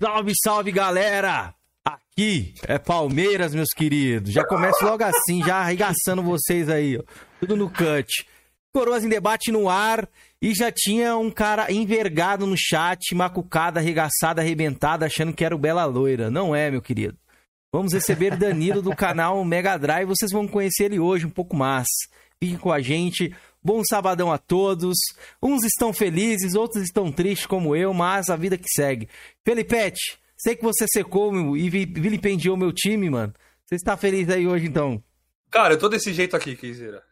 Salve, salve, galera! Aqui é Palmeiras, meus queridos. Já começo logo assim, já arregaçando vocês aí, ó. Tudo no cut. Coroas em debate no ar e já tinha um cara envergado no chat, macucado, arregaçado, arrebentado, achando que era o Bela Loira. Não é, meu querido. Vamos receber Danilo do canal Mega Drive. Vocês vão conhecer ele hoje um pouco mais. Fiquem com a gente. Bom sabadão a todos. Uns estão felizes, outros estão tristes como eu, mas a vida que segue. Felipete, sei que você secou e vilipendiou meu time, mano. Você está feliz aí hoje então? Cara, eu tô desse jeito aqui, Kizera.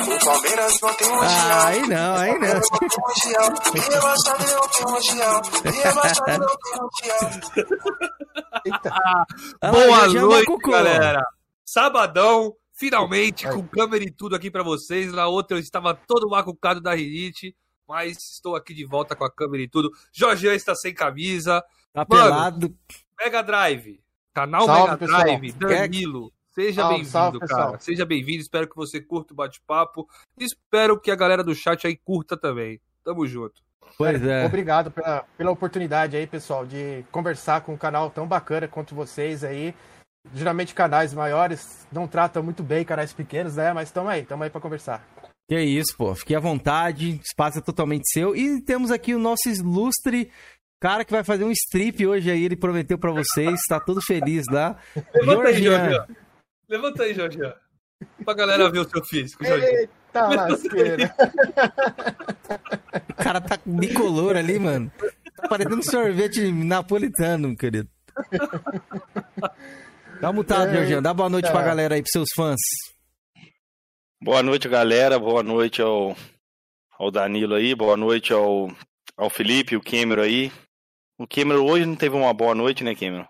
O Palmeiras não tem mundial. aí não, aí não. Rebaixado não tem mundial. Rebaixado não tem mundial. Boa noite, galera. Sabadão, finalmente, com câmera e tudo aqui para vocês. Na outra eu estava todo macucado da rinite, mas estou aqui de volta com a câmera e tudo. Jorge está sem camisa. Tá Mano, pelado. Mega Drive. Canal salve, Mega Drive, pessoal. Danilo. Seja bem-vindo, cara. Seja bem-vindo. Espero que você curta o bate-papo. Espero que a galera do chat aí curta também. Tamo junto. Pois é. Obrigado pela, pela oportunidade aí, pessoal, de conversar com um canal tão bacana quanto vocês aí. Geralmente canais maiores não tratam muito bem canais pequenos, né? Mas estamos aí, estamos aí para conversar. Que é isso, pô. Fique à vontade, espaço é totalmente seu. E temos aqui o nosso ilustre cara que vai fazer um strip hoje aí, ele prometeu para vocês, tá todo feliz lá. Levanta aí, Jorge. Levanta aí, Jorge. Pra galera ver o seu físico, Jorge. Eita lasqueira. o cara tá bicolor ali, mano. Tá parecendo sorvete napolitano, querido. Dá mutado, é, Jorginho. Dá boa noite tá. pra galera aí, pros seus fãs. Boa noite, galera. Boa noite ao, ao Danilo aí. Boa noite ao, ao Felipe, o Cameron aí. O Cameron hoje não teve uma boa noite, né, Cameron?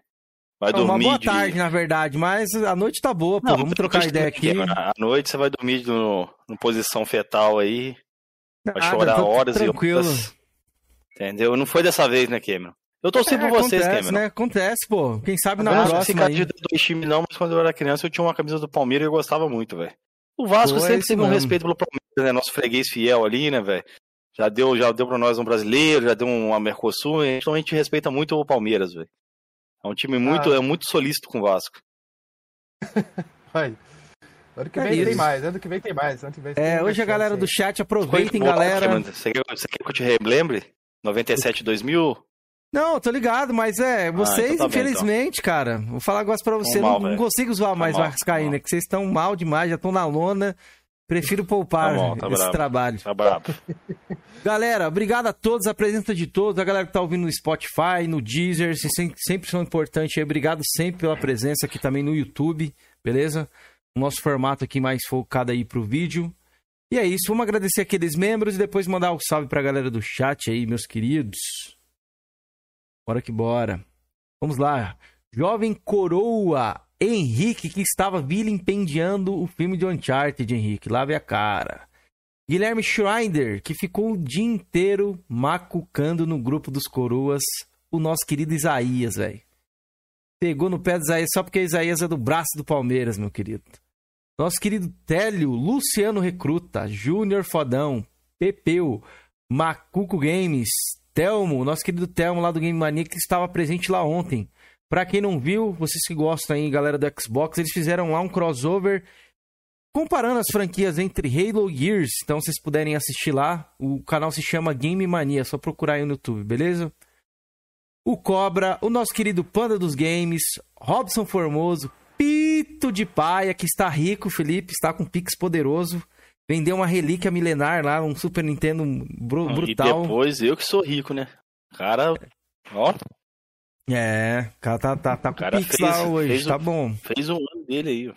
Vai dormir. Uma boa de... tarde, na verdade, mas a noite tá boa, pô. Não, Vamos trocar ideia aqui. À noite você vai dormir no, no posição fetal aí. Vai Nada, chorar horas tranquilo. e horas. Entendeu? Não foi dessa vez, né, Cameron? Eu torci é, por vocês, acontece, Cameron. Né? Acontece, pô. Quem sabe na eu próxima. Eu não de dois times, não, mas quando eu era criança eu tinha uma camisa do Palmeiras e eu gostava muito, velho. O Vasco pô, é sempre teve um respeito pelo Palmeiras, né? Nosso freguês fiel ali, né, velho? Já deu, já deu pra nós um brasileiro, já deu uma Mercosul, então a gente respeita muito o Palmeiras, velho. É um time muito, ah. é muito solícito com o Vasco. Vai. Ano que é vem é tem mais, ano que vem tem mais. Ano que vem é, hoje a galera do chat aproveitem, galera. Você quer, você quer que eu te relembre? 97, 2000? Não, tô ligado, mas é, vocês, ah, então tá infelizmente, bem, então. cara, vou falar um negócio pra você, mal, não, não, consigo zoar tá mais o Vascaína, que vocês estão mal demais, já estão na lona. Prefiro poupar tá bom, tá esse bravo. trabalho. Tá brabo. Galera, obrigado a todos, a presença de todos, a galera que tá ouvindo no Spotify, no Deezer, sempre, sempre são importantes. Obrigado sempre pela presença aqui também no YouTube, beleza? O nosso formato aqui mais focado aí pro vídeo. E é isso, vamos agradecer aqueles membros e depois mandar um salve pra galera do chat aí, meus queridos. Bora que bora. Vamos lá. Jovem Coroa Henrique, que estava vilipendiando o filme de Uncharted, Henrique. Lave a cara. Guilherme Schreider, que ficou o dia inteiro macucando no grupo dos coroas o nosso querido Isaías, velho. Pegou no pé do Isaías só porque Isaías é do braço do Palmeiras, meu querido. Nosso querido Télio, Luciano Recruta, Júnior Fodão, Pepeu, Macuco Games, Telmo, nosso querido Telmo lá do Game Mania, que estava presente lá ontem. Pra quem não viu, vocês que gostam aí, galera do Xbox, eles fizeram lá um crossover comparando as franquias entre Halo e Gears. Então, vocês puderem assistir lá, o canal se chama Game Mania, é só procurar aí no YouTube, beleza? O Cobra, o nosso querido Panda dos Games, Robson Formoso, Pito de Paia, que está rico, Felipe, está com Pix poderoso. Vendeu uma relíquia milenar lá, um Super Nintendo br brutal. E depois eu que sou rico, né? Cara, ó. É, o cara tá, tá, tá com cara Pix fez, lá hoje, tá bom. Fez um ano dele aí, ó.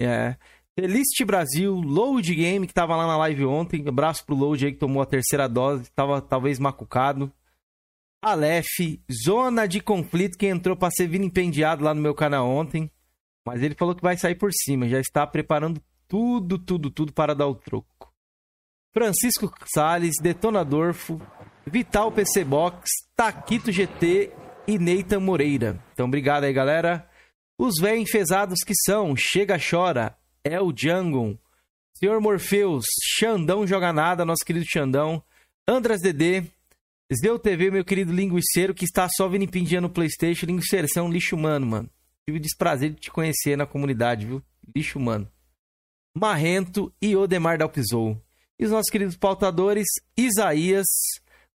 É. Felicity Brasil, Load Game, que tava lá na live ontem. Abraço pro Load aí que tomou a terceira dose, tava talvez macucado. Aleph, Zona de Conflito, que entrou pra ser vilipendiado lá no meu canal ontem. Mas ele falou que vai sair por cima, já está preparando tudo, tudo, tudo para dar o troco. Francisco Sales, Detonadorfo, Vital PC Box, Taquito GT e Neita Moreira. Então, obrigado aí, galera. Os véi enfesados que são Chega Chora, é o Django. Senhor Morpheus, Xandão Joga Nada, nosso querido Xandão. Andras DD, Sdeu TV, meu querido linguiceiro, que está só vindo pindia no Playstation. Linguiceiro, é um lixo humano, mano. Tive o desprazer de te conhecer na comunidade, viu? Lixo humano. Marrento e Odemar Dalpizou. E os nossos queridos pautadores, Isaías,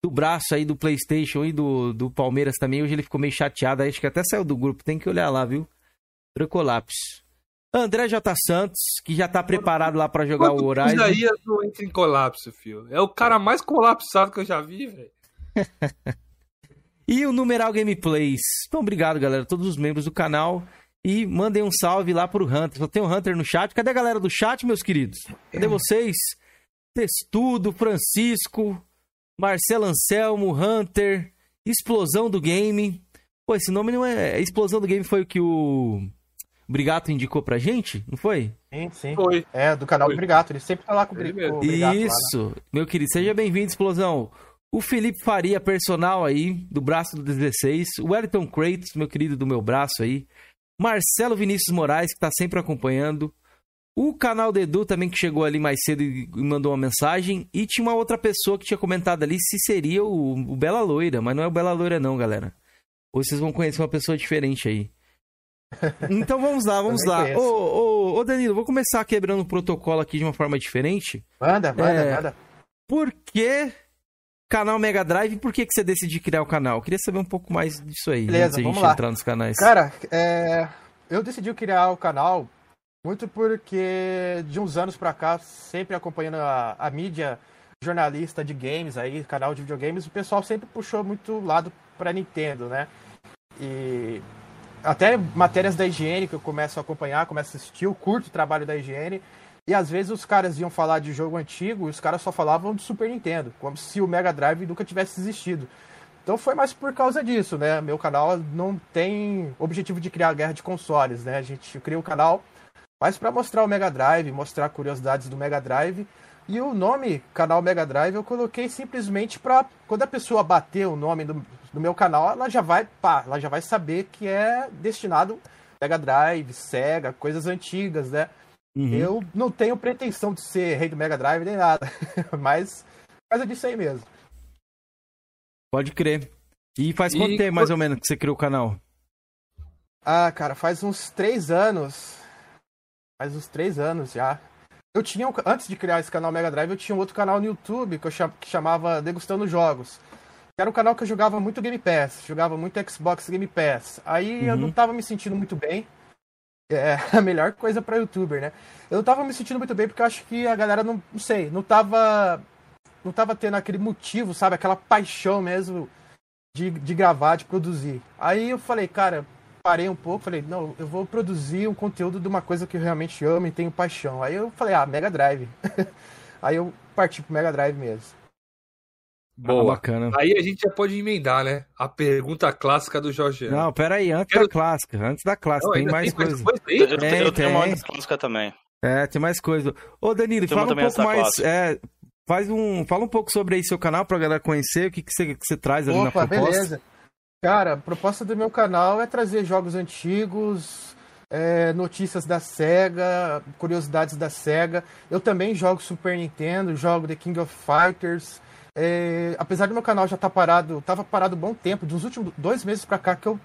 do braço aí do Playstation e do, do Palmeiras também. Hoje ele ficou meio chateado, acho que até saiu do grupo. Tem que olhar lá, viu? Trancolapse. André J. Santos, que já tá preparado lá para jogar Quanto o Horizon. Isaías não entra em colapso, filho. É o cara mais colapsado que eu já vi, velho. e o Numeral Gameplays. Então, obrigado, galera, todos os membros do canal. E mandem um salve lá pro Hunter. Só tem um Hunter no chat. Cadê a galera do chat, meus queridos? Cadê vocês? Testudo, Francisco, Marcelo Anselmo, Hunter, Explosão do Game. Pô, esse nome não é. Explosão do Game foi o que o Brigato indicou pra gente, não foi? Sim, sim. Foi. É, do canal foi. do Brigato. Ele sempre tá lá com o Brigato. Isso. Lá, né? Meu querido, seja bem-vindo, Explosão. O Felipe Faria, personal aí, do braço do 16. O Wellington Kratos, meu querido do meu braço aí. Marcelo Vinícius Moraes, que tá sempre acompanhando. O canal do Edu também, que chegou ali mais cedo e mandou uma mensagem. E tinha uma outra pessoa que tinha comentado ali se seria o, o Bela Loira. Mas não é o Bela Loira, não, galera. Hoje vocês vão conhecer uma pessoa diferente aí. Então vamos lá, vamos lá. Ô, ô, ô, Danilo, vou começar quebrando o protocolo aqui de uma forma diferente. Manda, manda, é... manda. Por que canal Mega Drive, por que, que você decidiu criar o canal? Eu queria saber um pouco mais disso aí, Beleza, antes de a gente lá. entrar nos canais. Cara, é... eu decidi criar o canal muito porque de uns anos pra cá, sempre acompanhando a, a mídia jornalista de games aí, canal de videogames, o pessoal sempre puxou muito lado pra Nintendo, né? E até matérias da higiene que eu começo a acompanhar, começo a assistir, eu curto o trabalho da higiene. E às vezes os caras iam falar de jogo antigo e os caras só falavam do Super Nintendo, como se o Mega Drive nunca tivesse existido. Então foi mais por causa disso, né? Meu canal não tem objetivo de criar guerra de consoles, né? A gente cria o canal mais para mostrar o Mega Drive, mostrar curiosidades do Mega Drive. E o nome canal Mega Drive eu coloquei simplesmente para quando a pessoa bater o nome do, do meu canal, ela já vai, pá, ela já vai saber que é destinado Mega Drive, Sega, coisas antigas, né? Uhum. Eu não tenho pretensão de ser rei do Mega Drive nem nada, mas causa disso aí mesmo. Pode crer. E faz quanto e... tempo, mais ou menos, que você criou o canal? Ah, cara, faz uns três anos. Faz uns três anos já. Eu tinha, antes de criar esse canal Mega Drive, eu tinha um outro canal no YouTube que eu cham... que chamava Degustando Jogos. Era um canal que eu jogava muito Game Pass, jogava muito Xbox Game Pass. Aí uhum. eu não tava me sentindo muito bem é a melhor coisa para youtuber, né? Eu tava me sentindo muito bem porque eu acho que a galera não, não sei, não tava não tava tendo aquele motivo, sabe, aquela paixão mesmo de, de gravar, de produzir. Aí eu falei, cara, parei um pouco, falei, não, eu vou produzir um conteúdo de uma coisa que eu realmente amo e tenho paixão. Aí eu falei, ah, Mega Drive. Aí eu parti pro Mega Drive mesmo. Boa. Ah, bacana. Aí a gente já pode emendar, né? A pergunta clássica do Jorge. Não, pera aí, antes Quero... da clássica. Antes da clássica, Não, tem mais tem coisa. coisa eu, tem, eu tenho uma clássica também. É, tem mais coisa. Ô, Danilo, fala um pouco mais. É, faz um, fala um pouco sobre aí seu canal pra galera conhecer, o que, que, você, que você traz ali Opa, na proposta. beleza. Cara, a proposta do meu canal é trazer jogos antigos, é, notícias da SEGA, curiosidades da SEGA. Eu também jogo Super Nintendo, jogo The King of Fighters. É, apesar do meu canal já estar tá parado, tava parado um bom tempo, dos últimos dois meses pra cá que eu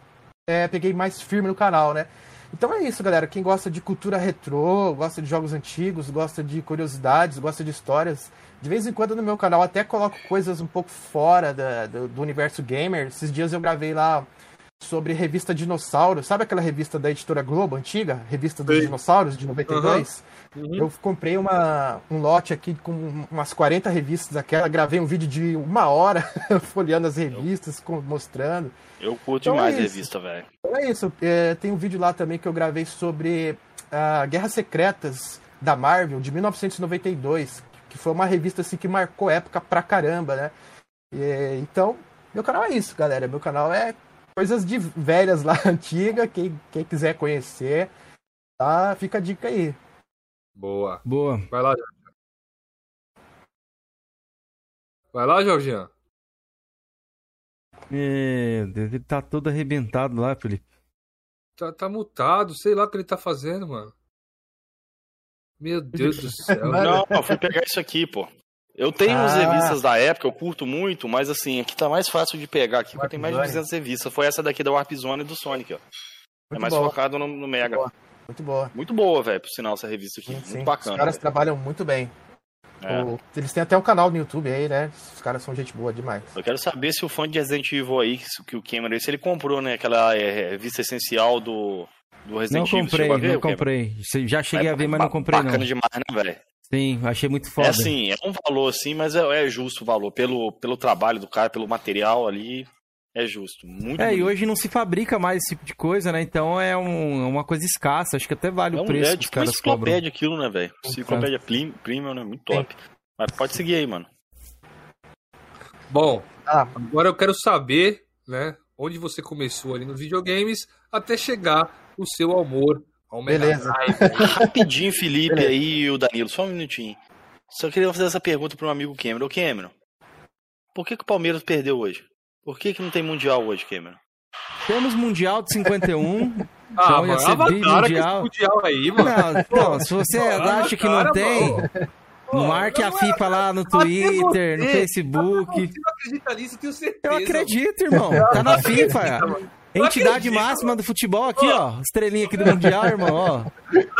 é, peguei mais firme no canal, né? Então é isso, galera. Quem gosta de cultura retrô, gosta de jogos antigos, gosta de curiosidades, gosta de histórias, de vez em quando no meu canal até coloco coisas um pouco fora da, do, do universo gamer. Esses dias eu gravei lá sobre revista Dinossauro. Sabe aquela revista da editora Globo, antiga? Revista dos Sim. Dinossauros, de 92? Uhum. Uhum. Eu comprei uma, um lote aqui com umas 40 revistas daquela, gravei um vídeo de uma hora folheando as revistas, mostrando. Eu curto então demais é revista, velho. Então é isso. É, tem um vídeo lá também que eu gravei sobre a uh, Guerras Secretas da Marvel, de 1992, que foi uma revista assim que marcou época pra caramba, né? E, então, meu canal é isso, galera. Meu canal é coisas de velhas lá, antiga. Quem, quem quiser conhecer, tá? Fica a dica aí. Boa. Boa. Vai lá, Jorginho. Vai lá, Jorginho. Meu Deus, ele tá todo arrebentado lá, Felipe. Tá, tá mutado, sei lá o que ele tá fazendo, mano. Meu Deus do céu. Não, eu fui pegar isso aqui, pô. Eu tenho ah. revistas da época, eu curto muito, mas assim, aqui tá mais fácil de pegar aqui, porque tem mais de 200 revistas. Foi essa daqui da Warp Zone e do Sonic, ó. É muito é mais boa. focado no, no Mega. Boa, muito boa, muito boa velho, por sinal, essa revista aqui. Sim, muito sim. bacana. Os caras véio. trabalham muito bem. É. O, eles têm até um canal no YouTube aí, né? Os caras são gente boa demais. Eu quero saber se o fã de Resident Evil aí, que o Cameron, se ele comprou, né, aquela é, revista essencial do, do Resident Evil. Não comprei, ver, não comprei. Já cheguei é, a ver, mas não comprei bacana não. demais, né, velho? Sim, achei muito foda. É assim, é um valor assim, mas é, é justo o valor. Pelo, pelo trabalho do cara, pelo material ali, é justo. Muito É, bonito. e hoje não se fabrica mais esse tipo de coisa, né? Então é um, uma coisa escassa. Acho que até vale é um, o preço é, caras cobram. É aquilo, né, velho? Enciclopédia premium, né? Muito top. Sim. Mas pode seguir aí, mano. Bom, ah. agora eu quero saber, né? Onde você começou ali nos videogames até chegar o seu amor ao Beleza. Rapidinho, Felipe Beleza. aí e o Danilo, só um minutinho. Só queria fazer essa pergunta para um amigo Cameron. Ô, Cameron, por que, que o Palmeiras perdeu hoje? Por que, que não tem Mundial hoje, Cameron? Temos Mundial de 51. ah, então ia ser mundial. mundial aí, mano. Não, não, se você acha que não tem, Marque a FIFA lá no Twitter, no Facebook. Você não acredita nisso, tenho certeza. Eu acredito, irmão. Tá na FIFA. Entidade máxima do futebol aqui, ó. Estrelinha aqui do Mundial, irmão, ó.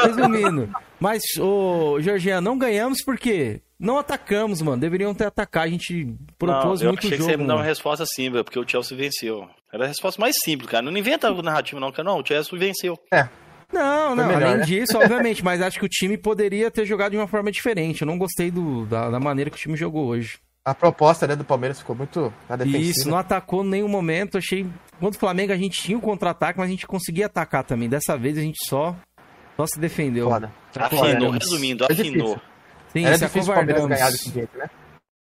Resumindo. Mas, ô, Georgiano, não ganhamos porque não atacamos, mano. Deveriam ter atacado. A gente propôs não, eu muito achei jogo. Que você me dar uma resposta simples, porque o Chelsea venceu. Era a resposta mais simples, cara. Não inventa narrativa, não, cara. Não, o Chelsea venceu. É. Não, não, melhor, além né? disso, obviamente, mas acho que o time poderia ter jogado de uma forma diferente. Eu não gostei do, da, da maneira que o time jogou hoje. A proposta né, do Palmeiras ficou muito na defensiva. Isso, não atacou em nenhum momento. Achei. Contra o Flamengo a gente tinha o um contra-ataque, mas a gente conseguia atacar também. Dessa vez a gente só, só se defendeu. Foda. Afinou, resumindo, afinou. Sim, Era difícil o Palmeiras ganhar desse jeito, né?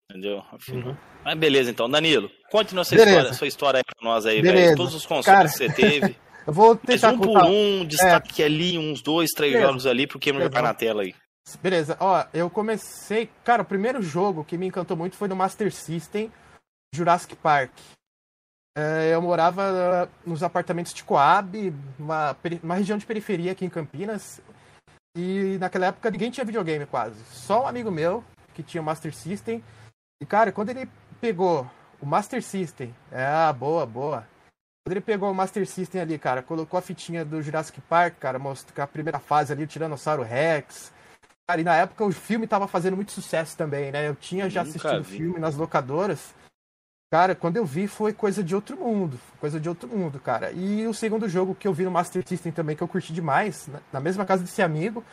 Entendeu? Afinou. Uhum. Mas beleza, então. Danilo, conte nossa história, sua história aí pra nós aí, velho. Todos os consoles Cara... que você teve. Eu vou tentar Mas um por um, destaque é. ali, uns dois, três Beleza. jogos ali pro Cameron jogar na tela aí. Beleza, ó, eu comecei. Cara, o primeiro jogo que me encantou muito foi no Master System Jurassic Park. É, eu morava nos apartamentos de Coab, uma, uma região de periferia aqui em Campinas. E naquela época ninguém tinha videogame quase. Só um amigo meu que tinha o Master System. E cara, quando ele pegou o Master System, é, ah, boa, boa. Quando ele pegou o Master System ali, cara, colocou a fitinha do Jurassic Park, cara, mostrou a primeira fase ali, o Tiranossauro Rex. Cara, e na época o filme tava fazendo muito sucesso também, né? Eu tinha já assistido o filme nas locadoras. Cara, quando eu vi foi coisa de outro mundo. Coisa de outro mundo, cara. E o segundo jogo que eu vi no Master System também, que eu curti demais, né? na mesma casa desse amigo,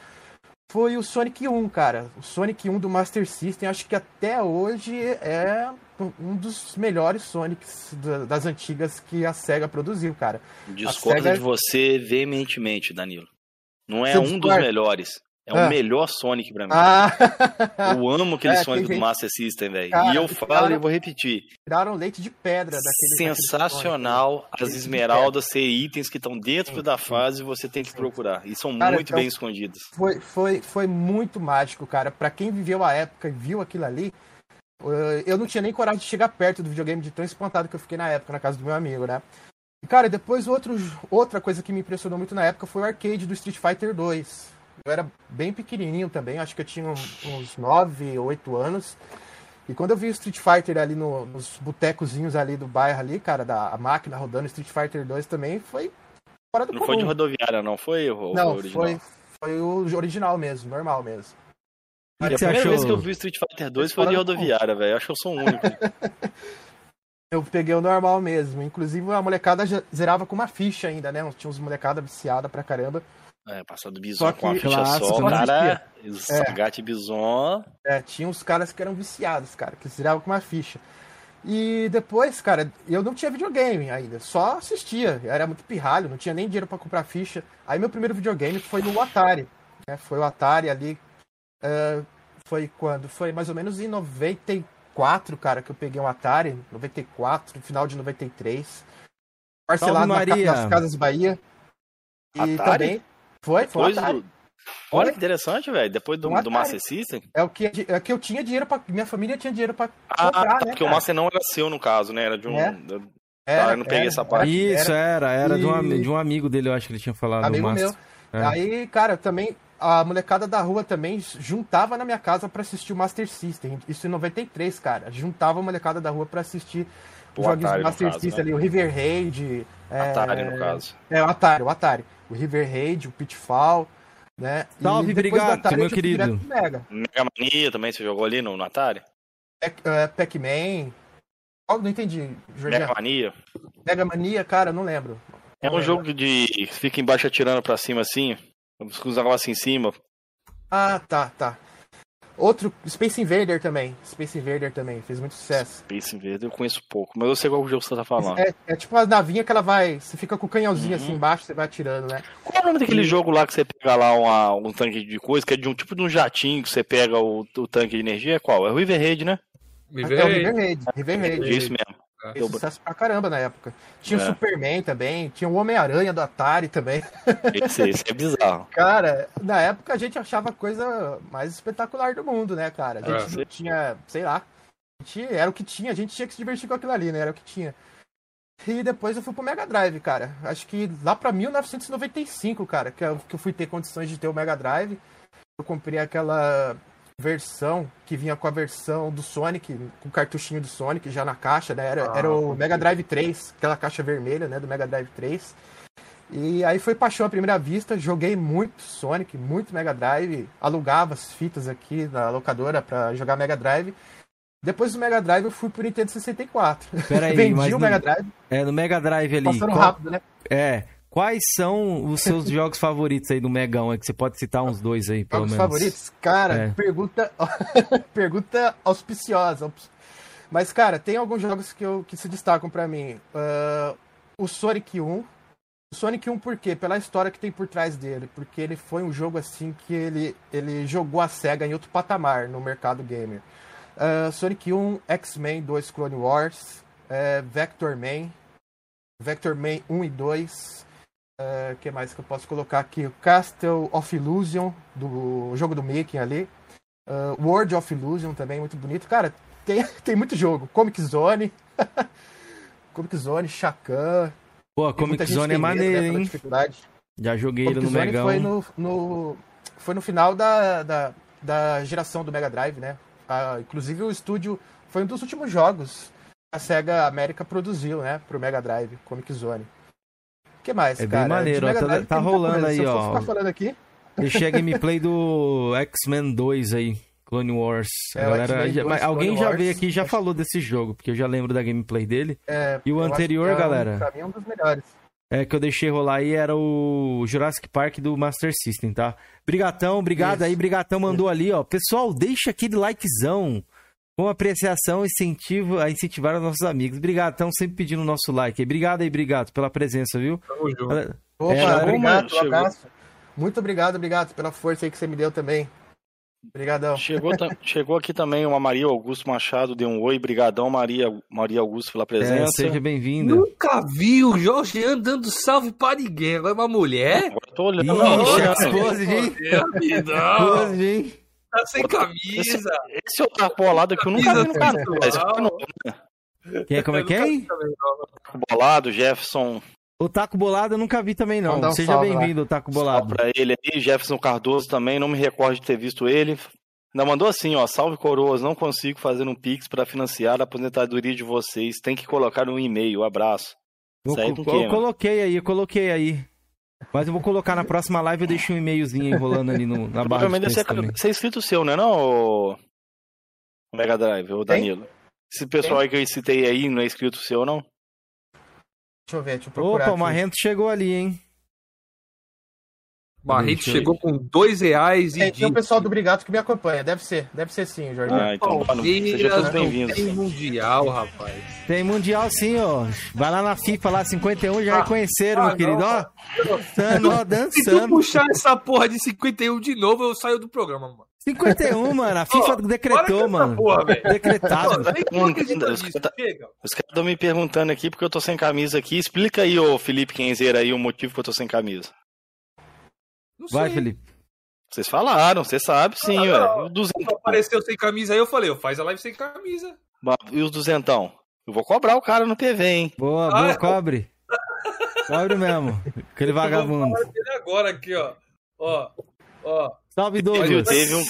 foi o Sonic 1, cara. O Sonic 1 do Master System, acho que até hoje é um dos melhores Sonics das antigas que a SEGA produziu, cara. Discordo SEGA... de você veementemente, Danilo. Não é um dos melhores. É o ah. melhor Sonic pra mim. Ah. Eu amo aquele é, Sonic do Master System, velho. E eu falo tiraram, e vou repetir. Tiraram leite de pedra daquele. Sensacional daquele as esmeraldas ser itens que estão dentro sim, da fase e você tem que procurar. E são cara, muito então, bem escondidos. Foi, foi, foi muito mágico, cara. Pra quem viveu a época e viu aquilo ali, eu não tinha nem coragem de chegar perto do videogame de tão espantado que eu fiquei na época, na casa do meu amigo, né? E, cara, depois outro, outra coisa que me impressionou muito na época foi o arcade do Street Fighter 2. Eu era bem pequenininho também, acho que eu tinha uns 9 ou 8 anos. E quando eu vi o Street Fighter ali no, nos botecozinhos ali do bairro ali, cara, da máquina rodando Street Fighter 2 também, foi fora do Não comum. foi de rodoviária, não foi o, não, o original? Foi, foi o original mesmo, normal mesmo. A primeira achou... vez que eu vi Street Fighter 2 foi de rodoviária, velho. Acho que eu sou o único. eu peguei o normal mesmo. Inclusive a molecada zerava com uma ficha ainda, né? Tinha uns molecada viciada pra caramba. É, passado bison com a ficha só, cara. Sagat é. bison. É, tinha uns caras que eram viciados, cara, que zeravam com uma ficha. E depois, cara, eu não tinha videogame ainda, só assistia. Eu era muito pirralho, não tinha nem dinheiro para comprar ficha. Aí meu primeiro videogame foi no Atari. Né? Foi o Atari ali Uh, foi quando? Foi mais ou menos em 94, cara, que eu peguei um Atari. 94, final de 93. Parcelado na, nas Casas Bahia. E Atari? também. Foi, foi Depois do... Olha que interessante, velho. Depois do, um do Master System. É o que, é que eu tinha dinheiro para Minha família tinha dinheiro pra ah, comprar, tá, né, Porque cara? o Master não era seu, no caso, né? Era de um. É. Tá, eu não peguei era, essa parte. Isso, era, era, era e... de, um, de um amigo dele, eu acho que ele tinha falado. Amigo meu. É. Aí, cara, também a molecada da rua também juntava na minha casa para assistir o Master System. Isso em 93, cara. Juntava a molecada da rua para assistir os joguinhos do Master caso, System né? ali, o River Raid. Atari, é... no caso. É, o Atari, o Atari. O River Raid, o Pitfall. Né? Salve, obrigado, Atari, meu querido. Mega. Mega Mania também, você jogou ali no, no Atari? É, Pac-Man. Oh, não entendi, Jorge. Mega Mania. Mega Mania, cara, não lembro. É um jogo de fica embaixo atirando pra cima assim, com os negócios em cima. Ah, tá, tá. Outro, Space Invader também. Space Invader também, fez muito sucesso. Space Invader eu conheço pouco, mas eu sei qual jogo você tá falando. É, é tipo uma navinha que ela vai. Você fica com o canhãozinho uhum. assim embaixo, você vai atirando, né? Qual é o nome daquele e... jogo lá que você pega lá uma, um tanque de coisa, que é de um tipo de um jatinho que você pega o, o tanque de energia? É qual? É o River Raid, né? River Raid. É o River Raid. River Raid. Isso mesmo. Fez sucesso pra caramba na época. Tinha é. o Superman também, tinha o Homem-Aranha do Atari também. Esse, esse, é bizarro. Cara, na época a gente achava a coisa mais espetacular do mundo, né, cara? A gente é. tinha, sei lá, gente, era o que tinha, a gente tinha que se divertir com aquilo ali, né? Era o que tinha. E depois eu fui pro Mega Drive, cara. Acho que lá pra 1995, cara, que eu, que eu fui ter condições de ter o Mega Drive. Eu comprei aquela versão que vinha com a versão do Sonic, com o cartuchinho do Sonic já na caixa, né? Era, ah, era o Mega Drive 3, aquela caixa vermelha, né? Do Mega Drive 3. E aí foi paixão à primeira vista, joguei muito Sonic, muito Mega Drive, alugava as fitas aqui na locadora para jogar Mega Drive. Depois do Mega Drive eu fui pro Nintendo 64. Peraí, Vendi mas o Mega Drive. É, no Mega Drive ali. Passando qual... rápido, né? É, Quais são os seus jogos favoritos aí do Megão? É que você pode citar uns dois aí, pelo jogos menos. favoritos? Cara, é. pergunta, pergunta auspiciosa. Mas, cara, tem alguns jogos que, eu, que se destacam para mim. Uh, o Sonic 1. O Sonic 1 por quê? Pela história que tem por trás dele. Porque ele foi um jogo assim que ele, ele jogou a SEGA em outro patamar no mercado gamer. Uh, Sonic 1, X-Men 2 Clone Wars, uh, Vector Man, Vector Man 1 e 2, o uh, que mais que eu posso colocar aqui? Castle of Illusion, do jogo do Mickey ali. Uh, World of Illusion também, muito bonito. Cara, tem, tem muito jogo. Comic Zone. Comic Zone, Chacan. Pô, Comic Zone é maneiro, né, hein? Já joguei Comic ele no Zone Megão. Foi no, no, foi no final da, da, da geração do Mega Drive, né? Uh, inclusive o estúdio foi um dos últimos jogos que a SEGA América produziu, né? Pro Mega Drive, Comic Zone que mais, é cara? bem maneiro, ó, tá, tá rolando aí, ó. Ficar falando aqui. Deixei a gameplay do X-Men 2 aí, Clone Wars. É, galera, já, 2, alguém Clone já Wars, veio aqui e já falou desse jogo, porque eu já lembro da gameplay dele. É, e o anterior, é galera. Pra mim é um dos melhores. É, que eu deixei rolar aí era o Jurassic Park do Master System, tá? Brigatão, obrigado Isso. aí, Brigatão mandou Isso. ali, ó. Pessoal, deixa aquele likezão com apreciação incentivo, a incentivar os nossos amigos. Obrigado, estão sempre pedindo o nosso like. Obrigado aí, obrigado pela presença, viu? Tamo junto. Opa, é, obrigado, um abraço. Muito obrigado, obrigado pela força aí que você me deu também. Obrigadão. Chegou, chegou aqui também uma Maria Augusto Machado, deu um oi, brigadão Maria, Maria Augusto pela presença. É, seja bem-vinda. Nunca vi o Jorge dando salve para ninguém, agora é uma mulher? Agora tô olhando. Ixi, expose, hein? Expose, hein? Tá sem camisa. Esse, esse é o taco bolado que eu nunca vi no canal. Quem é, como é que é? Taco bolado, Jefferson. O Taco Bolado eu nunca vi também, não. Um Seja bem-vindo, Taco Bolado. Pra ele aí, Jefferson Cardoso também, não me recordo de ter visto ele. Ainda mandou assim, ó, salve coroas, não consigo fazer um pix para financiar a aposentadoria de vocês, tem que colocar um e-mail, abraço. Eu, eu, eu coloquei aí, eu coloquei aí. Mas eu vou colocar na próxima live, eu deixo um e-mailzinho enrolando ali no, na barra de texto também. Você é inscrito seu, não é não, o Mega Drive, o Danilo? Tem? Esse pessoal aí que eu citei aí não é inscrito seu, não? Deixa eu ver, deixa eu procurar Opa, o Marrento chegou ali, hein? Barreto chegou com dois reais e. É, tem o pessoal do Brigato que me acompanha. Deve ser, deve ser sim, Jorge. Ah, então, mano, sejam todos bem-vindos. Tem Mundial, rapaz. Tem Mundial sim, ó. Vai lá na FIFA, lá 51, já ah, reconheceram, ah, meu querido. Ó, dançando, ó, dançando. Se tu puxar essa porra de 51 de novo, eu saio do programa, mano. 51, mano. A FIFA oh, decretou, mano. Porra, Decretado. Os caras estão me perguntando aqui porque eu tô sem camisa aqui. Explica aí, ô Felipe Kenzeira, aí o motivo que eu tô sem camisa. Não Vai, sei. Felipe. Vocês falaram, você sabe sim, velho. Duzent... Apareceu sem camisa aí, eu falei, eu faz a live sem camisa. E os duzentão? Eu vou cobrar o cara no PV, hein? Boa, boa, ah, cobre. cobre mesmo. Aquele vagabundo. agora aqui, ó. Ó, ó. Salve, Douglas. Teve um,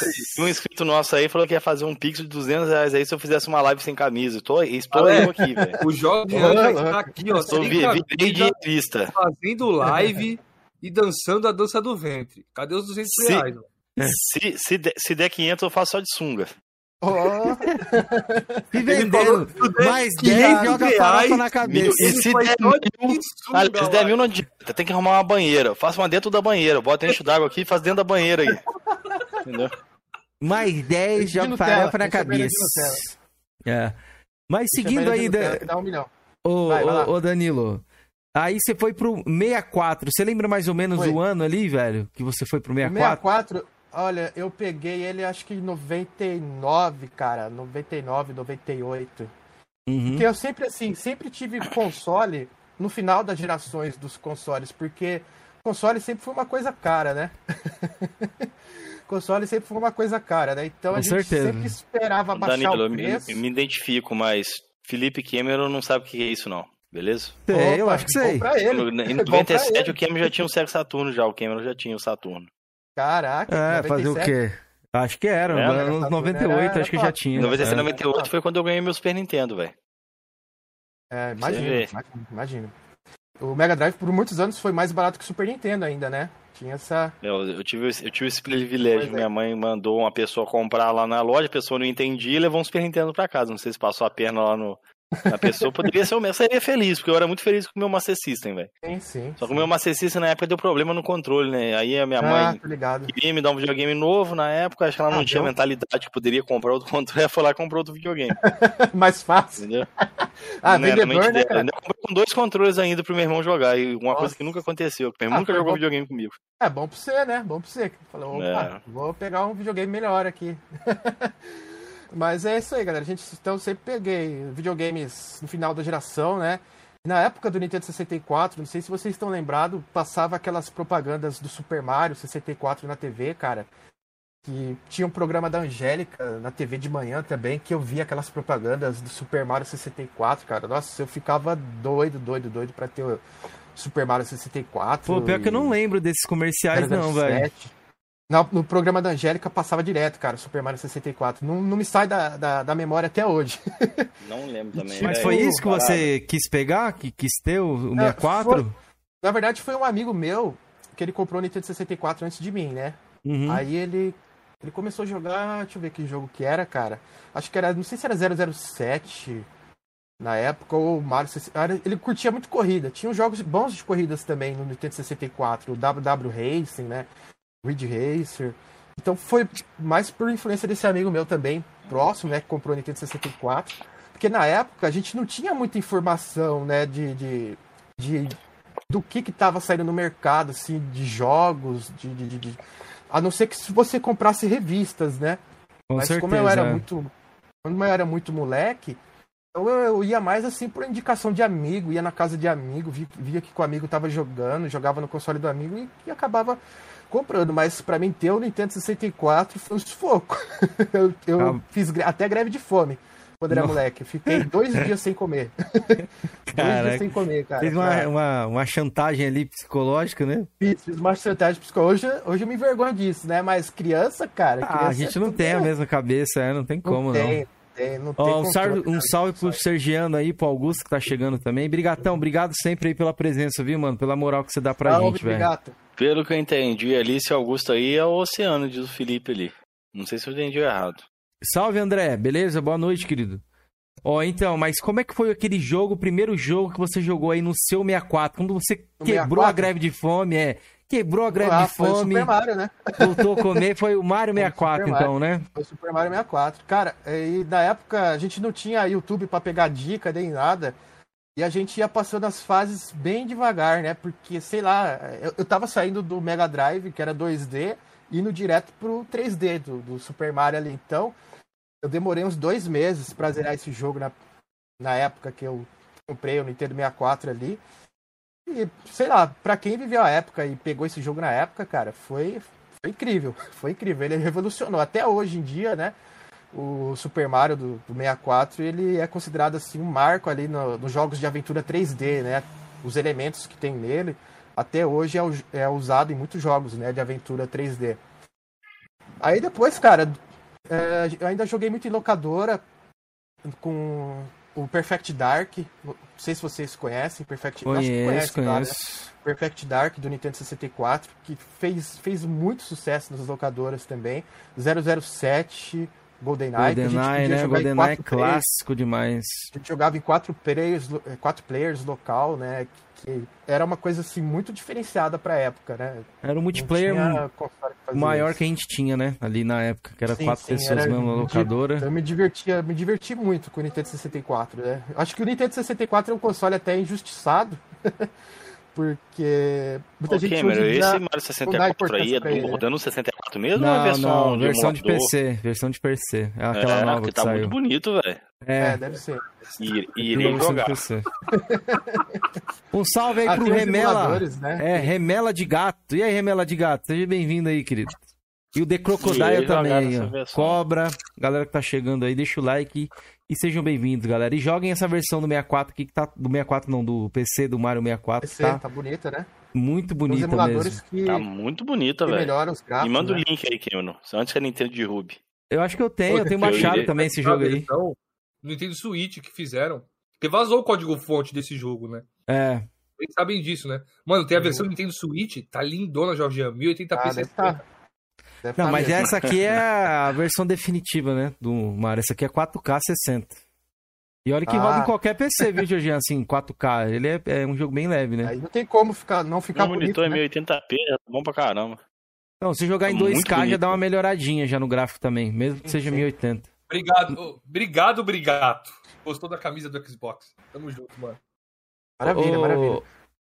um inscrito nosso aí falou que ia fazer um pix de 200 reais aí se eu fizesse uma live sem camisa. Tô, estou eu aqui, velho. O jogo de tá aqui, ó. Estou virei de vista. Fazendo live e dançando a dança do ventre. Cadê os 200 se, reais? Se, se, der, se der 500, eu faço só de sunga. Oh. Se vendendo. Mais 10 joga farofa na cabeça. E se der mil, ah, se der mil não adianta. Tem que arrumar uma banheira. Faça uma dentro da banheira. Bota enche d'água aqui e faz dentro da banheira aí. Entendeu? Mais 10 joga farofa na cabeça. É. Mas seguindo aí. Da... Dá um milhão. Ô, vai, ô, ô, Danilo. Aí você foi pro 64. Você lembra mais ou menos foi. o ano ali, velho? Que você foi pro 64? 64, Olha, eu peguei ele acho que em 99, cara. 99, 98. Uhum. Porque eu sempre, assim, sempre tive console no final das gerações dos consoles, porque console sempre foi uma coisa cara, né? console sempre foi uma coisa cara, né? Então Com a gente certeza. sempre esperava baixar Danilo, o preço. Eu me, me identifico, mas Felipe Cameron não sabe o que é isso, não. Beleza? É, eu acho que sei. Em 97 o Cameron já tinha um Sega Saturno já, o Cameron já tinha o Saturno. Caraca. É, 97. fazer o quê? Acho que era, é, anos 98, era, acho que já tinha. 97, é. 98 foi quando eu ganhei meu Super Nintendo, velho. É, imagina, imagina. O Mega Drive por muitos anos foi mais barato que o Super Nintendo ainda, né? Tinha essa. Eu, eu, tive, eu tive esse privilégio. Minha mãe mandou uma pessoa comprar lá na loja, a pessoa não entendia e levou um Super Nintendo pra casa. Não sei se passou a perna lá no, a pessoa poderia ser o mesmo. Seria feliz, porque eu era muito feliz com o meu Master System, velho. Sim, sim. Só que o meu Master System na época deu problema no controle, né? Aí a minha ah, mãe queria me dar um videogame novo na época, acho que ela não ah, tinha mentalidade que poderia comprar outro controle, ela foi lá e comprou outro videogame. Mais fácil. Entendeu? ah, não vendedor, né, cara? Eu comprei com dois controles ainda pro meu irmão jogar, e uma Nossa. coisa que nunca aconteceu, que meu irmão ah, nunca jogou bom. videogame comigo. É, bom pra você, né? Bom pra você. Falou, opa, é. vou pegar um videogame melhor aqui. Mas é isso aí, galera. A gente então sempre peguei videogames no final da geração, né? Na época do Nintendo 64, não sei se vocês estão lembrados, passava aquelas propagandas do Super Mario 64 na TV, cara. Que tinha um programa da Angélica na TV de manhã também, que eu via aquelas propagandas do Super Mario 64, cara. Nossa, eu ficava doido, doido, doido pra ter o Super Mario 64. Pô, pior e... que eu não lembro desses comerciais, não, velho. No, no, programa da Angélica passava direto, cara, Super Mario 64. Não, não me sai da, da, da memória até hoje. Não lembro também. Mas foi isso que você quis pegar? Que quis ter o, o 64? É, foi, na verdade, foi um amigo meu que ele comprou o Nintendo 64 antes de mim, né? Uhum. Aí ele, ele começou a jogar, deixa eu ver que jogo que era, cara. Acho que era, não sei se era 007 na época, ou Mario 64. Ele curtia muito corrida. Tinha jogos bons de corridas também no Nintendo 64, o WW Racing, né? Ridge Racer. Então foi mais por influência desse amigo meu também, próximo, né, que comprou o Nintendo 64. Porque na época a gente não tinha muita informação, né, de, de, de do que que estava saindo no mercado, assim, de jogos, de, de, de, a não ser que se você comprasse revistas, né? Com Mas certeza, como eu era é. muito, como eu era muito moleque, eu, eu ia mais assim por indicação de amigo, ia na casa de amigo, via, via que o amigo tava jogando, jogava no console do amigo e, e acabava comprando, mas para mim ter o Nintendo 64 foi um sufoco. eu, eu ah. fiz até greve de fome quando era Não. moleque. fiquei dois dias sem comer. dois dias sem comer, cara. Fez uma, uma, uma, chantagem ali psicológica, né? Fiz, fiz uma chantagem psicológica. Hoje, hoje eu me envergonho disso, né? Mas criança, cara. Criança ah, a gente é não tem a mesma cabeça, é, não tem como, não. Tem, não. Tem, não tem um, salve, um salve pro Sergiano aí, pro Augusto que tá chegando também. Brigatão, obrigado sempre aí pela presença, viu, mano? Pela moral que você dá pra gente, velho. Pelo que eu entendi ali, esse Augusto aí é o Oceano, diz o Felipe ali. Não sei se eu entendi errado. Salve, André. Beleza? Boa noite, querido. Ó, oh, então, mas como é que foi aquele jogo, o primeiro jogo que você jogou aí no seu 64? Quando você no quebrou 64? a greve de fome, é. Quebrou a greve ah, de fome. Foi o Super Mario, né? Voltou a comer, foi o Mario 64, então, né? Foi o Super Mario 64. Cara, e na época a gente não tinha YouTube para pegar dica nem nada. E a gente ia passando as fases bem devagar, né? Porque, sei lá, eu, eu tava saindo do Mega Drive, que era 2D, indo direto pro 3D do, do Super Mario ali. Então, eu demorei uns dois meses pra zerar esse jogo na, na época que eu comprei o Nintendo 64 ali. E, sei lá, pra quem viveu a época e pegou esse jogo na época, cara, foi, foi incrível. Foi incrível. Ele revolucionou. Até hoje em dia, né? O Super Mario do, do 64 ele é considerado assim um marco ali no, nos jogos de aventura 3D, né? Os elementos que tem nele, até hoje é, é usado em muitos jogos, né, de aventura 3D. Aí depois, cara, é, eu ainda joguei muito em locadora com o Perfect Dark. Não sei se vocês conhecem. Perfect conheço, conhece, conheço. Tá, né? Perfect Dark do Nintendo 64, que fez, fez muito sucesso nas locadoras também. 007, GoldenEye. GoldenEye, né? GoldenEye é clássico demais. A gente jogava em quatro players, quatro players local, né? Que era uma coisa assim muito diferenciada pra época, né? Era o multiplayer maior isso. que a gente tinha, né? Ali na época, que era sim, quatro sim, pessoas era, mesmo na locadora. Eu me divertia, me diverti muito com o Nintendo 64, né? Acho que o Nintendo 64 é um console até injustiçado. Porque muita Ô, gente Cameron, hoje esse Mario 64 aí é do, rodando 64 mesmo não, ou é versão não, de versão de PC, versão de PC. É aquela é, nova que, tá saiu. muito bonito, velho. É. é, deve ser. E, irei jogar. um salve aí ah, pro Remela. Né? É, Remela de Gato. E aí, Remela de Gato? Seja bem-vindo aí, querido. E o The Crocodile também, ó. Cobra, galera que tá chegando aí, deixa o like e sejam bem-vindos, galera. E joguem essa versão do 64 aqui que tá. Do 64, não, do PC do Mario 64. PC, tá, tá bonita, né? Muito bonita mesmo. Que... Tá muito bonita, velho. E manda o né? link aí, Cameron. Antes que a Nintendo derrube. Eu acho que eu tenho, eu tenho baixado eu também esse jogo aí. Então, Nintendo Switch que fizeram. Porque vazou o código-fonte desse jogo, né? É. Vocês sabem disso, né? Mano, tem a versão Nintendo Switch, tá lindona, Jorginho. 1080p. Ah, tá. Deve não, mas mesmo. essa aqui é a versão definitiva, né? Do Mario. Essa aqui é 4K 60. E olha que ah. roda em qualquer PC, viu, Jorginho? Assim, 4K. Ele é, é, um jogo bem leve, né? Aí não tem como ficar, não ficar Meu bonito, monitor é 1080p, é bom pra caramba. Não, se jogar em 2K já dá uma melhoradinha já no gráfico também, mesmo que seja 1080. Obrigado, obrigado, obrigado. Gostou da camisa do Xbox? Tamo junto, mano. Maravilha, maravilha.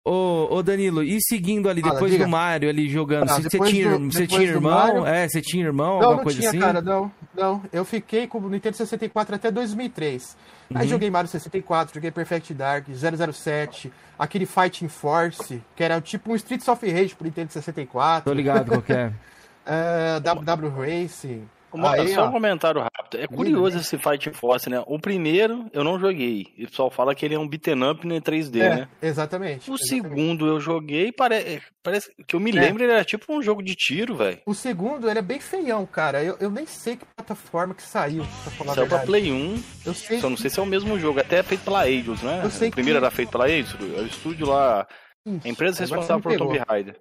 Ô, ô Danilo, e seguindo ali, Fala, depois diga. do Mario ali jogando, ah, você, tinha, do, você tinha irmão? Mario... É, você tinha irmão, não, alguma não coisa tinha, assim? cara, não, não. Eu fiquei com o Nintendo 64 até 2003. Uhum. Aí joguei Mario 64, joguei Perfect Dark, 007, aquele Fighting Force, que era tipo um Streets of Rage pro Nintendo 64. Tô ligado qual que é. uh, WW Racing. Uma, Aí, só ó, um comentário rápido. É curioso esse Fight Force, né? O primeiro eu não joguei. O pessoal fala que ele é um beaten up em 3D, é, né? Exatamente. O exatamente. segundo eu joguei, pare... parece que eu me é. lembro, ele era tipo um jogo de tiro, velho. O segundo, ele é bem feião, cara. Eu, eu nem sei que plataforma que saiu, pra falar Saiu pra Play 1. Eu sei. Só não sei se é o mesmo jogo. Até é feito pela Eidos, né? Eu sei o primeiro que... era feito pela Eidos, é o estúdio lá. Isso, a empresa responsável por Tomb Raider.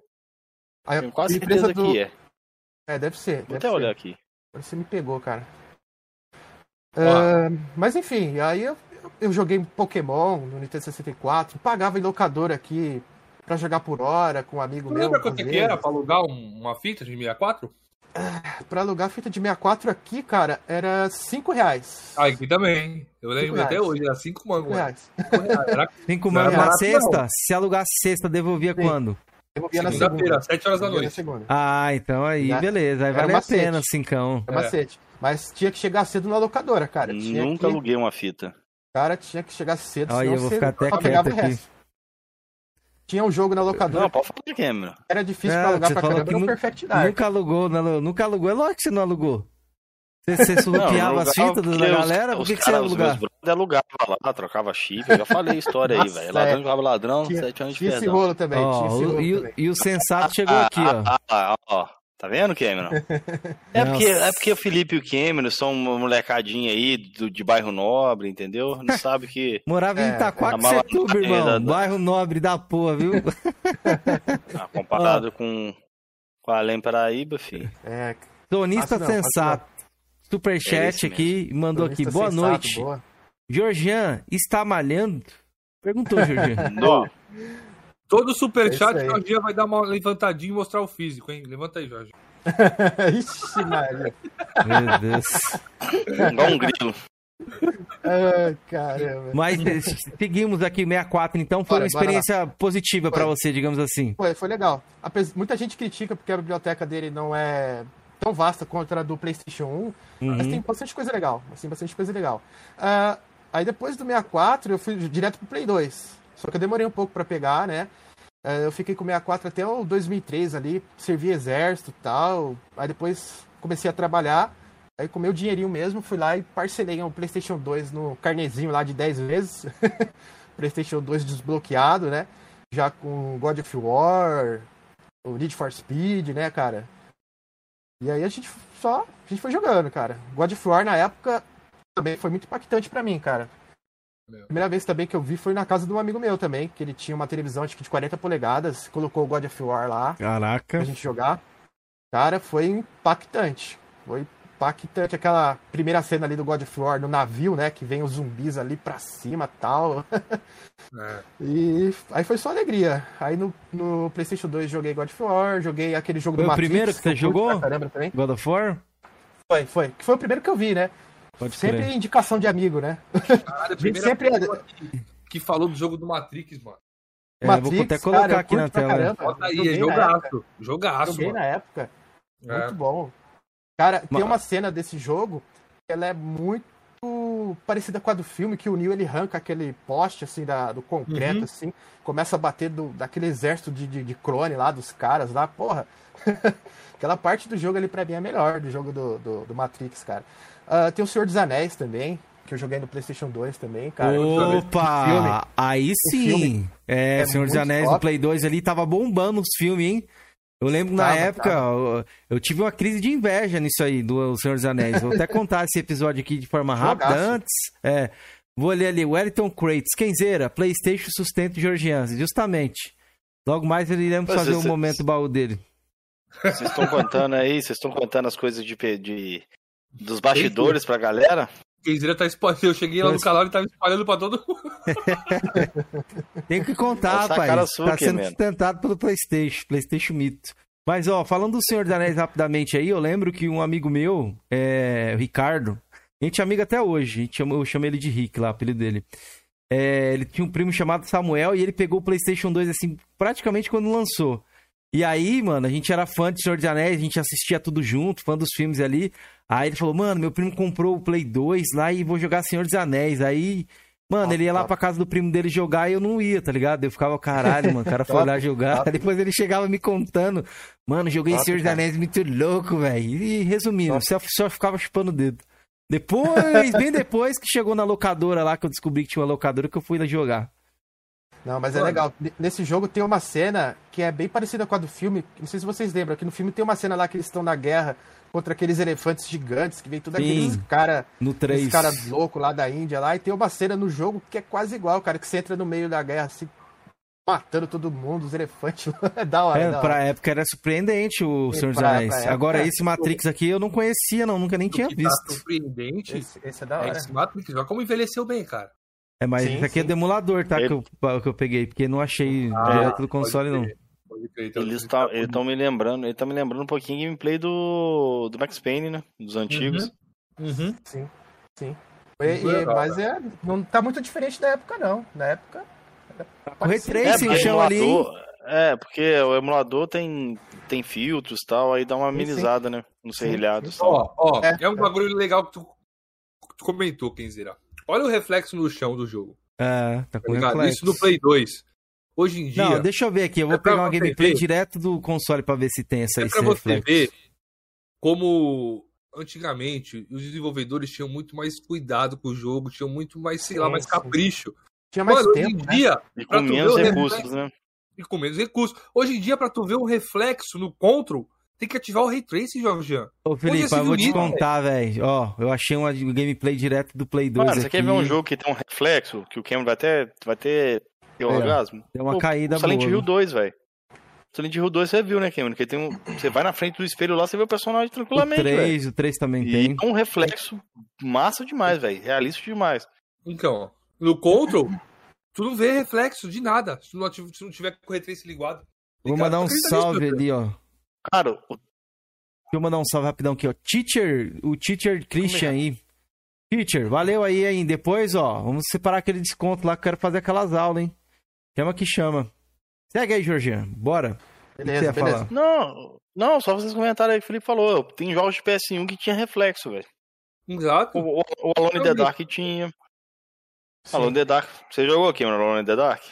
A, Tenho quase certeza do... que é. É, deve ser. Vou deve até ser. olhar aqui. Você me pegou, cara. Uh, mas enfim, aí eu, eu joguei Pokémon no Nintendo 64, pagava em locador aqui pra jogar por hora com um amigo Você meu. Lembra quanto é que era pra alugar uma fita de 64? Uh, pra alugar fita de 64 aqui, cara, era 5 reais. Ah, aqui também. Eu lembro até hoje, era 5 mangos. 5 reais. 5 mangos na sexta? Se alugar sexta, devolvia Sim. quando? Segunda-feira, 7 horas da noite. Ah, então aí, né? beleza. Aí vale a pena, cincão. É macete. Mas tinha que chegar cedo na locadora, cara. Tinha Nunca que... aluguei uma fita. Cara, tinha que chegar cedo, Olha, eu vou ficar até quieto aqui. Tinha um jogo na locadora. Não, pode falar que é, meu. Era difícil é, pra alugar pra caramba, era o Perfect Dark. Nunca alugou, não, nunca alugou. É lógico que você não alugou. Você, surrupiava as fitas da galera? Por que, que você ia alugar? Alugava lá, trocava chip. Eu já falei a história aí, velho. Ladrão jogava ladrão, tinha, sete anos de tinha perdão. Esse rolo também, oh, esse rolo e, também. e, o sensato chegou aqui, ó. Ah, ah, ó. Tá vendo, Cameron? É porque, é porque o Felipe e o Cameron são uma molecadinha aí do, de bairro nobre, entendeu? Não sabe que. Morava em é, Itaquaquecetuba, é, irmão. Da... Bairro nobre da porra, viu? Ah, comparado com, com Além Paraíba, filho. É. Sonista sensato. Superchat é aqui, mandou aqui. Boa sensato, noite. Boa. Georgian, está malhando? Perguntou, Georgian. Não. Todo superchat, é Georgian vai dar uma levantadinha e mostrar o físico, hein? Levanta aí, Jorge. Ixi, Maria. Meu Deus. Igual um grilo. Ah, caramba. Mas seguimos aqui 64, então foi bora, uma experiência positiva para você, digamos assim. Foi, foi legal. Muita gente critica porque a biblioteca dele não é tão vasta quanto a do PlayStation 1, uhum. mas tem bastante coisa legal. Assim, bastante coisa legal. Uh, aí depois do 64, eu fui direto pro Play 2. Só que eu demorei um pouco para pegar, né? Uh, eu fiquei com o 64 até o 2003 ali, servi exército e tal. Aí depois comecei a trabalhar. Aí com meu dinheirinho mesmo, fui lá e parcelei um PlayStation 2 no carnezinho lá de 10 vezes. PlayStation 2 desbloqueado, né? já com God of War, o Need for Speed, né, cara? E aí a gente só. A gente foi jogando, cara. God of War na época também foi muito impactante para mim, cara. Primeira vez também que eu vi foi na casa de um amigo meu também, que ele tinha uma televisão acho que de 40 polegadas, colocou o God of War lá. Caraca. Pra gente jogar. Cara, foi impactante. Foi impactante aquela primeira cena ali do God of War no navio, né? Que vem os zumbis ali pra cima tal. É. E aí foi só alegria. Aí no, no PlayStation 2 joguei God of War, joguei aquele jogo foi do Matrix. Foi o primeiro que você jogou? também. God of War? Foi, foi. Que foi o primeiro que eu vi, né? Pode sempre crer. indicação de amigo, né? Caralho, a gente sempre que, que falou do jogo do Matrix, mano. É, Matrix, vou até colocar cara, aqui na tela. Caramba, Bota aí, é jogaço. Jogaço. Joguei mano. na época. É. Muito bom. Cara, tem uma cena desse jogo que ela é muito parecida com a do filme, que o Neil ele arranca aquele poste assim da, do concreto, uhum. assim, começa a bater do, daquele exército de, de, de clone lá, dos caras lá, porra. Aquela parte do jogo ali pra mim é melhor do jogo do, do, do Matrix, cara. Uh, tem o Senhor dos Anéis também, que eu joguei no PlayStation 2 também, cara. Opa! Aí sim! É, é Senhor dos Anéis top. no Play 2 ali tava bombando os filmes, hein? Eu lembro na época, Eu, eu, tive uma crise de inveja nisso aí, do Senhor dos Anéis. Vou até contar esse episódio aqui de forma rápida. Antes, é, vou ler ali, Wellington Crates, Kenzeira, Playstation Sustento Georgians, justamente. Logo mais iremos fazer o um momento baú dele. Vocês estão contando aí, vocês estão contando as coisas de, de dos bastidores pra galera? Kenzeira tá espalhando. Eu cheguei lá no canal e tava espalhando pra todo mundo. Tem que contar, rapaz. Tá sendo sustentado pelo PlayStation, PlayStation Mito. Mas, ó, falando do Senhor dos Anéis rapidamente aí, eu lembro que um amigo meu, é, o Ricardo, a gente é amigo até hoje, a gente chama, eu chamo ele de Rick lá, o apelido dele. É, ele tinha um primo chamado Samuel e ele pegou o PlayStation 2 assim, praticamente quando lançou. E aí, mano, a gente era fã de Senhor dos Anéis, a gente assistia tudo junto, fã dos filmes ali. Aí ele falou, mano, meu primo comprou o Play 2 lá e vou jogar Senhor dos Anéis. Aí, mano, ele ia lá pra casa do primo dele jogar e eu não ia, tá ligado? Eu ficava, caralho, mano, o cara foi lá jogar. Depois ele chegava me contando, mano, joguei Senhor dos Anéis muito louco, velho. E resumindo, só, só ficava chupando o dedo. Depois, bem depois que chegou na locadora lá, que eu descobri que tinha uma locadora, que eu fui lá jogar. Não, mas é legal. Nesse jogo tem uma cena que é bem parecida com a do filme. Não sei se vocês lembram, que no filme tem uma cena lá que eles estão na guerra contra aqueles elefantes gigantes, que vem tudo aqueles cara, no 3. cara louco lá da Índia lá, e tem uma cena no jogo que é quase igual, cara, que você entra no meio da guerra assim, matando todo mundo, os elefantes. é da hora. É, da pra época era surpreendente o Senhor dos Anéis. Agora, esse Matrix aqui eu não conhecia, não, nunca nem tinha tá visto. Tá surpreendente. Esse, esse é da hora. É esse Matrix, olha como envelheceu bem, cara. É, mas sim, isso aqui é sim. é do emulador, tá? Ele... Que, eu, que eu peguei, porque não achei ah, direto do console, não. Então eles estão me lembrando, ele tá me lembrando um pouquinho de gameplay do, do Max Payne, né? Dos antigos. Uhum. Uhum. Sim, sim. E, e, mas é, não tá muito diferente da época, não. Na época. O Ray Tracing chama ali. É, porque o emulador tem, tem filtros e tal, aí dá uma amenizada, sim, sim. né? Nos serrilhados. Ó, ó, é, é, um bagulho legal que tu, tu comentou, Kenzira. Olha o reflexo no chão do jogo. É, tá com tá reflexo. Isso no Play 2. Hoje em dia. Não, deixa eu ver aqui. Eu vou é pegar uma gameplay ver. direto do console pra ver se tem essa é pra você reflexo. ver como antigamente os desenvolvedores tinham muito mais cuidado com o jogo, tinham muito mais, sei lá, mais capricho. Tinha mais Mano, tempo, hoje em né? dia, e com menos recursos, reflexo, né? E com menos recursos. Hoje em dia, pra tu ver um reflexo no Control, tem que ativar o Ray Tracing, Jorge. Ô, Felipe, eu vou te contar, velho. Ó, eu achei uma gameplay direto do Play 2 Mano, você quer ver um jogo que tem um reflexo, que o Cameron vai ter, vai ter, ter um é, orgasmo? Tem uma Pô, caída boa. Silent Hill 2, velho. Silent Hill 2 você viu, né, Cameron? Que tem um, você vai na frente do espelho lá, você vê o personagem tranquilamente, O 3, o 3 também e tem. E um reflexo massa demais, velho. Realista demais. Então, no Control, tu não vê reflexo de nada, se não, se não tiver com o Ray Tracing ligado. Vou mandar um salve ali, ó. Cara, o Deixa eu mandar um salve rapidão aqui, ó. Teacher, o Teacher Christian aí. Teacher, valeu aí, hein? Depois, ó, vamos separar aquele desconto lá que eu quero fazer aquelas aulas, hein? Chama que chama. Segue aí, Jorginho. Bora. Beleza, beleza. Falar? Não, não, só vocês comentaram aí que o Felipe falou. Tem jogos de PS1 que tinha reflexo, velho. Exato. O, o, o Alone in the Dark tinha. Sim. Alone in the Dark. Você jogou aqui, mano, Alone in the Dark?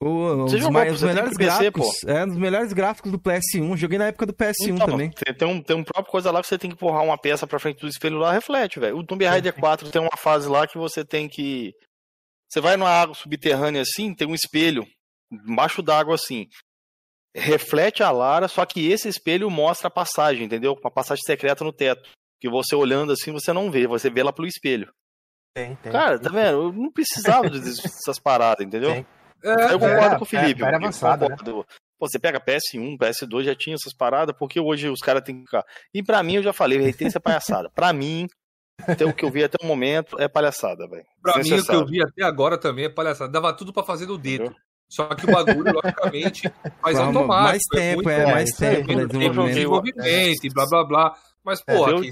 O, os, mais, os melhores gráficos. É, um dos melhores gráficos do PS1. Joguei na época do PS1 então, também. Tem um, tem um próprio coisa lá que você tem que empurrar uma peça pra frente do espelho lá, reflete, velho. O Tomb Raider 4 tem uma fase lá que você tem que. Você vai numa água subterrânea assim, tem um espelho. embaixo d'água assim. Reflete a Lara, só que esse espelho mostra a passagem, entendeu? Uma passagem secreta no teto. Que você olhando assim, você não vê, você vê ela pelo espelho. Tem, tem. Cara, tá vendo? Eu não precisava dessas paradas, entendeu? Tem. É, eu concordo é, com o Felipe. É, avançado, né? Pô, você pega PS1, PS2, já tinha essas paradas, porque hoje os caras têm que ficar. E pra mim, eu já falei, retenção é palhaçada. pra mim, até o que eu vi até o momento é palhaçada, velho. Pra mim, o que eu vi até agora também é palhaçada. Dava tudo pra fazer no dedo. Entendeu? Só que o bagulho, logicamente, faz Calma, automático. Mais tempo, é, é mais tempo. Né, desenvolvimento, e blá blá blá. Mas, pô, é, aqui,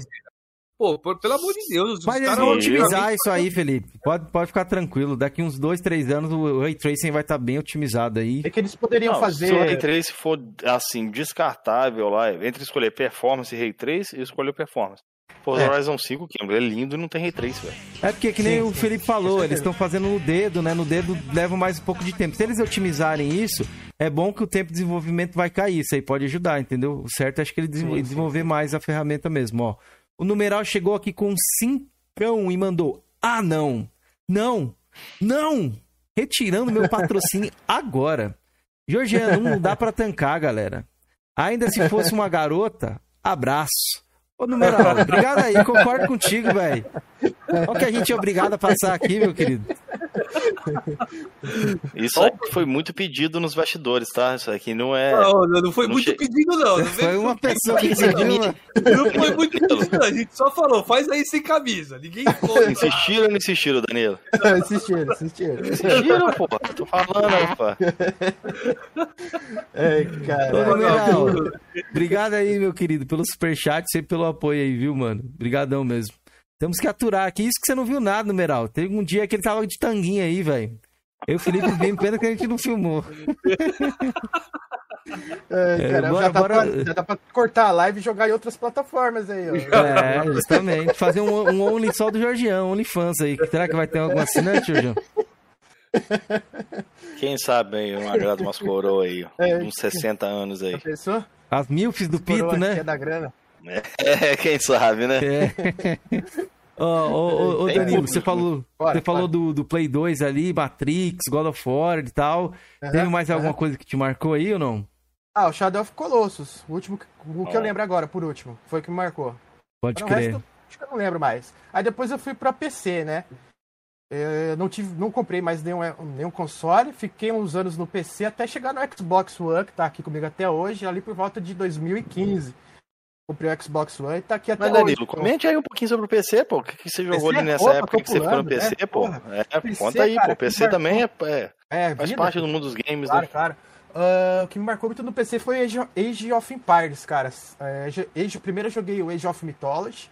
Pô, pelo amor de Deus. Mas eles vão otimizar isso aí, Felipe. Pode, pode ficar tranquilo. Daqui uns dois, três anos o Ray Tracing vai estar tá bem otimizado aí. É que eles poderiam não, fazer. Se o Ray Tracing for, assim, descartável lá, entre escolher performance e Ray Tracing, eu escolho performance. Pô, é. Horizon 5, que é lindo e não tem Ray Trace, velho. É porque, que nem sim, o Felipe sim. falou, eles estão fazendo no dedo, né? No dedo leva mais um pouco de tempo. Se eles otimizarem isso, é bom que o tempo de desenvolvimento vai cair. Isso aí pode ajudar, entendeu? O certo é acho que ele desenvolver mais a ferramenta mesmo, ó. O numeral chegou aqui com um cincão e mandou: Ah, não! Não! Não! Retirando meu patrocínio agora. Georgiano, não dá pra tancar, galera. Ainda se fosse uma garota, abraço. Ô, numeral, obrigado aí, concordo contigo, velho. Olha o que a gente é obrigado a passar aqui, meu querido. Isso foi muito pedido nos bastidores, tá? Isso aqui não é. Não, não foi não muito che... pedido, não. não foi uma pessoa que pediu. Não foi muito pedido, A gente só falou, faz aí sem camisa. Ninguém foi. Insistiram ou não insistiram, Danilo? insistiram, insistiram. Insistiram, pô. Tô falando aí, pô. É, cara. Obrigado aí, meu querido, pelo superchat, sempre pelo apoio aí, viu, mano? Obrigadão mesmo. Temos que aturar aqui. Isso que você não viu nada, numeral. Teve um dia que ele tava de tanguinha aí, velho. Eu e o Felipe bem pena que a gente não filmou. É, cara, bora, já, dá bora... Pra, já, dá pra, cortar a live e jogar em outras plataformas aí, ó. É, justamente. Fazer um, um Only só do Jorgião, OnlyFans aí. Será que vai ter algum assinante, Jorgião? Quem sabe aí, um agrado umas coroas aí, é, uns 60 anos aí. pensou? As milfs do Pito, né? É da grana. É, quem sabe, né? É. Ô, oh, oh, Danilo, você falou, bora, você falou do, do Play 2 ali, Matrix, God of War e tal. Uhum, Teve mais alguma uhum. coisa que te marcou aí ou não? Ah, o Shadow of Colossus. O último, o que oh. eu lembro agora, por último. Foi o que me marcou. Pode crer. Resto, acho que eu não lembro mais. Aí depois eu fui pra PC, né? Eu não, tive, não comprei mais nenhum, nenhum console, fiquei uns anos no PC até chegar no Xbox One, que tá aqui comigo até hoje, ali por volta de 2015 comprei o Xbox One e tá aqui até Mas, Danilo, hoje. comente aí um pouquinho sobre o PC, pô. O que, que você jogou PC ali nessa é época que você ficou no PC, né? pô? É, PC, conta aí, cara, pô. O PC também é, é, é faz vida, parte do mundo dos games, claro, né? Claro, uh, O que me marcou muito no PC foi Age, Age of Empires, cara. Uh, Age, primeiro eu joguei o Age of Mythology.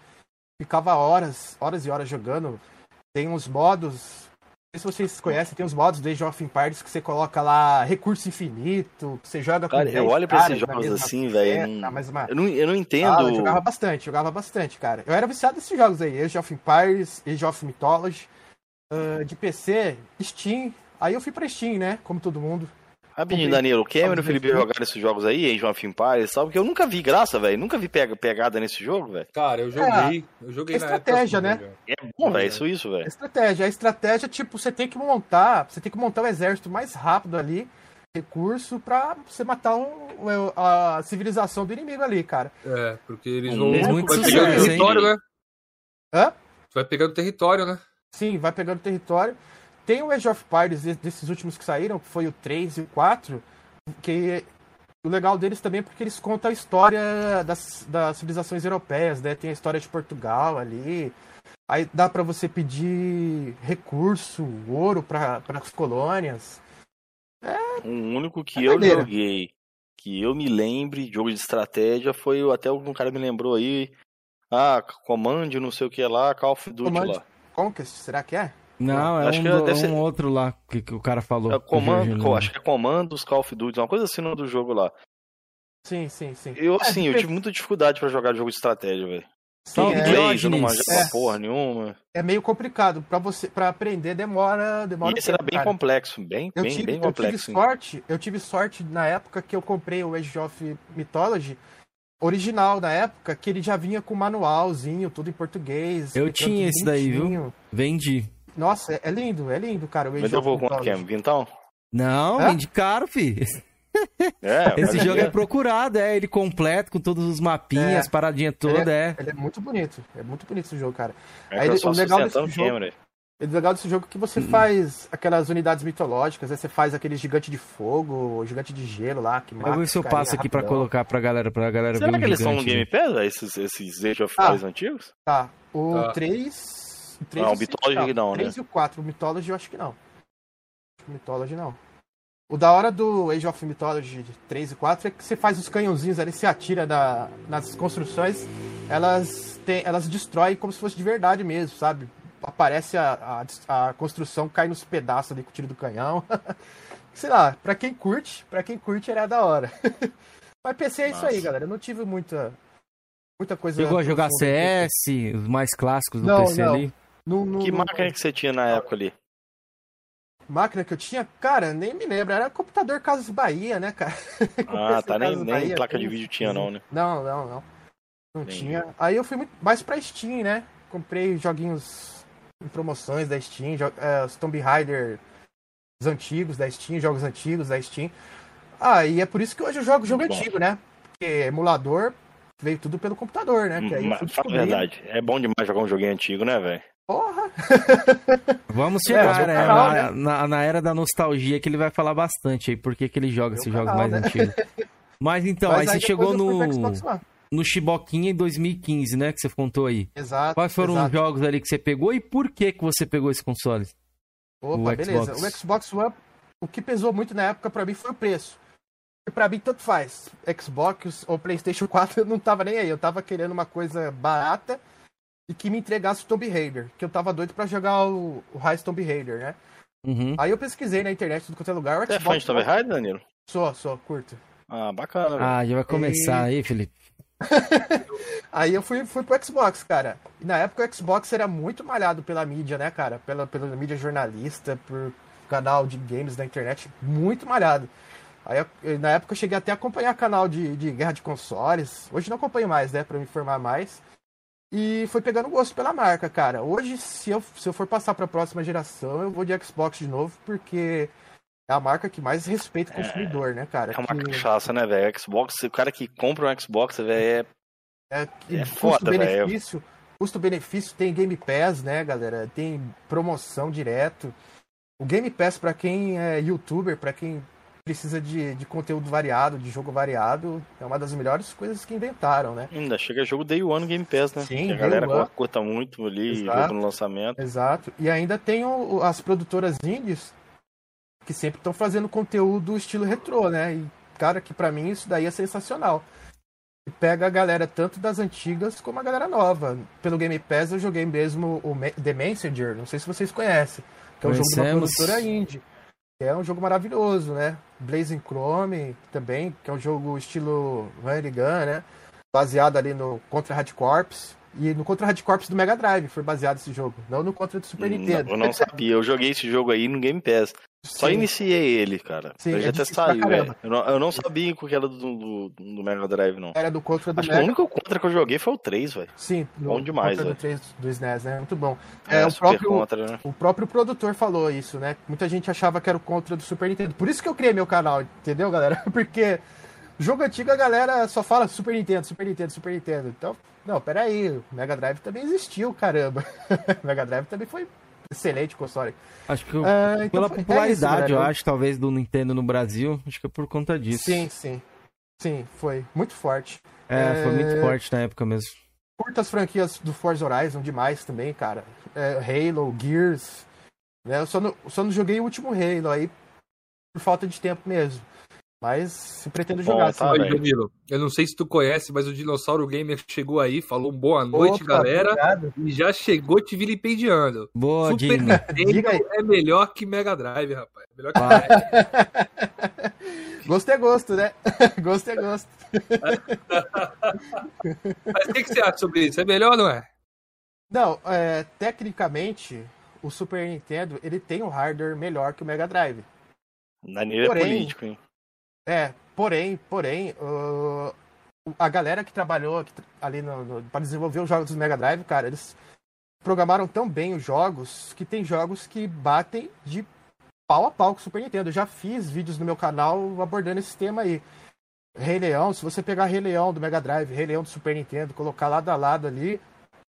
Ficava horas, horas e horas jogando. Tem uns modos sei se vocês conhecem, tem os modos do Age of Empires que você coloca lá recurso infinito, você joga com Cara, eu olho pra esses jogos assim, velho. Eu, não, eu não entendo. Ah, eu jogava bastante, jogava bastante, cara. Eu era viciado nesses jogos aí, Age of Empires, Age of Mythology. Uh, de PC, Steam. Aí eu fui pra Steam, né? Como todo mundo. Rapidinho, Danilo, o Cameron e o Felipe jogaram esses jogos aí, Age of Empires, sabe? Porque eu nunca vi graça, velho. Nunca vi pegada nesse jogo, velho. Cara, eu joguei. É, eu joguei é estratégia, né? É bom, velho. Isso, isso, velho. Estratégia. A estratégia, tipo, você tem que montar. Você tem que montar o um exército mais rápido ali. Recurso pra você matar um, a civilização do inimigo ali, cara. É, porque eles vão. Muito vai pegando território, né? Hã? Vai pegando território, né? Sim, vai pegando território. Tem o Age of Empires desses últimos que saíram, que foi o 3 e o 4, que o legal deles também é porque eles contam a história das, das civilizações europeias, né? Tem a história de Portugal ali. Aí dá para você pedir recurso, ouro para as colônias. É, o único que é eu maneira. joguei, que eu me lembre, jogo de estratégia, foi até algum cara me lembrou aí. Ah, Command, não sei o que lá, Call of Duty Command lá. Conquest, será que é? Não, é acho um, que deve ser... um outro lá que, que o cara falou. É comando, acho que é Comandos Call of Duty, uma coisa assim no do jogo lá. Sim, sim, sim. Eu, é, assim, é, eu tive muita dificuldade para jogar jogo de estratégia, velho. É, inglês, eu não manjava é, porra nenhuma. É meio complicado. Pra você para aprender demora. demora e esse tempo, era bem cara. complexo, bem, eu bem, tive, bem complexo. Eu tive, sorte, eu tive sorte na época que eu comprei o Age of Mythology original da época, que ele já vinha com manualzinho, tudo em português. Eu tinha esse daí, viu? Vendi. Nossa, é lindo, é lindo, cara. O Mas eu vou quanto que é? Vintão? Não, Hã? vende caro, fi. É, Esse jogo é. é procurado, é ele completo, com todos os mapinhas, é. paradinha toda, ele é, é. Ele é muito bonito, é muito bonito esse jogo, cara. É Aí, o legal desse jogo... O legal desse jogo é que você hum. faz aquelas unidades mitológicas, aí você faz aquele gigante de fogo, gigante de gelo lá, que mata. Eu vou ver se eu passo aqui pra colocar pra galera, pra galera Será ver. Será que eles são no Game Pass, esses, esses Age of ah, antigos? Tá. O tá. 3. O 3 não, o Mythology não, 3 né? 3 e o 4. O Mythology eu acho que não. O Mythology não. O da hora do Age of Mythology 3 e 4 é que você faz os canhãozinhos ali, você atira da, nas construções, elas, tem, elas destroem como se fosse de verdade mesmo, sabe? Aparece a, a, a construção, cai nos pedaços ali com o tiro do canhão. Sei lá, pra quem curte, pra quem curte era da hora. Mas PC é Nossa. isso aí, galera. Eu não tive muita, muita coisa. Chegou a jogar CS, os mais clássicos do não, PC não. ali? Que máquina que você tinha na época ali? máquina que eu tinha, cara, nem me lembro. Era computador Casas Bahia, né, cara? Ah, tá. Nem, nem placa de vídeo tinha, não, né? Não, não, não. Não tinha. Aí eu fui muito mais pra Steam, né? Comprei joguinhos em promoções da Steam, é, os Tomb Raider os antigos da Steam, jogos antigos da Steam. Ah, e é por isso que hoje eu jogo jogo antigo, né? Porque emulador veio tudo pelo computador, né? Que aí Mas, fala a verdade, é bom demais jogar um joguinho antigo, né, velho? Porra! Vamos chegar, é, né? Canal, na, né? Na, na, era da nostalgia que ele vai falar bastante aí, porque que ele joga esses jogos mais né? antigos. Mas então, Mas aí, aí você chegou no, no Chiboquinha em 2015, né? Que você contou aí. Exato. Quais foram exato. os jogos ali que você pegou e por que, que você pegou esse console? Opa, o beleza. Xbox. O Xbox One, o que pesou muito na época para mim foi o preço. E pra mim, tanto faz. Xbox ou PlayStation 4, eu não tava nem aí. Eu tava querendo uma coisa barata e que me entregasse o Tomb Raider, que eu tava doido para jogar o, o Rise Tomb Raider, né? Uhum. Aí eu pesquisei na internet, tudo quanto é lugar. Você é fã de Tomb Raider, Danilo? Sou, sou, curto. Ah, bacana. Ah, já vai começar e... aí, Felipe. aí eu fui, fui pro Xbox, cara. E na época o Xbox era muito malhado pela mídia, né, cara? Pela, pela mídia jornalista, por canal de games da internet, muito malhado. Aí eu, na época eu cheguei até a acompanhar canal de, de guerra de consoles. Hoje não acompanho mais, né, pra me informar mais. E foi pegando gosto pela marca, cara. Hoje, se eu, se eu for passar para a próxima geração, eu vou de Xbox de novo, porque é a marca que mais respeita o consumidor, é, né, cara? É uma que... cachaça, né, velho? Xbox, o cara que compra um Xbox, velho, é. É, é foda, velho. Custo-benefício tem Game Pass, né, galera? Tem promoção direto. O Game Pass, para quem é youtuber, para quem precisa de, de conteúdo variado, de jogo variado, é uma das melhores coisas que inventaram, né? Ainda chega jogo Day One Game Pass, né? Sim, que a galera one. curta muito ali, Exato. jogo no lançamento. Exato. E ainda tem o, as produtoras indies que sempre estão fazendo conteúdo estilo retrô, né? E, cara, que para mim isso daí é sensacional. E pega a galera tanto das antigas como a galera nova. Pelo Game Pass eu joguei mesmo o The Messenger, não sei se vocês conhecem, que é um jogo de uma produtora indie. É um jogo maravilhoso, né? Blazing Chrome também, que é um jogo estilo Run Gun, né? Baseado ali no Contra Hard Corps. E no Contra Hard Corps do Mega Drive foi baseado esse jogo, não no Contra do Super Nintendo. eu não sabia, eu joguei esse jogo aí no Game Pass. Só Sim. iniciei ele, cara. Sim, eu já é até saiu. Eu, não, eu não sabia que era do, do, do, Mega Drive, não. Era do Contra do Acho Mega. Que o único Contra que eu joguei foi o 3, velho. Sim, bom demais, velho. do 3 do SNES, né? Muito bom. É, é o, próprio, contra, né? o próprio produtor falou isso, né? Muita gente achava que era o Contra do Super Nintendo. Por isso que eu criei meu canal, entendeu, galera? Porque jogo antigo a galera só fala Super Nintendo, Super Nintendo, Super Nintendo. Então, não, peraí, o Mega Drive também existiu, caramba. o Mega Drive também foi excelente console. Acho que uh, então pela popularidade, é isso, eu acho, talvez, do Nintendo no Brasil, acho que é por conta disso. Sim, sim. Sim, foi muito forte. É, é... foi muito forte na época mesmo. Curta as franquias do Forza Horizon demais também, cara. É, Halo, Gears. Né? Eu só não, só não joguei o último Halo aí por falta de tempo mesmo. Mas se pretendo jogar. Tá, aí, Danilo, eu não sei se tu conhece, mas o Dinossauro Gamer chegou aí, falou boa noite, Opa, galera. Obrigado. E já chegou te vilipendiando. Boa, Super Nintendo é melhor que Mega Drive, rapaz. Melhor que. Gosto é gosto, né? gosto é gosto. mas o que, que, você acha sobre isso? É melhor ou não é? Não, é, tecnicamente, o Super Nintendo ele tem um hardware melhor que o Mega Drive. Na nível Porém, político, hein? É, porém, porém, uh, a galera que trabalhou ali para desenvolver os jogos do Mega Drive, cara, eles programaram tão bem os jogos que tem jogos que batem de pau a pau com o Super Nintendo. Eu já fiz vídeos no meu canal abordando esse tema aí. Rei Leão, se você pegar Rei Leão do Mega Drive, Rei Leão do Super Nintendo, colocar lado a lado ali,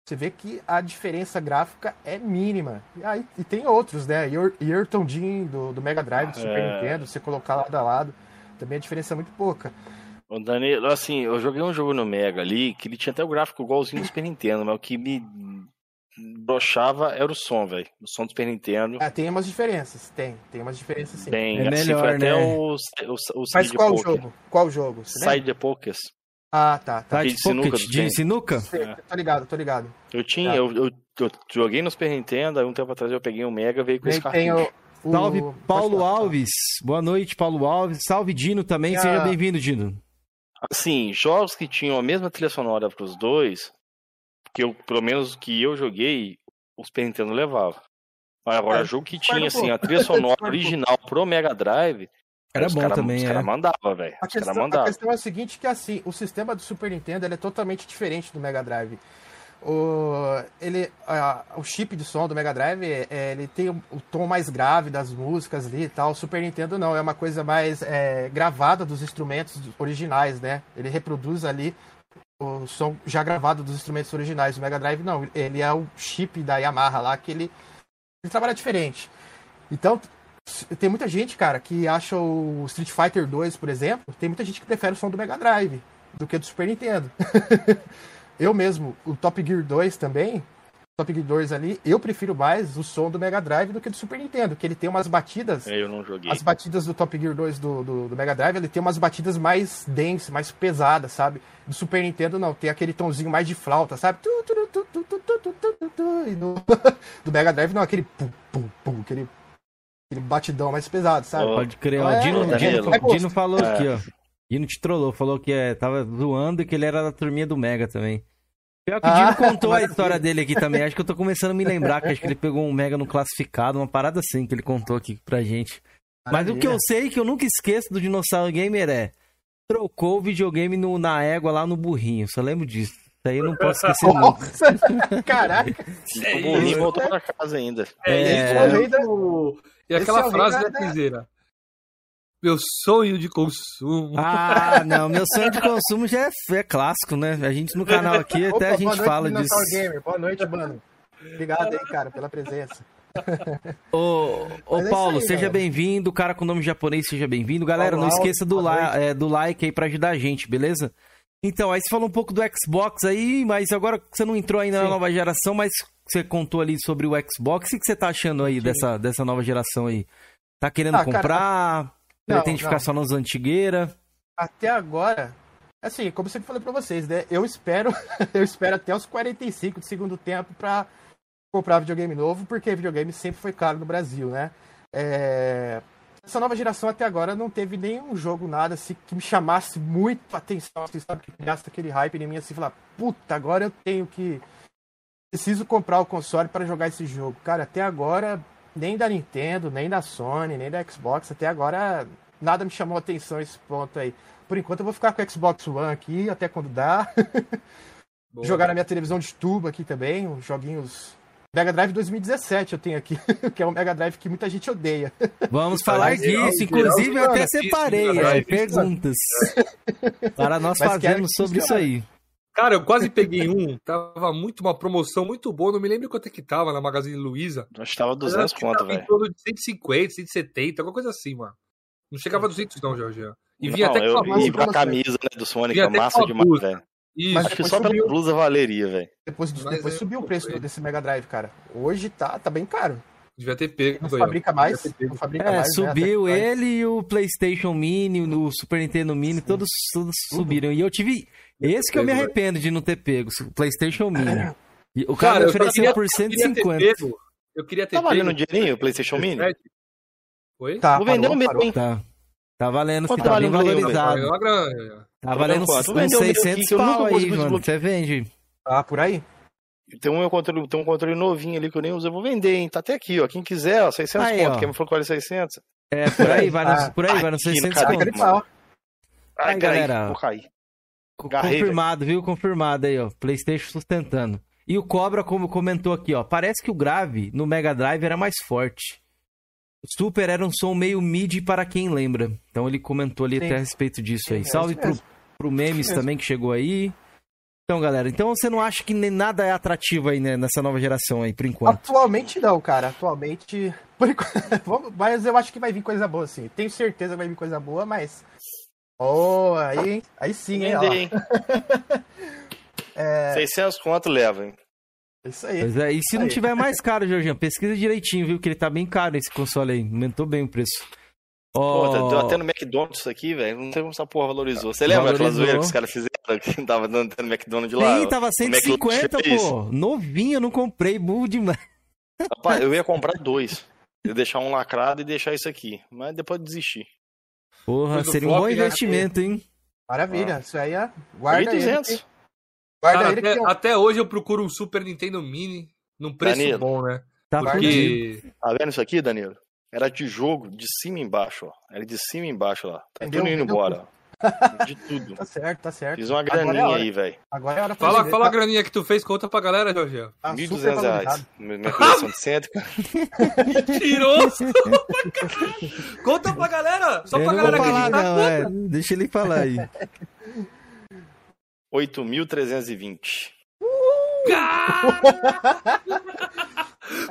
você vê que a diferença gráfica é mínima. E, aí, e tem outros, né? Ayrton Jim do, do Mega Drive do Super é... Nintendo, você colocar lado a lado, também a diferença é muito pouca. O Danilo, assim, eu joguei um jogo no Mega ali que ele tinha até o gráfico igualzinho do Super Nintendo, mas o que me brochava era o som, velho. O som do Super Nintendo. Ah, tem umas diferenças, tem. Tem umas diferenças sim. Bem, é assim, melhor, né? até o, o, o Mas qual Poker. jogo? Qual jogo? Side Pokers. Ah, tá, tá. Side de sinuca, de sinuca? É. Tô ligado, tô ligado. Eu tinha, tá. eu, eu, eu, joguei no Super Nintendo, aí um tempo atrás eu peguei um Mega, veio com esse cartucho. O... Salve, Paulo Alves. Boa noite, Paulo Alves. Salve, Dino também. Seja bem-vindo, Dino. Assim, jogos que tinham a mesma trilha sonora para os dois, que eu, pelo menos que eu joguei, o Super Nintendo levava. Mas agora, é, jogo que tinha assim, a trilha sonora original pro Mega Drive. Era bom cara, também, Os é. caras mandavam, velho. A, questão, a questão é a seguinte, que assim, o sistema do Super Nintendo é totalmente diferente do Mega Drive. O, ele, a, o chip de som do Mega Drive, é, ele tem o, o, tom mais grave das músicas ali e tal. O Super Nintendo não, é uma coisa mais é, gravada dos instrumentos originais, né? Ele reproduz ali o som já gravado dos instrumentos originais. O Mega Drive não, ele é o chip da Yamaha lá que ele, ele trabalha diferente. Então, tem muita gente, cara, que acha o Street Fighter 2, por exemplo, tem muita gente que prefere o som do Mega Drive do que do Super Nintendo. eu mesmo, o Top Gear 2 também, Top Gear 2 ali, eu prefiro mais o som do Mega Drive do que do Super Nintendo, que ele tem umas batidas. Eu não joguei. As batidas do Top Gear 2 do, do, do Mega Drive, ele tem umas batidas mais densas, mais pesadas, sabe? Do Super Nintendo não, tem aquele tonzinho mais de flauta, sabe? E no, do Mega Drive não, aquele pum, pum, pum, aquele, aquele batidão mais pesado, sabe? Pode crer, ó. Dino, é, Dino, é Dino falou é. aqui, ó. Dino te trollou, falou que é, tava zoando e que ele era da turminha do Mega também. Pior que o Dino ah, contou a história dele aqui também. Acho que eu tô começando a me lembrar que acho que ele pegou um Mega no classificado, uma parada assim que ele contou aqui pra gente. Maravilha. Mas o que eu sei que eu nunca esqueço do Dinossauro Gamer é trocou o videogame no, na égua lá no burrinho. Só lembro disso. Isso aí eu não posso esquecer nunca. Caraca! É, o burrinho voltou pra casa ainda. É, é... é... E aquela frase da Piseira. Meu sonho de consumo. Ah, não, meu sonho de consumo já é, é clássico, né? A gente no canal aqui Opa, até a gente noite, fala disso. Gamer. Boa noite, mano. Obrigado aí, cara, pela presença. Ô, ô é Paulo, aí, seja bem-vindo. Cara com nome japonês, seja bem-vindo. Galera, não esqueça do, la é, do like aí pra ajudar a gente, beleza? Então, aí você falou um pouco do Xbox aí, mas agora você não entrou ainda Sim. na nova geração, mas você contou ali sobre o Xbox. O que você tá achando aí dessa, dessa nova geração aí? Tá querendo ah, comprar? Cara, Pretende não, ficar só nas antigueiras? Até agora, assim, como eu sempre falei pra vocês, né? Eu espero, eu espero até os 45 de segundo tempo pra comprar videogame novo, porque videogame sempre foi caro no Brasil, né? É... Essa nova geração até agora não teve nenhum jogo, nada assim, que me chamasse muito a atenção, assim, sabe? Que criasse aquele hype em mim, assim, falar, puta, agora eu tenho que. Preciso comprar o console para jogar esse jogo. Cara, até agora nem da Nintendo, nem da Sony, nem da Xbox, até agora nada me chamou a atenção esse ponto aí. Por enquanto eu vou ficar com o Xbox One aqui, até quando dá. Jogar na minha televisão de tubo aqui também, os joguinhos Mega Drive 2017 eu tenho aqui, que é um Mega Drive que muita gente odeia. Vamos falar disso, inclusive eu até separei é, perguntas para nós fazermos sobre isso aí. Cara, eu quase peguei um, tava muito uma promoção muito boa, não me lembro quanto é que tava na Magazine Luiza. Acho que tava 200 conto, velho. Em torno de 150, 170, alguma coisa assim, mano. Não chegava a 200 não, Jorge. E vinha não, até com a blusa. a camisa né, do Sonic, é massa demais, velho. Mas Acho que só subiu... pela blusa valeria, velho. Depois, depois é subiu o preço desse Mega Drive, cara. Hoje tá, tá bem caro. Devia ter pego. Não fabrica mais. Não fabrica é, mais, né, subiu né? ele e o PlayStation Mini, o Super Nintendo Mini, Sim. todos, todos subiram. E eu tive esse que eu me arrependo de não ter pego, o PlayStation Mini. O cara, cara ofereceu por 150. Eu, eu queria ter tá valendo um dinheirinho o PlayStation Mini? Oi? Tá, Vou vender o mesmo, hein? Tá. Tá valendo, sim, tá bem valorizado. Tá valendo uns, uns 600 pau aí, mano. Você vende. Ah, por aí? Tem um, controle, tem um controle novinho ali que eu nem uso, eu vou vender, hein? Tá até aqui, ó. Quem quiser, ó, 600 aí, conto. Quem me falou que vale 600? É, por aí, vai, ah, por aí, vai no 600 conto. Ai, galera. Vou cair. Confirmado, viu? Confirmado aí, ó. PlayStation sustentando. E o Cobra, como comentou aqui, ó, parece que o grave no Mega Drive era mais forte. Super era um som meio mid para quem lembra. Então ele comentou ali Sim. até a respeito disso Sim, aí. É Salve pro, pro Memes também que chegou aí. Então, galera, então você não acha que nem nada é atrativo aí né, nessa nova geração aí, por enquanto? Atualmente não, cara. Atualmente. Enquanto... mas eu acho que vai vir coisa boa, sim. Tenho certeza que vai vir coisa boa, mas. Oh, aí, aí sim, hein? hein? é... 600 conto leva, hein? Isso aí. Pois é, e se não aí. tiver mais caro, Jorginho, pesquisa direitinho, viu? Que ele tá bem caro esse console aí. Aumentou bem o preço. Oh... Pô, deu até no McDonald's isso aqui, velho. Não sei como essa porra valorizou. Você lembra aquela zoeira que os caras fizeram que tava dando no McDonald's lá? Sim, tava 150, pô. Novinho, eu não comprei, burro demais. Rapaz, eu ia comprar dois. Eu deixar um lacrado e deixar isso aqui. Mas depois desistir. Porra, seria um bom né? investimento, hein? Maravilha, ah. isso aí é. Guarda 1.200. Ele. Guarda Cara, ele até, até, hoje eu procuro um Super Nintendo Mini num preço Danilo, bom, né? Tá Porque... Tá vendo isso aqui, Danilo? Era de jogo de cima e embaixo, ó. Era de cima e embaixo lá. Tá tudo indo embora. De tudo. tá certo, tá certo. Fiz uma graninha é aí, velho. Agora é hora pra Fala, fala tá... a graninha que tu fez, conta pra galera, Jorge. Tá 1.200 reais. Minha coleção de centro. Mentiroso! conta pra galera! Só pra galera falar, acreditar. Não, é. Deixa ele falar aí. 8.320. Cara!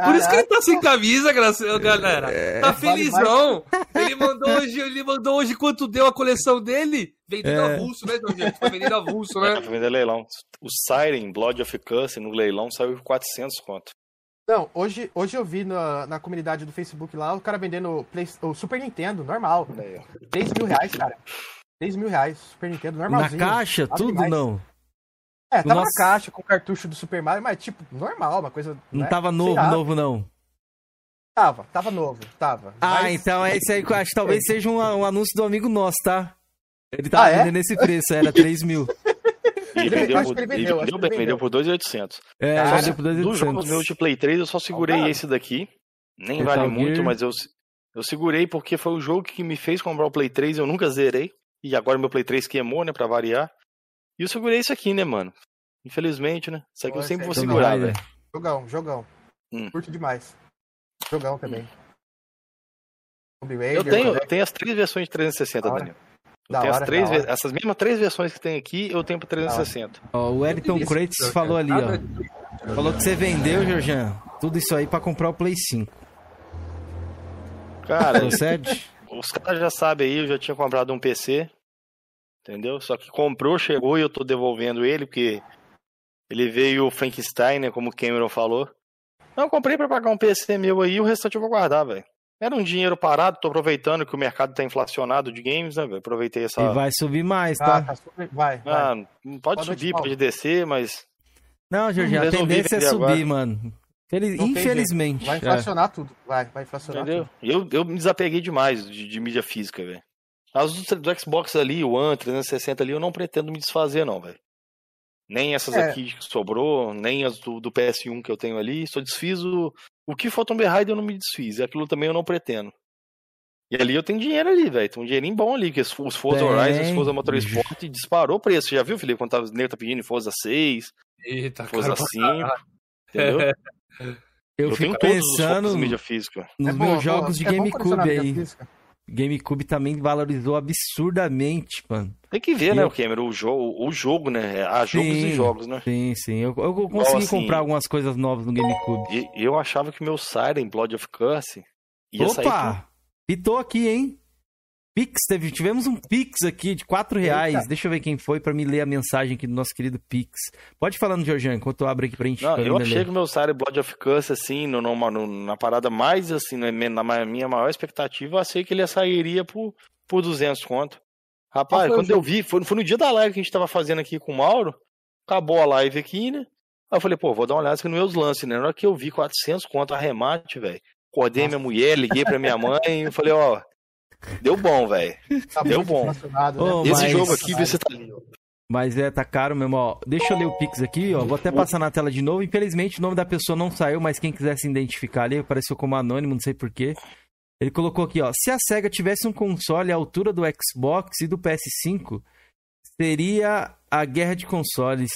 Por isso que ele tá sem camisa, galera. É, tá felizão. Ele mandou hoje, ele mandou hoje quanto deu a coleção dele. Vendendo é. avulso, né, Jorge? Foi vendendo avulso, né? Foi vendendo leilão. O Siren Blood of Curse no leilão saiu por 400 conto. Não, hoje, hoje eu vi na, na comunidade do Facebook lá o cara vendendo Play, o Super Nintendo, normal. 3 mil reais, cara. 3 mil reais, Super Nintendo, normalzinho. Na caixa, tudo demais. não. É, tava Nossa. na caixa com cartucho do Super Mario, mas tipo, normal, uma coisa. Não né? tava novo, novo, não. Tava, tava novo, tava. Ah, mas... então é isso aí que eu acho que talvez seja um, um, anúncio do amigo nosso, tá? Ele tava ah, é? vendendo esse preço, era 3 mil. Ele, vendeu, por, ele vendeu, ele vendeu, vendeu por 2,800. É, ah, vendeu por 2,800. Dos jogos meus de Play 3, eu só segurei esse daqui. Nem Metal vale Gear. muito, mas eu, eu segurei porque foi o jogo que me fez comprar o Play 3, eu nunca zerei. E agora meu Play 3 queimou, né, pra variar. E eu segurei isso aqui, né, mano? Infelizmente, né? Isso aqui eu sempre vou segurar, velho. Jogão, jogão. Hum. Curto demais. Jogão também. Tomb Raider, eu, tenho, eu tenho as três versões de 360, Daniel. Eu tenho hora, as três essas mesmas três versões que tem aqui, eu tenho pra 360. Ó, o Eriton Kratos falou ali, ó. Falou que você vendeu, Jorjan, tudo isso aí pra comprar o Play 5. Cara, Procede? os caras já sabem aí, eu já tinha comprado um PC, entendeu? Só que comprou, chegou e eu tô devolvendo ele, porque ele veio o Frankenstein, né, como o Cameron falou. Não, eu comprei pra pagar um PC meu aí, o restante eu vou guardar, velho. Era um dinheiro parado, tô aproveitando que o mercado tá inflacionado de games, né, velho? Aproveitei essa. E vai subir mais, tá? Ah, tá vai, vai. Ah, pode, subir, pode descer, mas. Não, Jorginho, a tendência é subir, agora. mano. Feliz... Infelizmente. Vai inflacionar é. tudo. Vai, vai inflacionar Entendeu? tudo. Eu, eu me desapeguei demais de, de mídia física, velho. As do, do Xbox ali, o One 360 ali, eu não pretendo me desfazer, não, velho. Nem essas é. aqui que sobrou, nem as do, do, PS1 que eu tenho ali. Só desfiz o. O que for Tomb Raider eu não me desfiz. E aquilo também eu não pretendo. E ali eu tenho dinheiro ali, velho. Tem um dinheirinho bom ali, que os Forza Horizon, os Forza Motorsport disparou o preço. Você já viu, Felipe, quando tava, o nego tá pedindo Forza 6, Eita, Forza 5, entendeu? Eu, eu fico pensando mídia física. nos é meus jogos de é GameCube aí. Física. GameCube também valorizou absurdamente, mano. Tem que ver, e né, eu... o Cameron, o jogo, o jogo, né? Há jogos sim, e jogos, né? Sim, sim. Eu, eu consegui assim, comprar algumas coisas novas no GameCube. E eu achava que meu Siren Blood of Curse ia Opa! sair. Pitou aqui, hein? Pix, teve, tivemos um Pix aqui de 4 reais. Eita. Deixa eu ver quem foi para me ler a mensagem aqui do nosso querido Pix. Pode falar no Georgian, enquanto eu abro aqui pra gente. Não, eu achei ler. que o meu Siren Blood of Curse, assim, no, no, no, na parada mais, assim, na minha maior expectativa, eu achei que ele sairia por, por 200 conto. Rapaz, quando eu vi, foi, foi no dia da live que a gente tava fazendo aqui com o Mauro, acabou a live aqui, né? Aí eu falei, pô, vou dar uma olhada aqui nos meus lances, né? Na hora que eu vi 400 conto arremate, velho, acordei minha mulher, liguei pra minha mãe e falei, ó, Deu bom, velho. Tá Deu bom. Né? Oh, Esse mas... jogo aqui, vê se tá. Mas é, tá caro mesmo, ó. Deixa eu ler o Pix aqui, ó. Vou até passar na tela de novo. Infelizmente o nome da pessoa não saiu, mas quem quiser se identificar ali, apareceu como anônimo, não sei porquê. Ele colocou aqui, ó. Se a SEGA tivesse um console à altura do Xbox e do PS5, seria a guerra de consoles.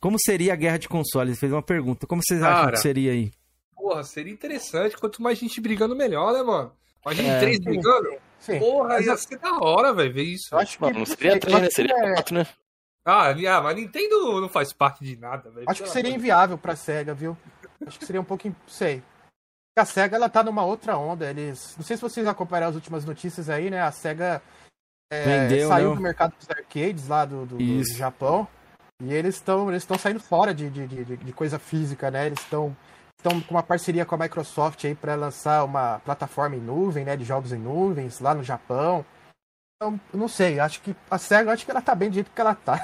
Como seria a guerra de consoles? Ele fez uma pergunta. Como vocês Cara, acham que seria aí? Porra, seria interessante. Quanto mais gente brigando, melhor, né, mano? Imagina é. três brigando. Sim. Porra, ia ser da hora, velho, ver isso. Eu acho que não seria três, né? Seria é... quatro, né? Ah, ah, mas Nintendo não faz parte de nada, velho. Acho que seria inviável pra SEGA, viu? Acho que seria um pouco. Sei. A SEGA, ela tá numa outra onda. Eles. Não sei se vocês acompanharam as últimas notícias aí, né? A SEGA é, Vendeu, saiu do mercado dos arcades lá do, do, do Japão. E eles estão eles saindo fora de, de, de, de, coisa física, né? Eles estão estão com uma parceria com a Microsoft aí para lançar uma plataforma em nuvem, né? De jogos em nuvens lá no Japão. Então, não sei, acho que a SEGA, acho que ela tá bem do jeito que ela tá.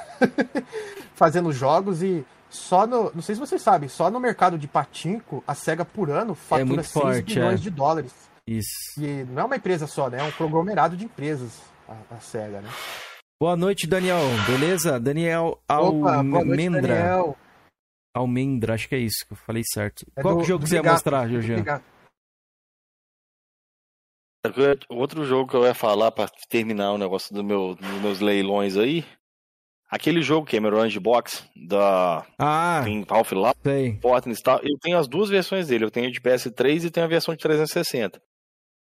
Fazendo jogos e só no. Não sei se vocês sabem, só no mercado de patinco, a SEGA por ano fatura é 6 forte, bilhões é. de dólares. Isso. E não é uma empresa só, né? É um conglomerado de empresas, a, a SEGA, né? Boa noite, Daniel. Beleza? Daniel Almendra. Almendra, acho que é isso que eu falei certo. É Qual do, jogo que você ia mostrar, Jorginho? Outro jogo que eu ia falar para terminar o negócio do meu, dos meus leilões aí. Aquele jogo Cameron de Box da ah, tem Half lá, Fortnite e tal. Eu tenho as duas versões dele. Eu tenho de PS3 e tenho a versão de 360.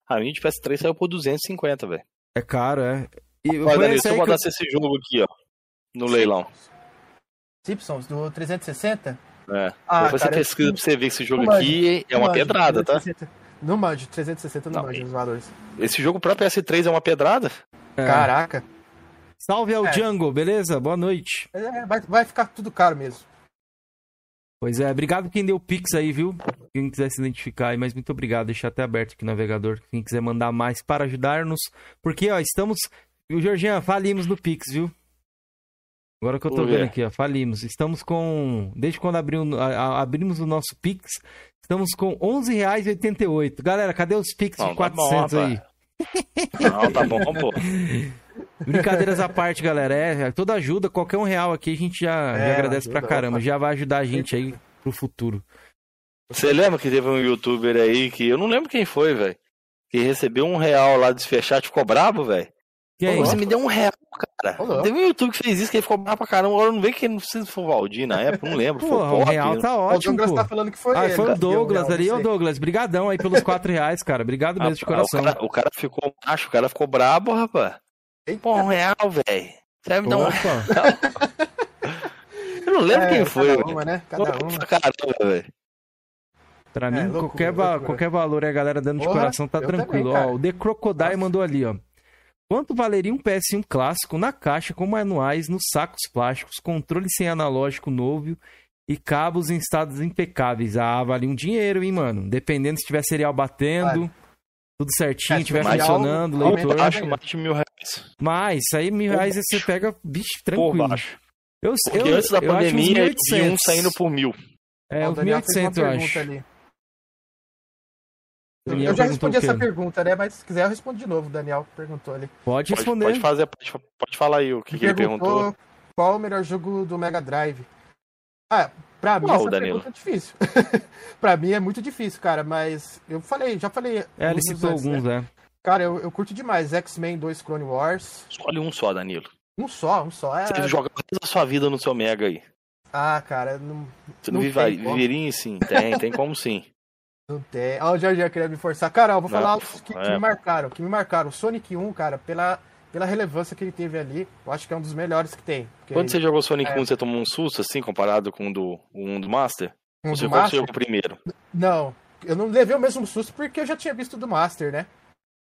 A minha de PS3 saiu por 250, velho. É caro, é. E Olha, Danilo, se eu botasse esse jogo aqui, ó, no leilão. Simpsons, do 360? É. Ah, Depois cara, você pesquisa pra você ver que esse jogo aqui é uma pedrada, 360. tá? Não manjo, 360 não, não manjo os valores. Esse jogo pra PS3 é uma pedrada? É. Caraca. Salve ao é. Django, beleza? Boa noite. É, vai, vai ficar tudo caro mesmo. Pois é, obrigado quem deu Pix aí, viu? Quem quiser se identificar aí, mas muito obrigado. Deixa até aberto aqui o navegador. Quem quiser mandar mais para ajudar-nos. Porque, ó, estamos o Jorginho, falimos no Pix, viu? Agora que eu tô vendo aqui, ó, falimos. Estamos com. Desde quando abrimos, abrimos o nosso Pix, estamos com R$11,88. Galera, cadê os Pix de 400 tá bom, aí? Não, tá bom, pô. Brincadeiras à parte, galera. É, toda ajuda, qualquer um real aqui, a gente já, é, já agradece ajuda, pra caramba. Já vai ajudar a gente aí pro futuro. Você lembra que teve um youtuber aí que. Eu não lembro quem foi, velho. Que recebeu um real lá de e ficou brabo, velho? Quem? Você me deu um real, cara. Olá. Teve um YouTube que fez isso, que ele ficou bravo pra caramba. Agora não vê que não sei se foi o Valdir na época, não lembro. Pô, o real tá ótimo. O Douglas pô. tá falando que foi ah, ele. foi o Douglas ali. Ô, Douglas, brigadão aí pelos 4 reais, cara. Obrigado mesmo ah, de coração. O cara, o cara ficou macho, o cara ficou brabo, rapaz. Pô, um real, velho. Você vai me dar um real. Eu não lembro é, quem foi. Cada uma, né? Cada uma. Caramba, velho. Pra mim, é, loucura, qualquer, loucura. qualquer valor é a galera dando Porra, de coração, tá tranquilo. Também, ó, o The Crocodile Nossa. mandou ali, ó. Quanto valeria um PS1 clássico na caixa com manuais nos sacos plásticos, controle sem analógico novo e cabos em estados impecáveis? Ah, vale um dinheiro, hein, mano? Dependendo se tiver serial batendo, vale. tudo certinho, estiver é, funcionando, algo, leitor. Acho mais de mil reais. Mais, aí mil reais você pega, bicho, tranquilo. Por baixo. Eu, Porque eu, antes da pandemia, eu um saindo por mil. É, os 1.800, eu acho. Ali. Daniel eu já respondi essa pergunta, né? Mas se quiser eu respondo de novo. O Daniel perguntou ali. Pode responder. Pode, fazer, pode, pode falar aí o que, que ele perguntou. Qual o melhor jogo do Mega Drive? Ah, pra mim Qual, essa Danilo? pergunta é difícil. pra mim é muito difícil, cara, mas eu falei, já falei. É, ele citou alguns, né? é. Cara, eu, eu curto demais X-Men 2 Clone Wars. Escolhe um só, Danilo. Um só, um só. É... Você joga toda a sua vida no seu Mega aí. Ah, cara, não. Você não, não vive, viveria sim, tem, tem como sim. Não tem. Ó, o Jorge queria me forçar. Cara, eu vou falar não, que, que, é. me marcaram. Que me marcaram. O Sonic 1, cara, pela, pela relevância que ele teve ali, eu acho que é um dos melhores que tem. Quando você jogou Sonic é... 1, você tomou um susto, assim, comparado com o do, um do Master? Um você do Master? jogou primeiro? Não, eu não levei o mesmo susto porque eu já tinha visto do Master, né?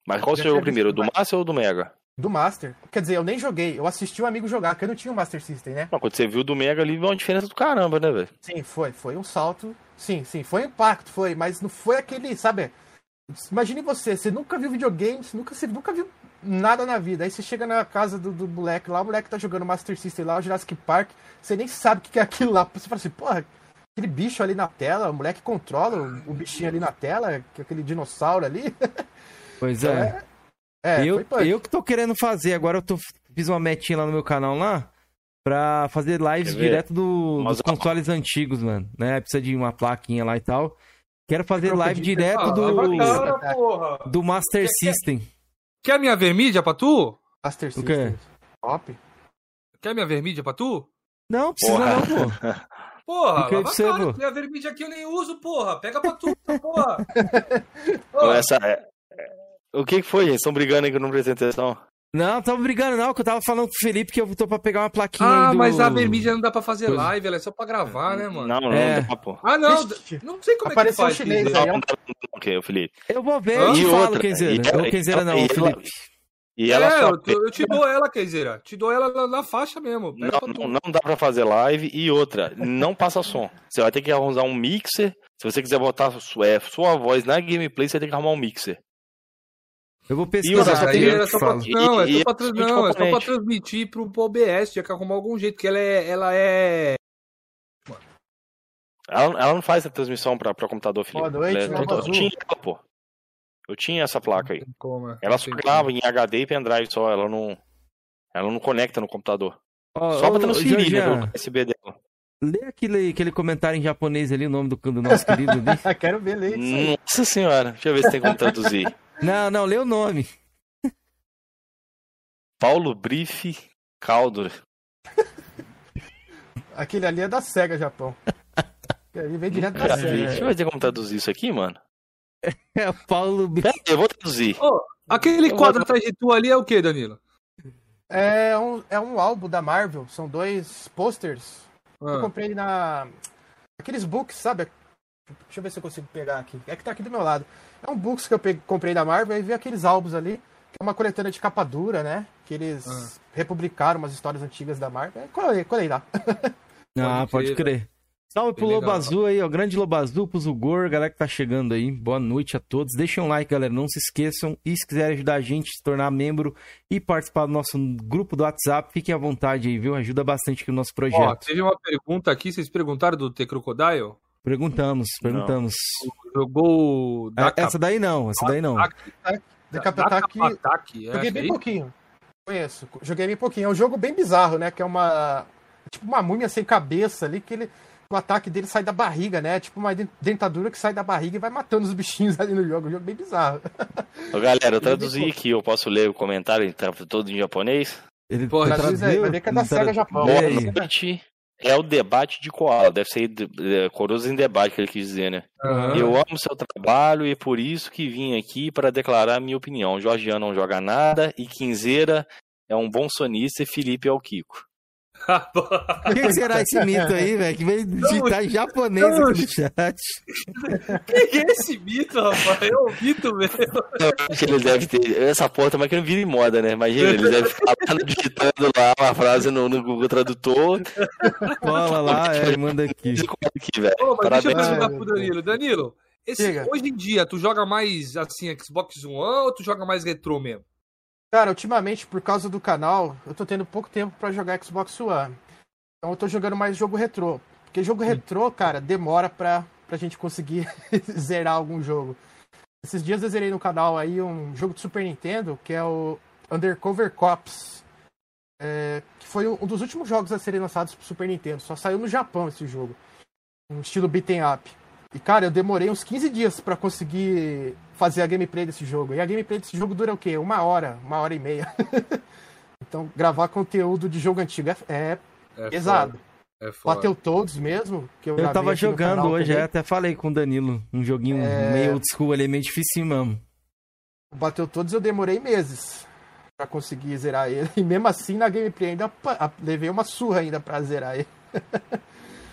Mas qual você jogou primeiro, do Master ou do Mega? Do Master. Quer dizer, eu nem joguei, eu assisti um amigo jogar, porque eu não tinha o um Master System, né? Mas quando você viu do Mega ali, viu uma diferença do caramba, né, velho? Sim, foi. Foi um salto Sim, sim, foi um impacto, foi, mas não foi aquele, sabe? Imagine você, você nunca viu videogame, você nunca, você nunca viu nada na vida. Aí você chega na casa do, do moleque lá, o moleque tá jogando Master System lá, o Jurassic Park, você nem sabe o que é aquilo lá. Você fala assim, porra, aquele bicho ali na tela, o moleque controla o, bichinho ali na tela, aquele dinossauro ali. Pois é. é, é eu, eu que tô querendo fazer, agora eu tô, fiz uma metinha lá no meu canal lá pra fazer lives direto do, dos consoles antigos, mano. Né? Precisa de uma plaquinha lá e tal. Quero fazer live direto do, do Master System. Quer a minha vermídia pra tu? Master System. O quê? Top. Quer a minha vermídia pra tu? Não, precisa porra. não, pô. Porra, lava você, cara, minha vermídia aqui eu nem uso, porra. Pega pra tu, porra. Essa é, O que foi, gente? Estão brigando aí que eu não prestei atenção? Não, tava brigando não, que eu tava falando com o Felipe que eu tô pra pegar uma plaquinha Ah, do... mas a vermídia não dá pra fazer live, ela é só pra gravar, né, mano? Não, não, É. não dá, pô. Ah, não, Ixi. não sei como Apareceu é que faz. chinês Kenzeira. aí, Não, ó. não Felipe. Eu vou ver, Hã? eu te E falo, outra, Kenzeira. Ô, Kenzeira não, e o ela- Felipe. E ela é, só eu, te- eu te dou ela, Kenzeira. Te dou ela na, na faixa mesmo. Não, pra não, não dá pra fazer live. E outra, não passa som. Você vai ter que arrumar um mixer. Se você quiser botar su- é, sua voz na gameplay, você tem que arrumar um mixer. Eu vou pesquisar outra, Mas aqui, aí eu era te só pra, falo. não, é só pra, trans- não, é só pra transmitir pro, pro OBS. Tinha que arrumar algum jeito, porque ela é. Ela é... Ela, ela não faz a transmissão pra, pra computador, Felipe. Boa noite, é Azul. Eu tinha ela, pô. Eu tinha essa placa aí. Como, é? Ela só tem grava em HD e pendrive só. Ela não. Ela não conecta no computador. Ó, Só pra transferir, né? Georgian, Pelo USB dela. Lê aquele, aquele comentário em japonês ali, o nome do, do nosso querido ali. Quero ver aí. Nossa senhora. Deixa eu ver se tem como traduzir. Não, não, lê o nome. Paulo Brief Caldo. Aquele ali é da SEGA, Japão. Ele vem direto da SEGA. Deixa eu ver como traduzir isso aqui, mano. É o Paulo... Pera aí, eu vou traduzir. Ô, aquele Eu quadro vou- atrás de tu ali é o que, Danilo? É um, é um álbum da Marvel, são dois posters. Eu Ah, comprei na. Aqueles books, sabe? Deixa eu ver se eu consigo pegar aqui. É que tá aqui do meu lado. É um books que eu peguei- comprei da Marvel e vi aqueles álbuns ali. Que é uma coletânea de capa dura, né? Que eles Ah. republicaram umas histórias antigas da Marvel. É, colei, colei lá. Ah, Pode crer, crer. Salve pro Lobo legal. Azul aí, ó. Grande Lobo Azul, pro Zugor, galera que tá chegando aí. Boa noite a todos. Deixem um like, galera. Não se esqueçam. E se quiserem ajudar a gente a se tornar membro e participar do nosso grupo do WhatsApp, fiquem à vontade aí, viu? Ajuda bastante aqui o nosso Ó, projeto. teve uma pergunta aqui, vocês perguntaram do The Crocodile? Perguntamos, perguntamos. Jogou da É, essa daí não, essa daí não. Da Capa Attack, Ataque, é, joguei é bem isso? pouquinho. Conheço. Joguei bem pouquinho. É um jogo bem bizarro, né? Que é uma. Tipo uma múmia sem cabeça ali, que ele. O ataque dele sai da barriga, né? Tipo uma dentadura que sai da barriga e vai matando os bichinhos ali no jogo. Um jogo bem bizarro. Ô, galera, eu traduzi aqui. Eu posso ler o comentário tá todo em japonês? Ele Pô, traduz aí, vai ver que é da SEGA Japão. É o debate de Koala. Deve ser Coroas em debate que ele quis dizer, né? Aham. Eu amo seu trabalho e é por isso que vim aqui para declarar minha opinião. Jorgiano não joga nada e Quinzeira é um bom sonista e Felipe é o Kiko. O que, que será esse mito aí, velho? Que veio digitar em japonês não, aqui no chat. que é esse mito, rapaz? É o mito mesmo. Eu acho que ele deve ter. Essa porra também que não vira em moda, né? Imagina, ele deve ficar lá digitando lá uma frase no, no Google Tradutor. Cola lá, é, manda aqui. Aqui, velho. Ô, mas deixa eu perguntar pro Danilo. Danilo, esse- hoje em dia, tu joga mais, assim, Xbox One ou tu joga mais retrô mesmo? Cara, ultimamente, por causa do canal, eu tô tendo pouco tempo pra jogar Xbox One. Então eu tô jogando mais jogo retrô. Porque jogo retrô, cara, demora pra, pra gente conseguir zerar algum jogo. Esses dias eu zerei no canal aí um jogo de Super Nintendo, que é o Undercover Cops. É, que foi um dos últimos jogos a serem lançados pro Super Nintendo. Só saiu no Japão esse jogo. Um estilo beat'em up. E, cara, eu demorei uns 15 dias pra conseguir fazer a gameplay desse jogo. E a gameplay desse jogo dura o quê? Uma hora, uma hora e meia. então, gravar conteúdo de jogo antigo é, é É pesado. foda, É foda. Bateu todos mesmo. Que eu, Eu tava jogando hoje, também. é, até falei com o Danilo. Um joguinho É. meio old school ali, meio difícil mesmo. Bateu todos, eu demorei meses pra conseguir zerar ele. E mesmo assim, na gameplay ainda levei uma surra ainda pra zerar ele.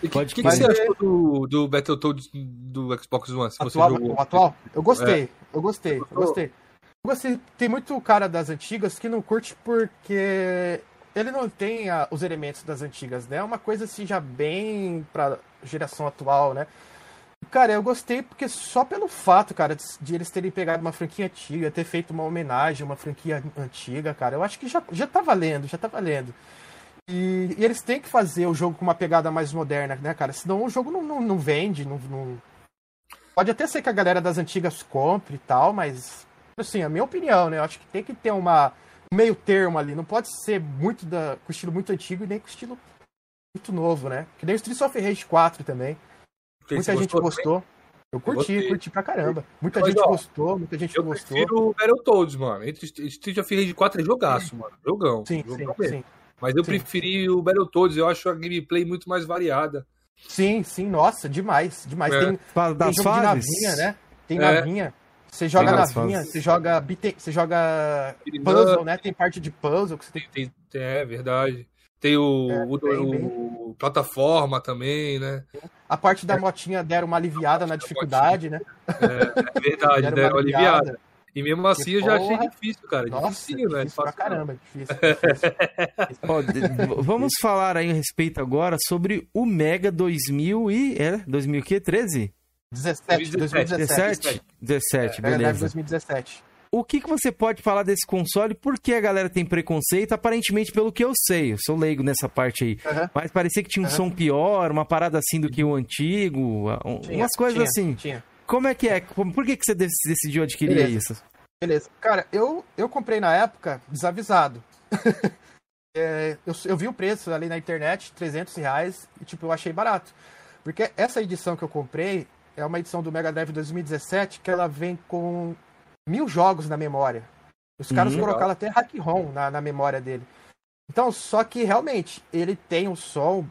E que, Pode que, que você achou do, do Battletoads do Xbox One? Se você Atual, jogou. o atual? Eu gostei, É. eu gostei, eu gostei. Eu gostei. Tem muito cara das antigas que não curte porque ele não tem ah, os elementos das antigas, né? É uma coisa assim já bem pra geração atual, né? Cara, eu gostei porque só pelo fato, cara, de, de eles terem pegado uma franquia antiga, ter feito uma homenagem a uma franquia antiga, cara, eu acho que já, já tá valendo, já tá valendo. E, e eles têm que fazer o jogo com uma pegada mais moderna, né, cara? Senão o jogo não, não, não vende, não, não- Pode até ser que a galera das antigas compre e tal, mas, assim, a minha opinião, né? Eu acho que tem que ter uma, um meio termo ali. Não pode ser muito da, com estilo muito antigo e nem com estilo muito novo, né? Que nem o Streets of Rage 4 também. Porque Muita gente gostou gostou. Eu curti, gostei. curti pra caramba. Muita Mas, gente ó, gostou, muita gente Eu gostou. prefiro o Battletoads, mano. Street of Rage 4 é jogaço, mano. Jogão. Sim, sim, jogão mesmo. sim. Mas eu Sim. preferi o Battletoads. Eu acho a gameplay muito mais variada. Sim, sim, nossa, demais, demais. É. Tem, Fala tem Das jogo de fases? navinha, né? Tem É. navinha. Você joga navinha, você joga, você joga puzzle, né? Tem parte de puzzle que você tem. tem, tem é verdade. Tem o, é, o, bem, o, bem. o, plataforma também, né? A parte da motinha deram uma aliviada na dificuldade, né? É, é verdade, deram, deram uma aliviada. aliviada. E mesmo assim eu já achei difícil, cara. Nossa, difícil, né? Difícil pra caramba, difícil. difícil. vamos falar aí a respeito agora sobre o Mega 2000 e... É, 2000 o quê? 13? 17, 2017. 17, 17 é, beleza. 2017. O que, que você pode falar desse console? Por que a galera tem preconceito? Aparentemente, pelo que eu sei, eu sou leigo nessa parte aí. Uhum. Mas parecia que tinha um uhum. som pior, uma parada assim do que o antigo, tinha, umas coisas tinha, assim. Tinha. Como é que é? Por que, que você decidiu adquirir Beleza. isso? Beleza. Cara, eu, eu comprei na época desavisado. é, eu, eu vi o preço ali na internet, 300 reais, e tipo, eu achei barato. Porque essa edição que eu comprei é uma edição do Mega Drive 2017 que ela vem com mil jogos na memória. Os caras uhum, colocaram até hack ROM na, na memória dele. Então, só que realmente ele tem um som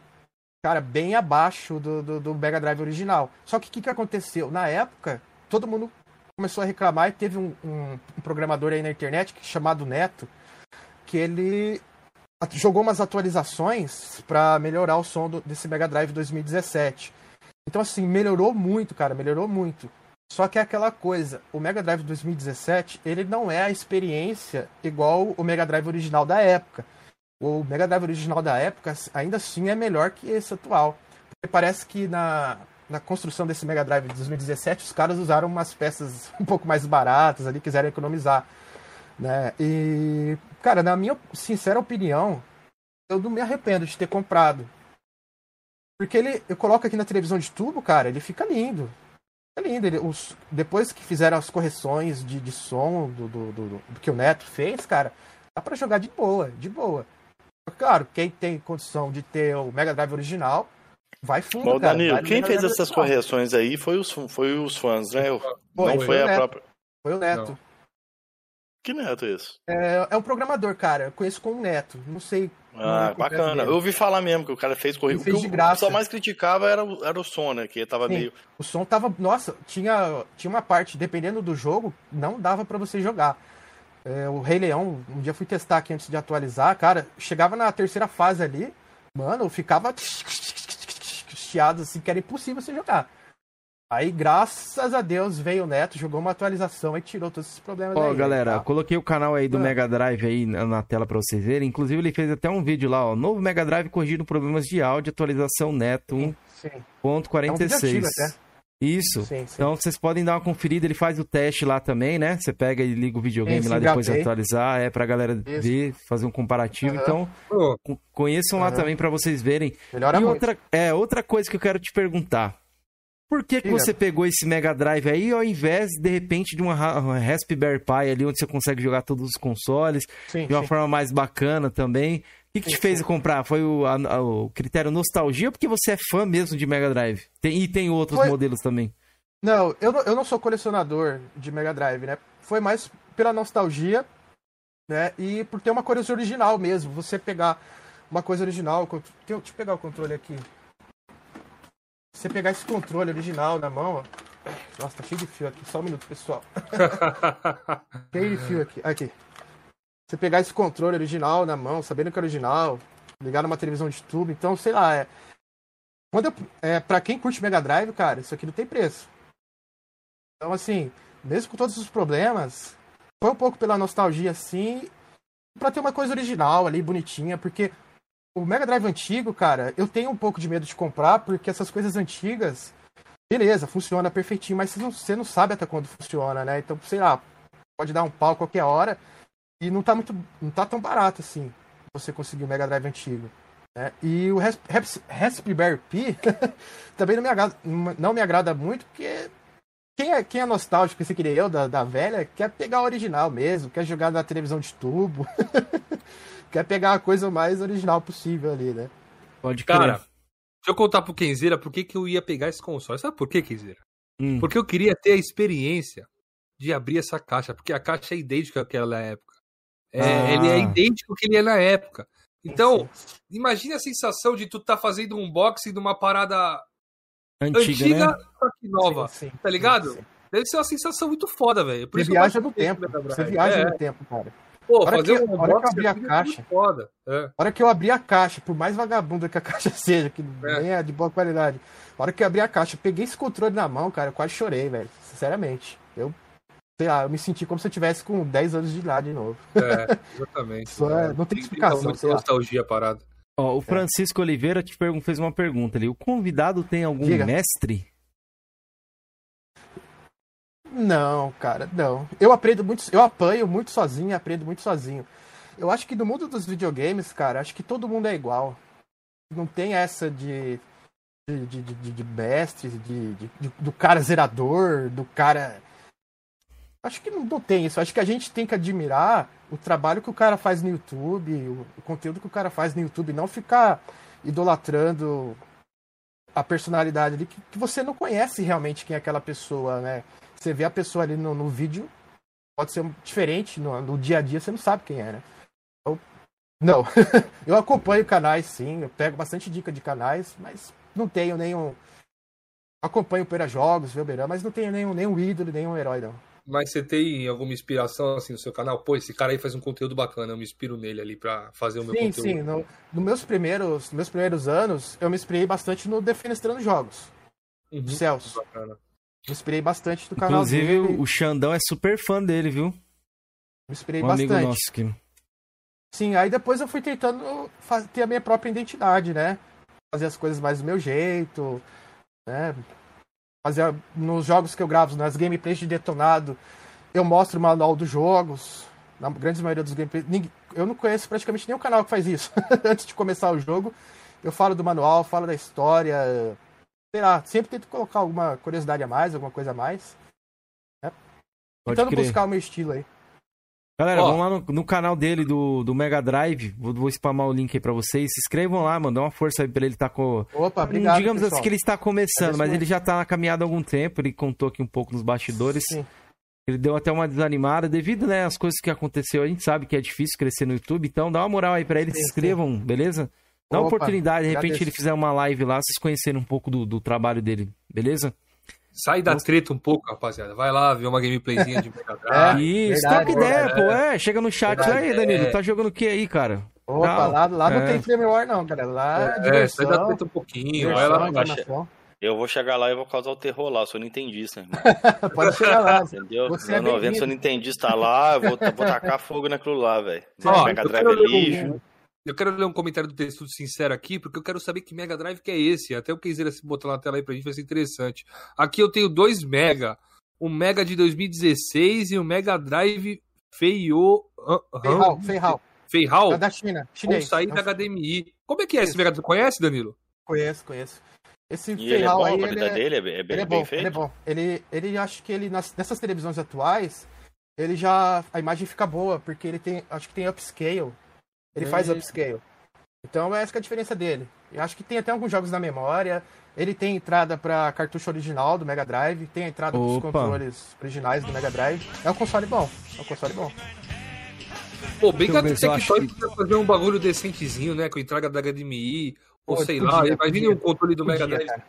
cara, bem abaixo do, do, do Mega Drive original. Só que o que, que aconteceu? Na época, todo mundo começou a reclamar e teve um, um, um programador aí na internet chamado Neto, que ele jogou umas atualizações para melhorar o som do, desse Mega Drive 2017. Então, assim, melhorou muito, cara, melhorou muito. Só que é aquela coisa, o Mega Drive 2017, ele não é a experiência igual o Mega Drive original da época o Mega Drive original da época ainda assim é melhor que esse atual. Porque parece que na, na construção desse Mega Drive de 2017 os caras usaram umas peças um pouco mais baratas ali, quiseram economizar. Né? E, cara, na minha sincera opinião, eu não me arrependo de ter comprado. Porque ele, eu coloco aqui na televisão de tubo, cara, ele fica lindo. Fica lindo. Ele, os, depois que fizeram as correções de, de som do, do, do, do que o Neto fez, cara, dá pra jogar de boa, de boa. Claro, quem tem condição de ter o Mega Drive original, vai fundo, Bom, cara. Danilo, quem fez essas original. correções aí foi os, foi os fãs, né? Foi, não foi, foi a Neto. própria. Foi o Neto. Não. Que neto é esse? É, é um programador, cara. Eu conheço como neto. Não sei. Ah, é bacana. Eu ouvi falar mesmo que o cara fez corrida. O que o pessoal mais criticava era o, era o som, né? Que tava Sim. meio. O som tava. Nossa, tinha, tinha uma parte, dependendo do jogo, não dava para você jogar. É, o Rei Leão, um dia fui testar aqui antes de atualizar, cara, chegava na terceira fase ali, mano, ficava chiado assim, que era impossível você jogar. Aí, graças a Deus, veio o Neto, jogou uma atualização e tirou todos esses problemas Ó, galera, tá? coloquei o canal aí do. Mega Drive aí na tela pra vocês verem. Inclusive, ele fez até um vídeo lá, ó. Novo Mega Drive corrigindo problemas de áudio, atualização Neto 1.46. É um isso. Sim, sim. Então vocês podem dar uma conferida, ele faz o teste lá também, né? Você pega e liga o videogame sim, lá depois de atualizar, é pra galera Isso. ver, fazer um comparativo. Uhum. Então, conheçam uhum. lá também para vocês verem. Melhora e muito. outra, é, outra coisa que eu quero te perguntar. Por que, que você pegou esse Mega Drive aí ao invés, de repente, de uma, uma Raspberry Pi ali, onde você consegue jogar todos os consoles de uma forma mais bacana também? O que, que te fez comprar? Foi o, a, o critério nostalgia ou porque você é fã mesmo de Mega Drive? Tem, e tem outros Foi... modelos também? Não eu, não, eu não sou colecionador de Mega Drive, né? Foi mais pela nostalgia, né? E por ter uma coisa original mesmo. Você pegar uma coisa original. Deixa eu pegar o controle aqui. Você pegar esse controle original na mão, ó. Nossa, tá cheio de fio aqui. Só um minuto, pessoal. cheio de fio aqui. Aqui. Você pegar esse controle original na mão, sabendo que é original, ligar numa televisão de tubo, então, sei lá, é. Quando eu, é, pra quem curte Mega Drive, cara, isso aqui não tem preço. Então, assim, mesmo com todos os problemas, foi um pouco pela nostalgia, assim, pra ter uma coisa original ali, bonitinha, porque o Mega Drive antigo, cara, eu tenho um pouco de medo de comprar, porque essas coisas antigas, beleza, funciona perfeitinho, mas você não, você não sabe até quando funciona, né? Então, sei lá, pode dar um pau qualquer hora. E não tá muito. não tá tão barato assim você conseguir o Mega Drive antigo. Né? E o Raspberry Pi também não me, agrada, não me agrada muito, porque quem é, quem é nostálgico, esse queria eu, da, da velha, quer pegar o original mesmo, quer jogar na televisão de tubo, quer pegar a coisa mais original possível ali, né? Pode Cara, deixa eu contar pro Kenzeira por que, que eu ia pegar esse console. Sabe por que, Kenzeira? Hum. Porque eu queria ter a experiência de abrir essa caixa, porque a caixa é idêntica àquela época. É, ah. Ele é idêntico ao que ele é na época. Então, imagine a sensação de tu tá fazendo um unboxing de uma parada antiga, antiga né? só que nova. Sim, sim, tá ligado? Sim, Deve ser uma sensação muito foda, velho. Você viaja no tempo. Você viaja é. no tempo, cara. Pô, hora fazer que, um hora que eu abri a caixa. Foda. É. hora que eu abri a caixa, por mais vagabunda que a caixa seja, que é. nem é de boa qualidade. Hora que eu abri a caixa, peguei esse controle na mão, cara, eu quase chorei, velho. Sinceramente. Eu, sei lá, eu me senti como se eu tivesse com 10 anos de idade de novo. É, exatamente. Só, é, não tem, explicação. Tem nostalgia parada. Ó, o Francisco Oliveira te fez uma pergunta ali. O convidado tem algum Diga. mestre? Não, cara, não. Eu aprendo muito, eu apanho muito sozinho, aprendo muito sozinho. Eu acho que no mundo dos videogames, cara, acho que todo mundo é igual. Não tem essa de de, de, de, de mestre, de, de, de, do cara zerador, do cara. Acho que não, tem isso. Acho que a gente tem que admirar o trabalho que o cara faz no YouTube, o, conteúdo que o cara faz no YouTube, não ficar idolatrando a personalidade ali que, que, você não conhece realmente quem é aquela pessoa, né? Você vê a pessoa ali no, no vídeo, pode ser diferente, no, no, dia a dia você não sabe quem é, né? Eu, não, eu acompanho canais sim, eu pego bastante dica de canais, mas não tenho nenhum. Acompanho Pera Jogos, Velberan, mas não tenho nenhum, nenhum ídolo, nenhum herói, não. Mas você tem alguma inspiração assim no seu canal? Pô, esse cara aí faz um conteúdo bacana, eu me inspiro nele ali para fazer o meu sim, conteúdo. Sim, sim. No, no meus primeiros, nos meus primeiros anos, eu me inspirei bastante no Defenestrando Jogos. Uhum, Celso. Bacana. Me inspirei bastante do canal Inclusive, dele. o Xandão é super fã dele, viu? Me inspirei um bastante. Amigo nosso que... Sim, aí depois eu fui tentando ter a minha própria identidade, né? Fazer as coisas mais do meu jeito, né? Fazer nos jogos que eu gravo, nas gameplays de detonado, eu mostro o manual dos jogos. Na grande maioria dos gameplays. Eu não conheço praticamente nenhum canal que faz isso. Antes de começar o jogo, eu falo do manual, falo da história, sei lá, sempre tento colocar alguma curiosidade a mais, alguma coisa a mais. Né? Tentando buscar o meu estilo aí. Galera, vamos lá no, no, canal dele do, do Mega Drive. Vou, vou spamar o link aí pra vocês. Se inscrevam lá, mano. Dá uma força aí pra ele tá com. Opa, obrigado. Digamos pessoal. assim que ele está começando, mas ele já tá na caminhada há algum tempo. Ele contou aqui um pouco nos bastidores. Sim. Ele deu até uma desanimada devido, né, às coisas que aconteceu. A gente sabe que é difícil crescer no YouTube, então dá uma moral aí para ele, sim, se inscrevam, sim. beleza? Dá uma oportunidade, de repente agradeço. ele fizer uma live lá, vocês conhecerem um pouco do, do trabalho dele, beleza? Sai da treta um pouco, rapaziada. Vai lá ver uma gameplayzinha de Mega Drive. Isso, verdade, troca ideia, pô. É, chega no chat verdade, aí, Danilo. É. Tá jogando o que aí, cara? Opa, não, lá, lá é. não tem Flame War, não, cara. Lá é, é sai da treta um pouquinho. Vai lá, eu vou chegar lá e vou causar o terror lá, sou nintendista, irmão. Pode chegar lá. Entendeu? Você no é 90 sou nintendista lá, eu vou, vou tacar fogo naquilo lá, velho. Mega Drive é lixo. Eu quero ler um comentário do texto sincero aqui, porque eu quero saber que Mega Drive que é esse. Até o Keizera se botar na tela aí pra gente vai ser interessante. Aqui eu tenho dois Mega. O Mega de 2016 e o Mega Drive Feio... Feihao. Feihao. Feihao? É da China. Chinês. Com sair da HDMI. Como é que é esse Mega Drive? Conhece, Danilo? Conheço, conheço. Esse e ele é bom, aí, a ele é, dele é, bem, é ele é bom, bem feito? Ele é bom. Ele, ele acho que ele, nas, nessas televisões atuais, ele já... A imagem fica boa, porque ele tem... Acho que tem upscale. Ele faz upscale. Então essa é a diferença dele. Eu acho que tem até alguns jogos na memória. Ele tem entrada para cartucho original do Mega Drive, tem a entrada para os controles originais do Mega Drive. É um console bom. É um console bom. Pô, bem que a Tectoy que... fazer um bagulho decentezinho, né? Com entrada da HDMI, ou Pô, sei podia, lá. Imagina um controle do podia, Mega Drive.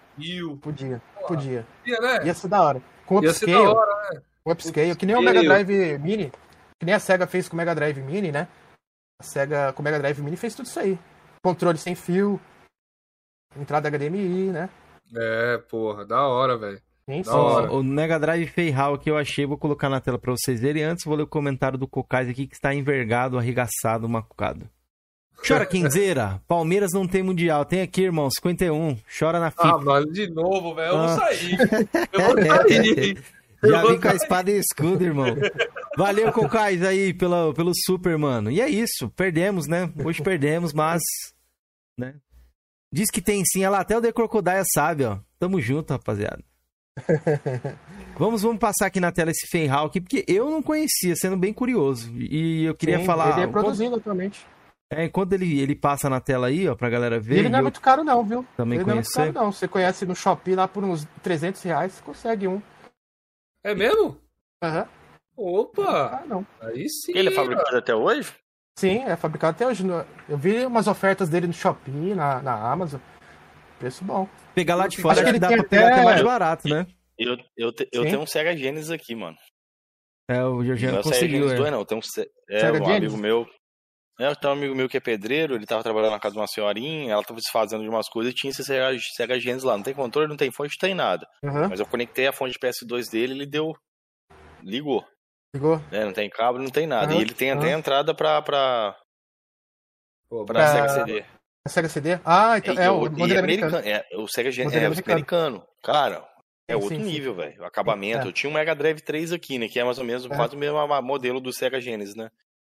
Podia, podia. Podia, né? Ia ser da hora. Com Ia upscale. Ser da hora, né? Com upscale, que nem o Mega Drive Mini. Que nem a SEGA fez com o Mega Drive Mini, né? A SEGA com o Mega Drive Mini fez tudo isso aí. Controle sem fio, entrada HDMI, né? É, porra, da hora, velho. O Mega Drive Feihal que eu achei, vou colocar na tela pra vocês verem. Antes, vou ler o comentário do Cocais aqui, que está envergado, arregaçado, macucado. Chora, Quinzeira. Palmeiras não tem mundial. Tem aqui, irmão, 51. Chora na FIFA. Ah, mano, de novo, velho. Eu ah. vou sair. Eu vou sair. Já vim com a espada e escudo, irmão. Valeu, Cocais, aí, pelo, pelo super, mano. E é isso, perdemos, né? Hoje perdemos, mas. Né? Diz que tem sim, olha lá, até o The Crocodile sabe, ó. Tamo junto, rapaziada. vamos, vamos passar aqui na tela esse Fenhal aqui, porque eu não conhecia, sendo bem curioso. E eu queria sim, falar. Ele é produzindo atualmente. É, enquanto ele, ele passa na tela aí, ó, pra galera ver. Ele não é muito caro, não, viu? Também ele conhecer. não é muito caro, não. Você conhece no Shopee lá por uns 300 reais, você consegue um. É mesmo? Aham. Uhum. Opa! Ah, não. Aí sim. Ele é fabricado até hoje? Sim, é fabricado até hoje. Eu vi umas ofertas dele no Shopee, na, na Amazon. Preço bom. Pegar lá de fora acho que, ele dá pra pegar até... até mais barato, né? Eu, eu, te, eu tenho um Sega Genesis aqui, mano. É, o conseguiu. Não é. não. Tem um, é, Sega um Genesis? amigo meu. É, tem um amigo meu que é pedreiro, ele tava trabalhando na casa de uma senhorinha, ela tava se fazendo de umas coisas e tinha esse Sega, Sega Genesis lá. Não tem controle, não tem fonte, não tem nada. Uhum. Mas eu conectei a fonte PS2 dele ele deu. Ligou. Ligou? É, não tem cabo, não tem nada. Uhum. E ele tem até entrada pra. pra... Pô, pra Sega CD. Sega CD? Ah, então é, é o modelo americano. americano. É, o Sega Genesis é, americano. americano. Cara, é sim, outro sim, nível, velho. O acabamento. É. Eu tinha um Mega Drive 3 aqui, né? Que é mais ou menos é. quase o mesmo modelo do Sega Genesis, né?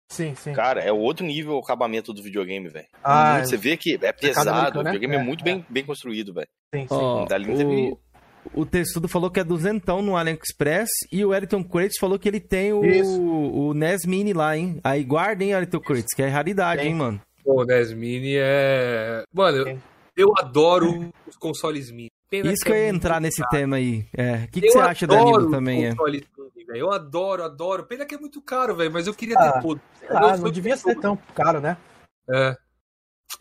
Sim, sim. Cara, é outro nível o acabamento do videogame, velho. Ah, você vê que é pesado, né? o videogame é, é muito Bem, é. bem construído, velho. Sim, sim. Oh, o, o Textudo falou que é duzentão no AliExpress e o Eriton Kratos falou que ele tem o, o NES Mini lá, hein? Aí guardem, Eriton Kratos, que é raridade, sim. hein, mano? Pô, o NES Mini é... Mano, eu, eu adoro os consoles mini. Pena Isso que, eu ia é entrar nesse caro. tema aí. É. O que, que você acha da Nintendo também? É? Mini, eu adoro, adoro. Pena que é muito caro, velho, mas eu queria ah, ter tudo. Ah, não devia ser tão caro, né? É.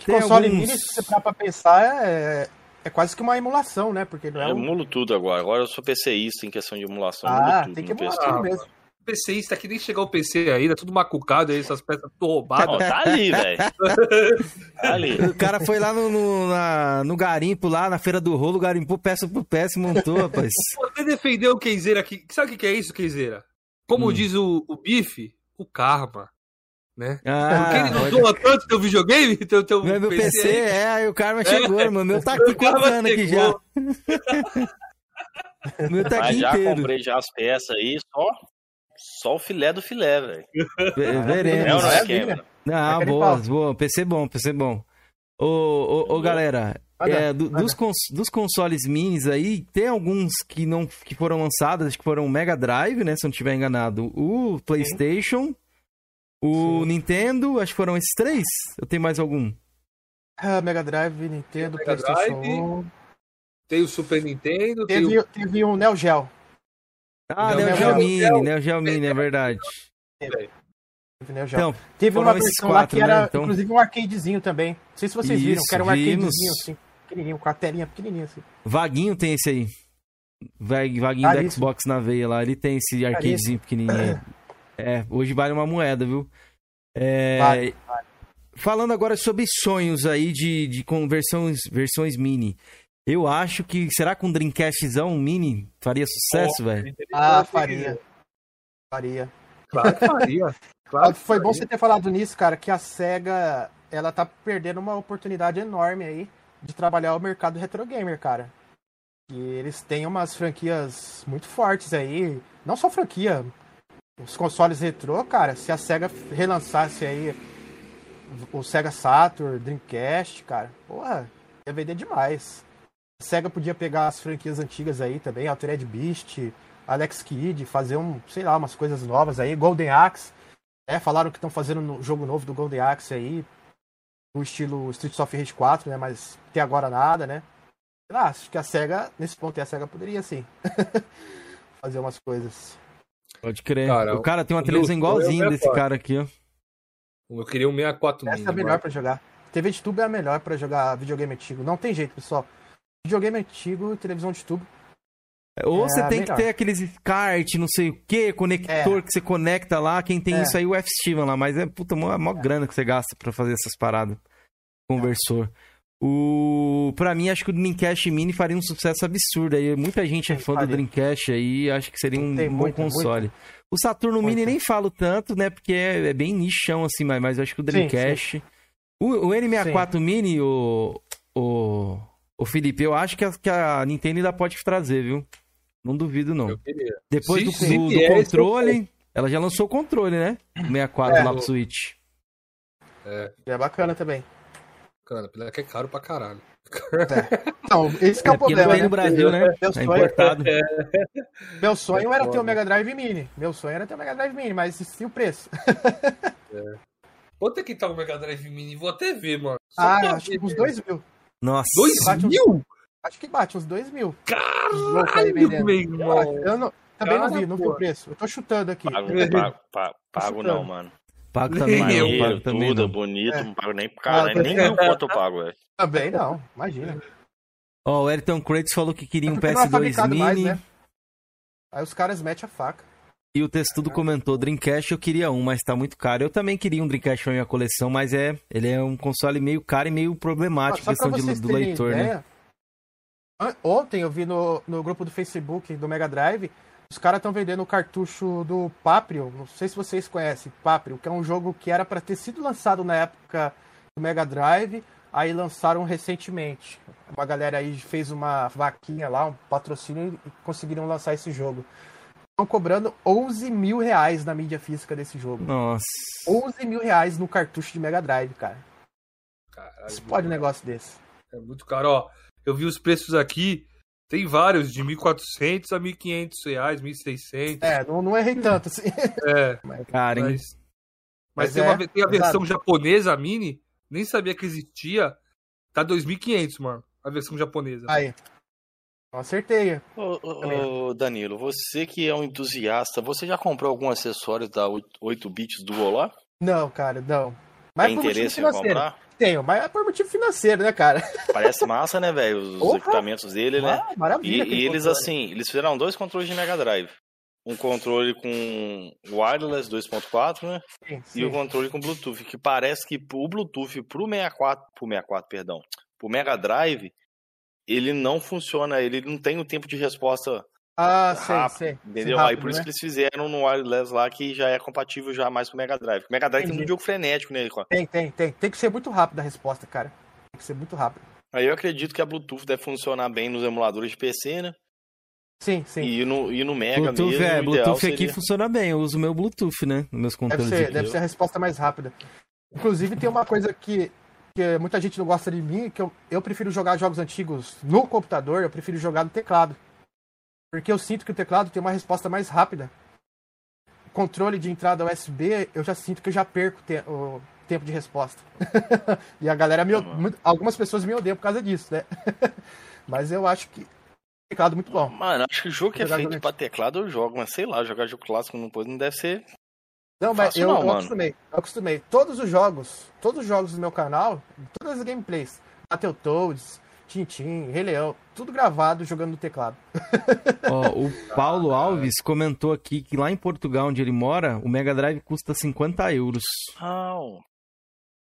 Tem console alguns... mini, se você parar pra pensar, é, é quase que uma emulação, né? Porque não é eu um... emulo tudo agora. Agora eu sou PCista em questão de emulação. Ah, tem que emular tudo mesmo. PCista que nem chegou o PC ainda, tudo macucado aí, essas peças tudo roubadas. tá ali, velho. tá ali. O cara foi lá no, no, na, no garimpo, lá na feira do rolo, garimpou peça por peça e montou, rapaz. Você defendeu o Keizeira aqui. Sabe o que é isso, Keizeira? Como hum. diz o, o Bife, o karma. Né? Ah, Porque ele não doa tanto teu videogame, teu, teu meu, PC, PC é, aí o karma chegou, é. mano. Meu tá aqui contando aqui já. meu tá aqui Mas já inteiro. comprei já as peças aí, só só o filé do filé, velho. Veremos. Não, não é, Cameron? Não, é boa, boa. PC bom, PC bom. Ô, ô, ô galera, é, do, dos, cons, dos consoles minis aí, tem alguns que não que foram lançados, acho que foram o Mega Drive, né? Se eu não estiver enganado. O PlayStation, Sim. o Sim. Nintendo, acho que foram esses três. Eu tenho mais algum? Ah, Mega Drive, Nintendo, Mega PlayStation Drive, Tem o Super Nintendo. Teve, o... teve um Neo Geo. Ah, Neo, Geo Mini, Neo Geo Mini, é verdade. Então, teve uma versão lá que era, né? então... inclusive, um arcadezinho também. Não sei se vocês Isso, viram, que era um vimos. arcadezinho assim, pequenininho, com a telinha pequenininha assim. Vaguinho tem esse aí. Vaguinho ah, do Xbox na veia lá, ele tem esse arcadezinho pequenininho. É, hoje vale uma moeda, viu? É... Vale, vale. Falando agora sobre sonhos aí de, de conversões versões mini. Eu acho que. Será que um Dreamcastzão mini faria sucesso, oh, velho? Ah, faria. Faria. Claro que faria. Claro Foi bom você ter falado nisso, cara, que a SEGA ela tá perdendo uma oportunidade enorme aí de trabalhar o mercado retro gamer, cara. E eles têm umas franquias muito fortes aí. Não só franquia, os consoles retrô, cara, se a SEGA relançasse aí o Sega Saturn, Dreamcast, cara, porra, ia vender demais. A SEGA podia pegar as franquias antigas aí também, Altered Beast, Alex Kidd, fazer um, sei lá, umas coisas novas aí, Golden Axe. É, falaram que estão fazendo um jogo novo do Golden Axe aí, no estilo Street of Rage 4, né? Mas até agora nada, né? Sei lá, acho que a SEGA, nesse ponto, a SEGA poderia sim fazer umas coisas. Pode crer. Cara, o cara tem uma televisão igualzinha desse cara aqui, ó. Eu queria um 64 Essa é a melhor para jogar. TV de tubo é a melhor para jogar videogame antigo. Não tem jeito, pessoal videogame antigo, televisão de tubo. Ou é você tem melhor. que ter aqueles kart, não sei o que, conector é. que você conecta lá. Quem tem é. isso aí, o F-Steven lá. Mas é puta, mó, mó é. grana que você gasta pra fazer essas paradas. Conversor. O... Pra mim, acho que o Dreamcast Mini faria um sucesso absurdo. Aí, muita gente é fã do Dreamcast aí, acho que seria um bom console. Muito. O Saturno muito. Mini nem falo tanto, né? Porque é, é bem nichão, assim, mas, mas acho que o Dreamcast. Sim, sim. O, o N64 sim. Mini, o, o Ô, Felipe, eu acho que a, que a Nintendo ainda pode trazer, viu? Não duvido, não. Depois do, do, do é controle, ela já lançou o controle, né? O 64 é, lá pro Switch. É. É bacana também. Bacana, apesar que é caro pra caralho. É. Não, esse que é, é o problema. Não né? no Brasil, né? Meu é sonho, é importado. Meu sonho era ter o Mega Drive Mini. Meu sonho era ter o Mega Drive Mini, mas e o preço? É. Quanto é que tá o Mega Drive Mini? Vou até ver, mano. Só ah, acho que uns 2 mil. Nossa. Dois mil? Uns, acho que bate uns dois mil. Caralho, meu irmão. Eu não, também não vi, não vi o preço. Eu tô chutando aqui. Pago, pago, pago, pago não, mano. Pago também não, pago também tudo, não. bonito, é. não pago nem cara, ah, nem mil quanto eu pago, velho. Também não, imagina. Ó, oh, o Ayrton Kratos falou que queria um PS2 Mini. Mais, né? Aí os caras metem a faca. E o Testudo comentou, Dreamcast eu queria um, mas tá muito caro. Eu também queria um Dreamcast pra minha coleção, mas é, ele é um console meio caro e meio problemático, questão de, do leitor, né? ideia, né? Ontem eu vi no, no grupo do Facebook do Mega Drive, os caras estão vendendo o cartucho do Paprio, não sei se vocês conhecem, Paprio, que é um jogo que era para ter sido lançado na época do Mega Drive, aí lançaram recentemente. Uma galera aí fez uma vaquinha lá, um patrocínio e conseguiram lançar esse jogo estão cobrando 11 mil reais na mídia física desse jogo. Nossa. 11 mil reais no cartucho de Mega Drive, cara. Caralho, Explode um negócio desse. É muito caro, ó. Eu vi os preços aqui. Tem vários, de 1.400 a 1.500 reais, 1.600. É, não, não errei tanto assim. É, mas, cara, mas, mas, mas tem, é, uma, tem a versão exato. japonesa mini, nem sabia que existia. Tá 2.500, mano, a versão japonesa. Aí. Acertei. Ô, ô, Danilo, você que é um entusiasta, você já comprou algum acessório da 8 bits do lá? Não, cara, não. Mas Tem interesse em comprar? Tenho, mas é por motivo financeiro, né, cara? Parece massa, né, velho? Os Opa! equipamentos dele, né? Ah, maravilha. E, e eles, assim, eles fizeram dois controles de Mega Drive. Um controle com wireless 2.4, né? Sim, sim. E o controle com Bluetooth, que parece que o Bluetooth pro 64, pro 64, perdão, pro Mega Drive, ele não funciona, ele não tem o tempo de resposta ah, rápido, sei, sei. Entendeu? Rápido, Aí por né? isso que eles fizeram no wireless lá que já é compatível já mais com o Mega Drive. O Mega Drive Entendi. tem um jogo frenético nele, né, Tem, tem, tem. Tem que ser muito rápido a resposta, cara. Tem que ser muito rápido. Aí eu acredito que a Bluetooth deve funcionar bem nos emuladores de PC, né? Sim, sim. E no, e no Mega Bluetooth, mesmo. É, Bluetooth seria... aqui funciona bem. Eu uso meu Bluetooth, né? Nos meus controles. Deve ser, deve ser a resposta mais rápida. Inclusive, tem uma coisa que que muita gente não gosta de mim, que eu, eu prefiro jogar jogos antigos no computador, eu prefiro jogar no teclado. Porque eu sinto que o teclado tem uma resposta mais rápida. O controle de entrada USB, eu já sinto que eu já perco te o tempo de resposta. e a galera me algumas pessoas me odeiam por causa disso, né? mas eu acho que teclado muito bom. Mano, acho que o jogo que é feito para teclado eu jogo, mas sei lá, jogar jogo clássico não, não deve ser não, mas eu, não, eu acostumei. Eu acostumei. Todos os jogos, todos os jogos do meu canal, todas as gameplays, Battletoads, Tintin, Rei Leão, tudo gravado jogando no teclado. oh, o Paulo Alves comentou aqui que lá em Portugal, onde ele mora, o Mega Drive custa 50 euros. Oh.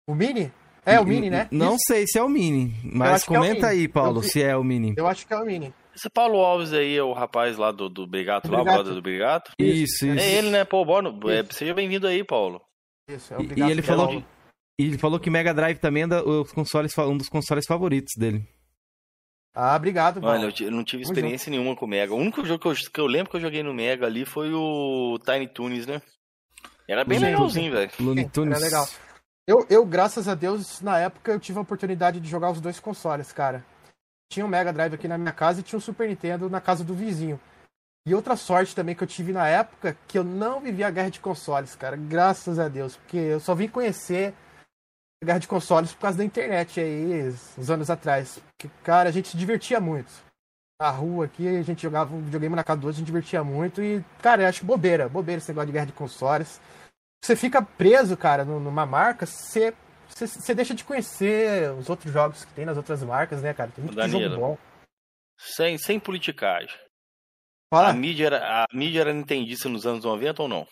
O Mini? É o Mini, né? Não Isso. sei se é o Mini, mas é comenta é aí, Paulo, se é o Mini. Eu acho que é o Mini. Esse Paulo Alves aí é o rapaz lá do, do Brigato, lá, o brother do Brigato? Isso, isso. É ele, né? Pô, Bono, é, seja bem-vindo aí, Paulo. Isso, é o Brigato. E, e ele falou que, e ele falou que Mega Drive também é os consoles, um dos consoles favoritos dele. Ah, obrigado, mano. eu não tive experiência nenhuma com o Mega. O único jogo que eu, que eu, lembro que eu joguei no Mega ali foi o Tiny Toons, né? Era bem legalzinho, velho. Looney Tunes. Era legal. Eu, eu, graças a Deus, na época eu tive a oportunidade de jogar os dois consoles, cara tinha um Mega Drive aqui na minha casa e tinha um Super Nintendo na casa do vizinho. E outra sorte também que eu tive na época, que eu não vivi a guerra de consoles, cara, graças a Deus, porque eu só vim conhecer a guerra de consoles por causa da internet aí, uns anos atrás. Porque, cara, a gente se divertia muito. Na rua aqui, a gente jogava um videogame na casa do outro, a gente divertia muito e, cara, eu acho bobeira, bobeira esse negócio de guerra de consoles. Você fica preso, cara, numa marca, você você deixa de conhecer os outros jogos que tem nas outras marcas, né, cara? Tem muito Danilo, jogo bom. Sem, sem politicagem. Fala. A mídia, era, a mídia era nintendista nos anos 90 ou não?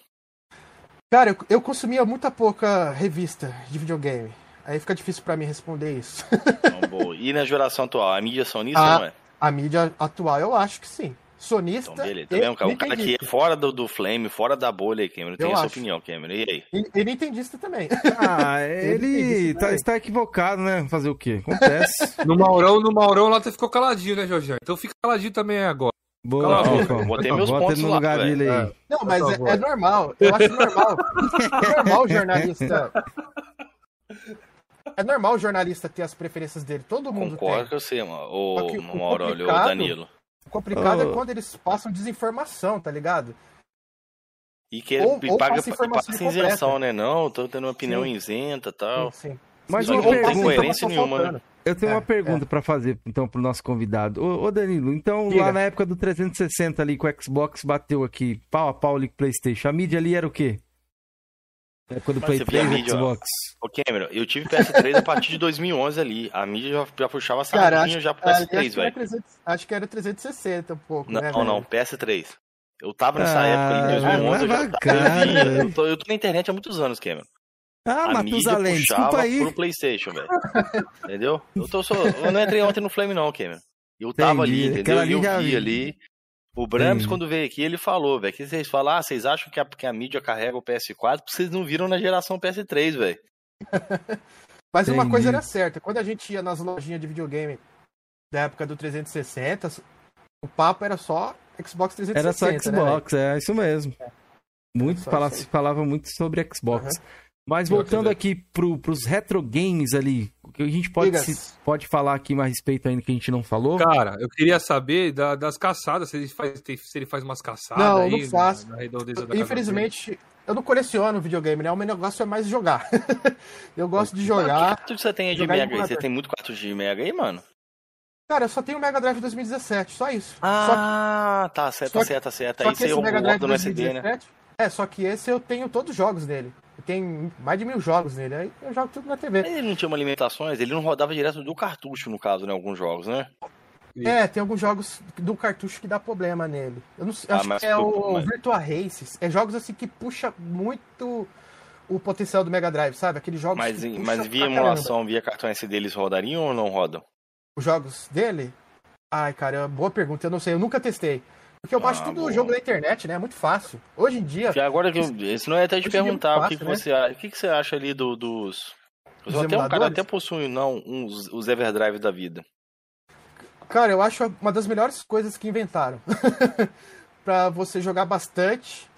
Cara, eu, eu consumia muita pouca revista de videogame. Aí fica difícil para mim responder isso. Não, e na geração atual, a mídia sonista a, não é? A mídia atual eu acho que sim sonista. Então, beleza. Tá vendo, O cara que é fora do, do Flame, fora da bolha, Cameron. Tem essa opinião, Cameron. E aí? Ele, ele entendista também. Ah, ele tá, está equivocado, né? Fazer o quê? Acontece. no Maurão, no Maurão lá você ficou caladinho, né, Jorge? Então fica caladinho também agora. Boa, Cala, Botei meus Bota pontos no lá, lugar dele aí. É. Não, mas é, é, normal. Eu acho normal. É normal o jornalista. É normal o jornalista ter as preferências dele. Todo mundo Concordo tem. que eu sei, mano. O, o Mauro, o Danilo. O complicado oh. é quando eles passam desinformação, tá ligado? E que ou, e paga, passa, passa isenção, né? Não, tô tendo uma opinião sim. isenta e tal. Sim, sim. Mas não tem coerência nenhuma, né? Eu tenho é, uma pergunta é. para fazer, então, pro nosso convidado. Ô, ô Danilo, então, Diga. lá na época do 360 ali, que o Xbox bateu aqui, pau a pau ali com o Playstation, a mídia ali era o quê? É quando Play 3 mídia, Xbox. Ô, Cameron, eu tive PS3 a partir de 2011 ali. A mídia já, já puxava a sardinha já pro PS3, velho. Acho que era 360 um pouco, não, né? Não, não, PS3. Eu tava nessa ah, época em 2011, eu já tava, eu, tô, eu tô na internet há muitos anos, Cameron. Ah, Matusalém, desculpa aí. pro Playstation, velho. entendeu? Eu, tô só, eu não entrei ontem no Flame não, Cameron. Eu tava Entendi. ali, entendeu? Ali eu vi, vi ali. O Brams, quando veio aqui, ele falou, velho, que vocês falam, ah, vocês acham que a, que a mídia carrega o PS4, vocês não viram na geração PS3, velho. Mas Entendi. uma coisa era certa, quando a gente ia nas lojinhas de videogame da época do 360, o papo era só Xbox 360. Era só né, Xbox, né, é isso mesmo. É. Muito fala, se falava muito sobre Xbox. Uhum. Mas voltando aqui pro, pros retro games ali, o que a gente pode, se, pode falar aqui mais a respeito ainda que a gente não falou? Cara, eu queria saber da, das caçadas, se ele, faz, se ele faz umas caçadas não, aí. Não, faço. Na, na Infelizmente, eu não coleciono videogame, né? O meu negócio é mais jogar. eu gosto de jogar. Quanto você tem de Mega aí? Você tem muito 4 de Mega aí, mano? Cara, eu só tenho o Mega Drive 2017, só isso. Ah, que... tá, certo, tá certo, tá certo. Aí você Mega Drive 2017, né? É, só que esse eu tenho todos os jogos dele. Tem mais de mil jogos nele, aí eu jogo tudo na TV. Ele não tinha uma limitações, ele não rodava direto do cartucho, no caso, né? Alguns jogos, né? É, tem alguns jogos do cartucho que dá problema nele. Eu não ah, acho que é o mas... Virtua Races. É jogos assim que puxa muito o potencial do Mega Drive, sabe? Aqueles jogos Mas, mas via emulação, caramba. via cartão SD, eles rodariam ou não rodam? Os jogos dele? Ai, cara, é boa pergunta, eu não sei, eu nunca testei. Porque eu baixo ah, tudo bom. jogo na internet, né? É muito fácil. Hoje em dia. E agora que eu, isso não é até de é perguntar é o que, que né? você acha. O que, que você acha ali do, dos. Os até um cara até possui, não, uns, os Everdrive da vida. Cara, eu acho uma das melhores coisas que inventaram. para você jogar bastante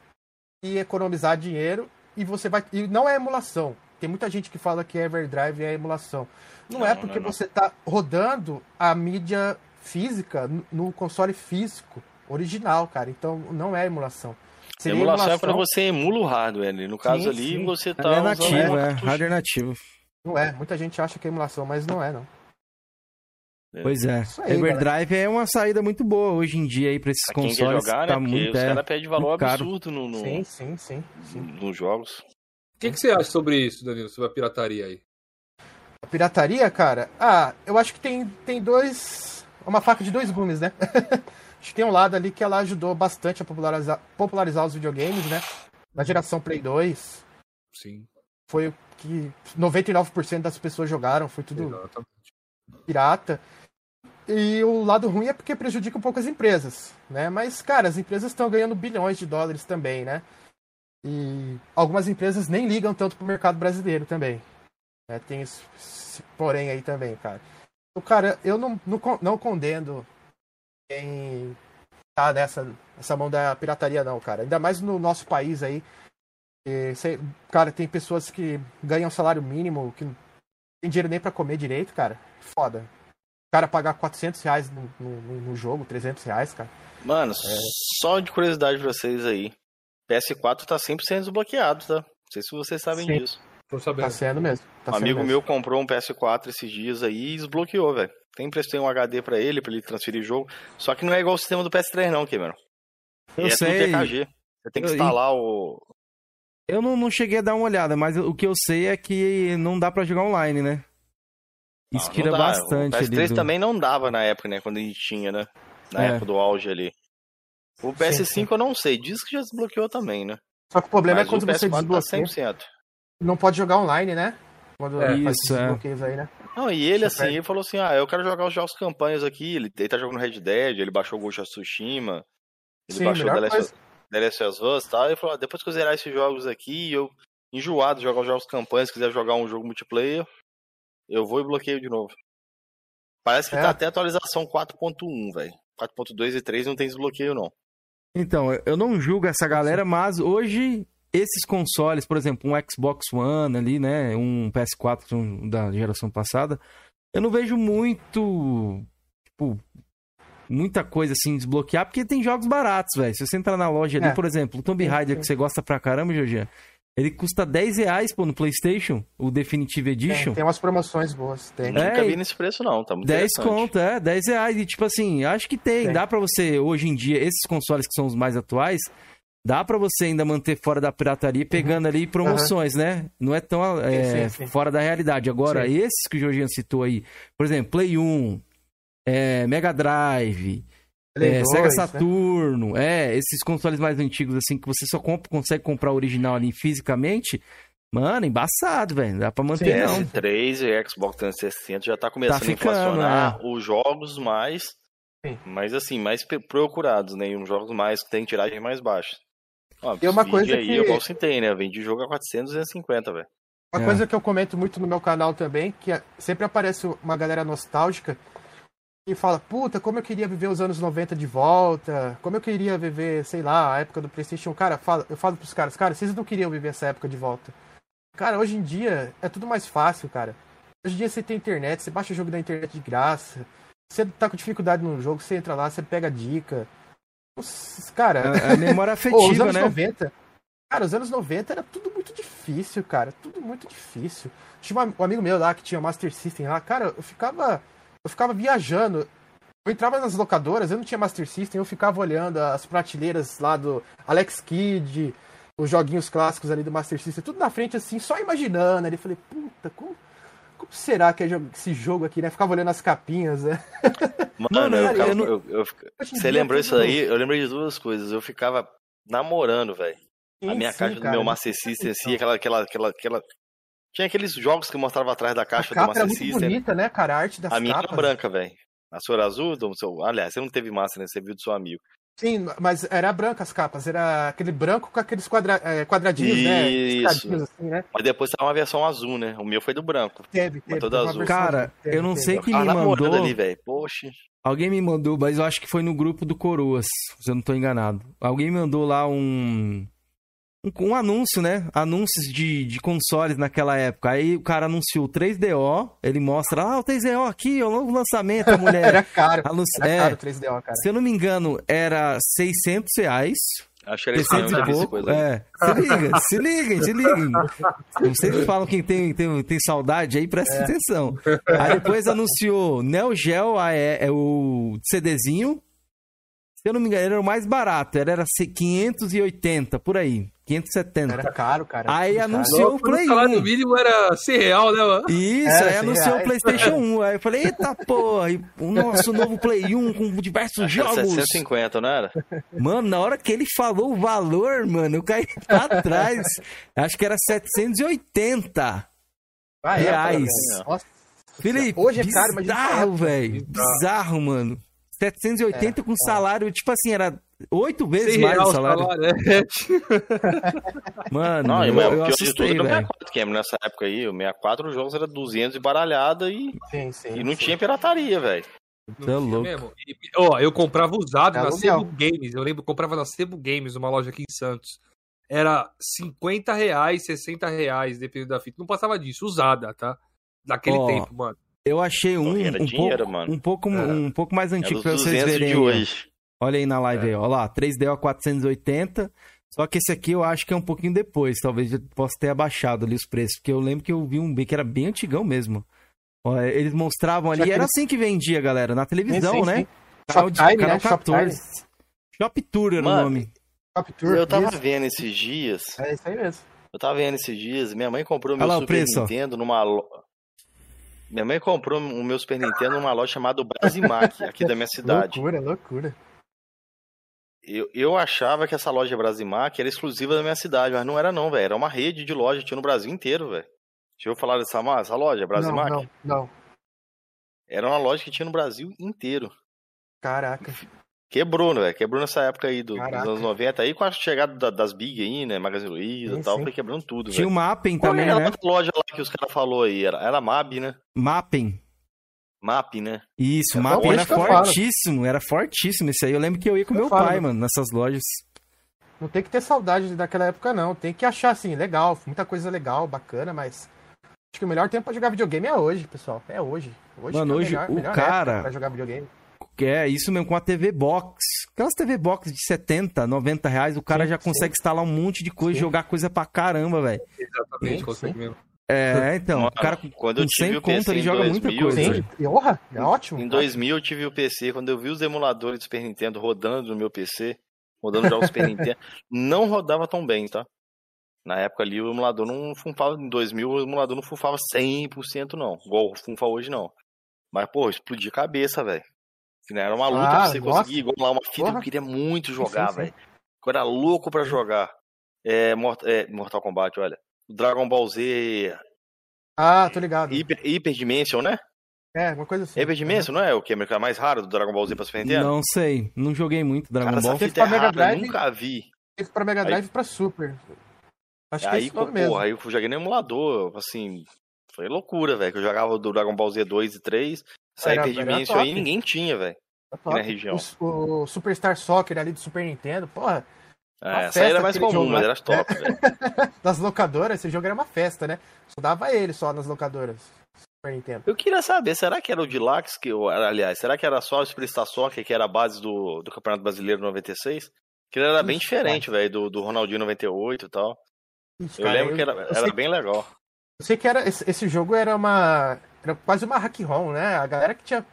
e economizar dinheiro. E você vai. E não é emulação. Tem muita gente que fala que Everdrive é emulação. Não, não é porque não, não. você tá rodando a mídia física no console físico original, cara. Então não é emulação. Seria emulação, emulação é quando você emula o hardware. No caso sim, ali, sim. você tá. É nativo, é. Hardware nativo. Não é. Muita gente acha que é emulação, mas não é, não. É. Pois é. Aí, Everdrive galera. é uma saída muito boa hoje em dia aí pra esses pra quem consoles. Quer jogar, tá né? muito, os é, caras pedem valor absurdo no, no, sim, sim, sim, sim. nos jogos. O que, que você acha sobre isso, Danilo, sobre a pirataria aí? A pirataria, cara? Ah, eu acho que tem, tem dois. Uma faca de dois gumes, né? Acho que tem um lado ali que ela ajudou bastante a popularizar, popularizar os videogames, né? Na geração Play 2. Sim. Foi o que 99% das pessoas jogaram, foi tudo Exatamente. pirata. E o lado ruim é porque prejudica um pouco as empresas, né? Mas, cara, as empresas estão ganhando bilhões de dólares também, né? E algumas empresas nem ligam tanto pro mercado brasileiro também. Né? Tem esse, esse porém aí também, cara. O cara, eu não, não, não condeno quem tá nessa, nessa mão da pirataria, não, cara. Ainda mais no nosso país aí. E, cê, cara, tem pessoas que ganham salário mínimo, que não tem dinheiro nem para comer direito, cara. Foda. O cara pagar 400 reais no, no, no jogo, 300 reais, cara. Mano, é... só de curiosidade pra vocês aí. PS4 tá sempre sendo desbloqueado, tá? Não sei se vocês sabem Sim. disso. Tô sabendo. Tá sendo mesmo. Tá um amigo mesmo. meu comprou um PS4 esses dias aí e desbloqueou, velho. Tem emprestei um HD para ele, para ele transferir jogo. Só que não é igual o sistema do PS3, não, Cameron. Eu é sei. TKG. Você tem que instalar o. Eu não, não cheguei a dar uma olhada, mas o que eu sei é que não dá para jogar online, né? Isso tira bastante. O PS3 do... também não dava na época, né? Quando a gente tinha, né? Na é. época do auge ali. O PS5 sim, sim. eu não sei, diz que já desbloqueou também, né? Só que o problema Mas é quando você desbloqueia. Tá 100%. Não pode jogar online, né? Quando é, isso, é. aí, né? Não, e ele assim, ele falou assim: ah, eu quero jogar os jogos campanhas aqui. Ele, ele tá jogando Red Dead, ele baixou o Ghost of Tsushima, ele Sim, baixou The Last of Us e tal. Ele falou: ah, depois que eu zerar esses jogos aqui, eu enjoado de jogar os jogos campanhas, quiser jogar um jogo multiplayer, eu vou e bloqueio de novo. Parece que tá é. tá até atualização 4.1, velho. 4.2 e 3 não tem desbloqueio, não. Então, eu não julgo essa galera, mas hoje esses consoles, por exemplo, um Xbox One ali, né, um PS4 da geração passada, eu não vejo muito, tipo, muita coisa assim desbloquear, porque tem jogos baratos, velho. Se você entrar na loja ali, é. por exemplo, o Tomb Raider que você gosta pra caramba, Jorginho, ele custa 10 reais, pô, no PlayStation, o Definitive Edition. Tem, tem umas promoções boas, tem. É, Nunca vi nesse preço não, tá muito 10 conto, é, 10 reais. E tipo assim, acho que tem, tem, dá pra você, hoje em dia, esses consoles que são os mais atuais, dá para você ainda manter fora da pirataria pegando uhum. ali promoções, uhum. né? Não é tão é, sim, sim. fora da realidade. Agora, sim. esses que o Jorginho citou aí, por exemplo, Play 1, é, Mega Drive, É, Sega né? Saturno, né? é, esses consoles mais antigos, assim, que você só comp consegue comprar o original ali fisicamente, Mano, embaçado, velho. Dá pra manter, não. PS3 e Xbox 360 já tá começando tá ficando, a inflacionar é. os jogos mais. Sim. Mas assim, mais procurados, né? E uns jogos mais que tem tiragem mais baixa. Ó, e uma coisa aí, que... eu igual citei, né? Vendi jogo a 400, 250, velho. Uma é. coisa que eu comento muito no meu canal também, que é, sempre aparece uma galera nostálgica e fala, puta, como eu queria viver os anos 90 de volta, como eu queria viver, sei lá, a época do Playstation. Cara, eu falo pros caras, cara, vocês não queriam viver essa época de volta. Cara, hoje em dia é tudo mais fácil, cara. Hoje em dia você tem internet, você baixa o jogo da internet de graça. Você tá com dificuldade no jogo, você entra lá, você pega a dica. Cara, a, a memória afetiva, oh, os anos né? 90, cara, os anos 90 era tudo muito difícil, cara. Tudo muito difícil. Tinha um amigo meu lá que tinha Master System lá, cara, eu ficava. Eu ficava viajando. Eu entrava nas locadoras, eu não tinha Master System, eu ficava olhando as prateleiras lá do Alex Kidd, os joguinhos clássicos ali do Master System, tudo na frente, assim, só imaginando. Ali, falei, puta, como, como será que é esse jogo aqui, né? Ficava olhando as capinhas, né? Mano, eu, eu, eu, eu você lembrou isso aí? Eu lembrei de duas coisas. Eu ficava namorando, velho. A minha sim, caixa cara, do meu Master System, assim, aquela, aquela, aquela, aquela. Tinha aqueles jogos que mostrava atrás da caixa do Master System. muito bonita, né, cara? A arte das A minha era branca, velho. A sua era azul, do seu... aliás, você não teve massa, né? Você viu do seu amigo. Sim, mas era branca as capas, era aquele branco com aqueles quadra, é, quadradinhos, né? Isso. né? Assim, né? Mas depois saiu uma versão azul, né? O meu foi do branco. Teve, teve. Toda azul. Cara, teve, eu não teve. sei quem me mandou. Ali, velho. Poxa. Alguém me mandou, mas eu acho que foi no grupo do Coroas, se eu não tô enganado. Alguém mandou lá um um, um, anúncio, né? Anúncios de, de consoles naquela época. Aí o cara anunciou o 3DO, ele mostra, ah, o 3DO aqui, o novo lançamento, a mulher. era caro, Anunci... era é, caro o 3DO, cara. Se eu não me engano, era 600 reais. Acho que era 600 e pouco. É, se liga, se liguem, se liguem. Vocês falam que tem, tem, tem saudade aí, presta é. atenção. Aí depois anunciou Neo Geo, é, é o CDzinho. Se eu não me engano, era o mais barato, era, era 580, por aí. 570. Era caro, cara. Aí anunciou o Play 1. O salário mínimo era 100 real, né, mano? Isso, era aí anunciou reais. o PlayStation 1. Aí eu falei, eita porra, o nosso novo Play 1 com diversos jogos. 750, não era? Mano, na hora que ele falou o valor, mano, eu caí pra trás. Acho que era 780 ah, é, reais. Nossa. Felipe, hoje é caro, mas bizarro, velho. Bizarro, mano. 780 é, com salário, tipo assim, era oito vezes mais o salário. salário é. Mano, não, eu, eu, eu assustei, velho. 64, que nessa época aí, o 64 os jogos era 200 e baralhada e, sim, sim, e não sim. tinha pirataria, velho. Tá louco. Mesmo. E, ó, eu comprava usado é na Sebo Games. Eu lembro, eu comprava na Sebo Games, uma loja aqui em Santos. Era 50 reais, 60 reais, dependendo da fita. Não passava disso, usada, tá? Naquele oh, tempo, mano. Eu achei um, um, dinheiro, pouco, um, pouco, é. um pouco mais antigo pra vocês verem. De hoje. Olha aí na live é. aí, ó lá, 3DO 480. Só que esse aqui eu acho que é um pouquinho depois, talvez eu possa ter abaixado ali os preços, porque eu lembro que eu vi um bem que era bem antigão mesmo. Ó, eles mostravam ali, era assim que vendia, galera, na televisão, sim, sim, né? Sim. Canal, de, Time, canal né? 14. Shop, Shop Tour era Mano, o nome. Shop Tour, eu tava isso. vendo esses dias. É isso aí mesmo. Eu tava vendo esses dias, minha mãe comprou meu Super preço, Nintendo numa minha mãe comprou o meu Super Nintendo numa loja chamada Brasimac, aqui da minha cidade. loucura, loucura. Eu, eu achava que essa loja Brasimac era exclusiva da minha cidade, mas não era não, velho. Era uma rede de loja, tinha no Brasil inteiro, velho. Deixa eu falar dessa essa loja, Brasimac? Não, não, não. Era uma loja que tinha no Brasil inteiro. Caraca. Quebrou, né? Quebrou nessa época aí do, dos anos 90. Aí com a chegada da, das big aí, né? Magazine Luiza e tal, foi quebrando tudo. Tinha o Mapping também, Qual é né? loja lá que os caras falou aí? Era, era Mab, né? Mapping. Map, né? Isso, é Map era fortíssimo, era fortíssimo isso aí. Eu lembro que eu ia com eu meu falo, pai, mano, nessas lojas. Não tem que ter saudade daquela época, não. Tem que achar, assim, legal, muita coisa legal, bacana, mas. Acho que o melhor tempo pra jogar videogame é hoje, pessoal. É hoje. hoje mano, é hoje melhor, o melhor cara. Pra jogar videogame. É, isso mesmo, com a TV Box. Aquelas TV Box de 70, 90 reais, o cara sim, já consegue sim. instalar um monte de coisa, sim. jogar coisa pra caramba, velho. Exatamente, consegue mesmo. É, então, Mano, o cara quando eu tive 100 conto, ele joga 2000, muita coisa. Sim, honra, é ótimo. Em 2000 eu tive o PC, quando eu vi os emuladores do Super Nintendo rodando no meu PC, rodando jogos Super Nintendo, não rodava tão bem, tá? Na época ali o emulador não funfava, em 2000 o emulador não funfava 100% não, igual funfa hoje não. Mas, pô, explodia a cabeça, velho. Né? Era uma luta ah, pra você nossa. conseguir igual lá uma fita. Porra. Eu queria muito jogar, velho. Eu era louco pra jogar. É, é, Mortal Kombat, olha. Dragon Ball Z. Ah, tô ligado. Hyper, Hyper Dimension, né? É, uma coisa assim. Hyper Dimension, não é o que? É mais raro do Dragon Ball Z pra Super Nintendo? Não sei. Não joguei muito Dragon Cara, Ball. Essa fita é Mega Drive, nunca vi. Teve pra Mega Drive e pra Super. Acho aí, que é porra, aí eu joguei no emulador, assim, foi loucura, velho, que eu jogava do Dragon Ball Z 2 e 3, essa Hyper Dimension aí ninguém tinha, velho, na região. O, o, Superstar Soccer ali do Super Nintendo, porra, é, essa aí era mais comum, jogo, mas era top, velho. nas locadoras, esse jogo era uma festa, né? Só dava ele só nas locadoras. Super Nintendo. Eu queria saber, será que era o Deluxe, que, aliás, será que era só o Superstar Soccer, que era a base do, do Campeonato Brasileiro 96? Que ele era Ixi, bem diferente, velho, do, do Ronaldinho 98 e tal. Ixi, eu cara, lembro eu, que era, era sei, bem legal. Eu sei que era, esse, esse, jogo era uma. Era quase uma hack ROM, né? A galera que tinha.